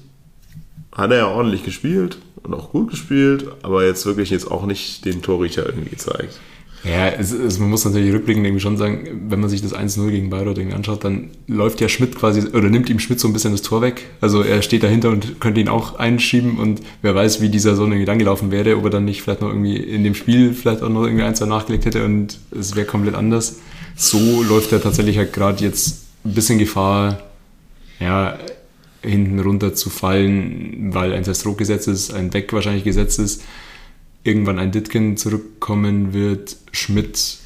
hat er ja ordentlich gespielt und auch gut gespielt, aber jetzt wirklich jetzt auch nicht den Torriecher irgendwie gezeigt. Ja, es, es, man muss natürlich rückblickend irgendwie schon sagen, wenn man sich das 1-0 gegen Bayreuth irgendwie anschaut, dann läuft ja Schmidt quasi, oder nimmt ihm Schmidt so ein bisschen das Tor weg. Also er steht dahinter und könnte ihn auch einschieben und wer weiß, wie dieser Sohn irgendwie dann gelaufen wäre, ob er dann nicht vielleicht noch irgendwie in dem Spiel vielleicht auch noch irgendwie ein, zwei nachgelegt hätte und es wäre komplett anders. So läuft er tatsächlich halt gerade jetzt ein bisschen Gefahr, ja, hinten runter zu fallen, weil ein Testro gesetzt ist, ein Beck wahrscheinlich gesetzt ist irgendwann ein Ditkin zurückkommen wird, Schmidt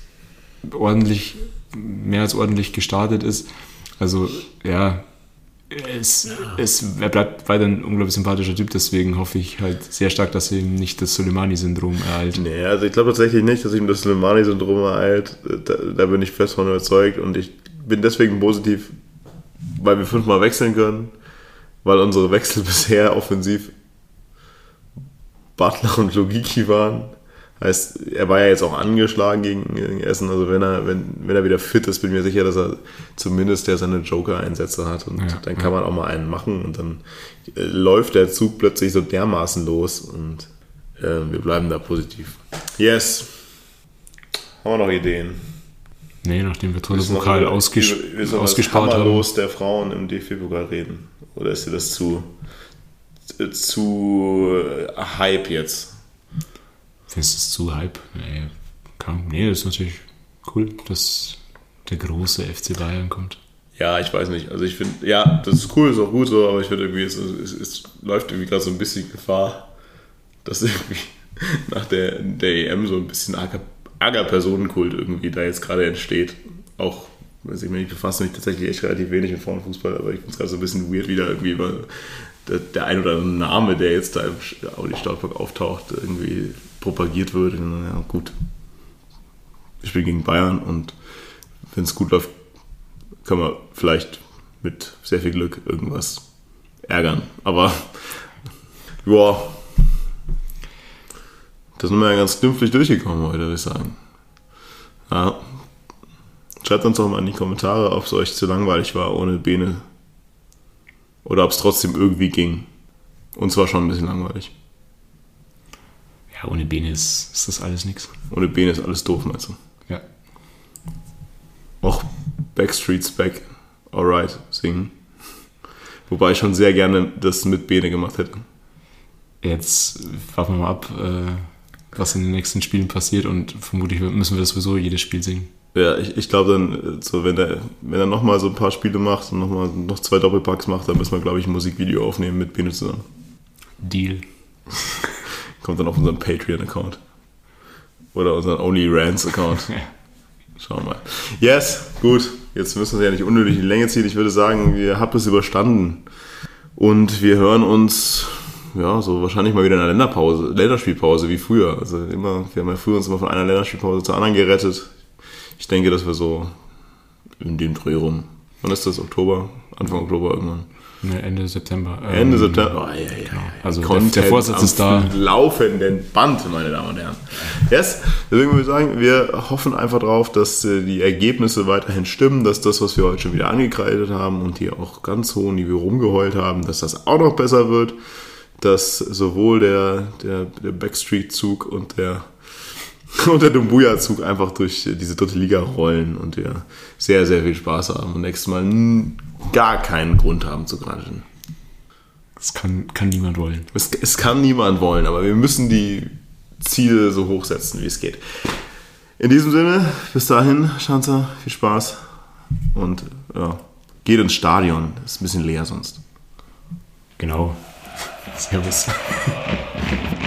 ordentlich, mehr als ordentlich gestartet ist. Also ja, Es, es, er bleibt weiter ein unglaublich sympathischer Typ, deswegen hoffe ich halt sehr stark, dass ihm nicht das Soleimani-Syndrom ereilt. Nee, also ich glaube tatsächlich nicht, dass ihm das Soleimani-Syndrom ereilt. Da, da bin ich fest von überzeugt und ich bin deswegen positiv, weil wir fünfmal wechseln können, weil unsere Wechsel bisher offensiv Butler und Logiki waren. Heißt, er war ja jetzt auch angeschlagen gegen, gegen Essen. Also wenn er, wenn, wenn er wieder fit ist, bin ich mir sicher, dass er zumindest der seine Joker-Einsätze hat. Und Ja, dann kann man auch mal einen machen und dann äh, läuft der Zug plötzlich so dermaßen los und äh, wir bleiben da positiv. Yes. Haben wir noch Ideen? Nee, nachdem wir tolle Willst du noch Pokal über- ausges ausgespart haben. Hammerlos der Frauen im DFB-Pokal reden? Oder ist dir das zu, zu, äh, Hype jetzt? Findest du es zu Hype? Nee, kann, nee, das ist natürlich cool, dass der große FC Bayern kommt. Ja, ich weiß nicht. Also ich finde, ja, das ist cool, ist auch gut so, aber ich finde irgendwie, es, es, es läuft irgendwie gerade so ein bisschen Gefahr, dass irgendwie nach der, der EM so ein bisschen arger, Personenkult irgendwie da jetzt gerade entsteht. Auch, weiß ich, ich befasse mich tatsächlich echt relativ wenig mit Frauenfußball, aber ich finde es gerade so ein bisschen weird wieder irgendwie, weil der, der ein oder andere Name, der jetzt da im Audi Startpark auftaucht, irgendwie propagiert wird. Und, ja, gut. Wir spielen gegen Bayern und wenn es gut läuft, kann man vielleicht mit sehr viel Glück irgendwas ärgern. Aber ja, da sind wir ja ganz glimpflich durchgekommen heute, würde ich sagen. Ja. Schreibt uns doch mal in die Kommentare, ob es euch zu langweilig war ohne Bene. Oder ob es trotzdem irgendwie ging. Uns war schon ein bisschen langweilig. Ja, ohne Bene ist, ist das alles nix. Ohne Bene ist alles doof, meinst du? Ja. auch Backstreet's Back, alright, singen. Wobei ich schon sehr gerne das mit Bene gemacht hätte. Jetzt warten wir mal ab, äh, was in den nächsten Spielen passiert und vermutlich müssen wir sowieso jedes Spiel singen. Ja, ich, ich glaube dann, äh, so, wenn er, wenn er nochmal so ein paar Spiele macht und nochmal noch zwei Doppelpacks macht, dann müssen wir, glaube ich, ein Musikvideo aufnehmen mit Bene zusammen. Deal. Kommt dann auf unseren Patreon-Account. Oder unseren OnlyRants-Account. Ja. Schauen wir mal. Yes, gut. Jetzt müssen wir ja nicht unnötig in die Länge ziehen. Ich würde sagen, wir haben es überstanden. Und wir hören uns, ja, so wahrscheinlich mal wieder in einer Länderpause, Länderspielpause wie früher. Also immer, wir haben ja früher uns immer von einer Länderspielpause zur anderen gerettet. Ich denke, dass wir so in dem Dreh rum. Wann ist das? Oktober? Anfang Oktober irgendwann. Ne, Ende September. Ende Ähm, September. Oh, ja, ja, ja. Also der, Content der Vorsatz ist da. laufenden Band, meine Damen und Herren. Yes, deswegen würde ich sagen, wir hoffen einfach drauf, dass äh, die Ergebnisse weiterhin stimmen, dass das, was wir heute schon wieder angekreidet haben und hier auch ganz hohen Niveau rumgeheult haben, dass das auch noch besser wird, dass sowohl der, der, der Backstreet-Zug und der und der Dumbuya-Zug einfach durch diese dritte Liga rollen und wir sehr, sehr viel Spaß haben und nächstes Mal gar keinen Grund haben zu granteln. Das kann, kann niemand wollen. Es, es kann niemand wollen, aber wir müssen die Ziele so hoch setzen, wie es geht. In diesem Sinne, bis dahin, Schanzer, viel Spaß und ja, geht ins Stadion. Ist ein bisschen leer sonst. Genau. Servus.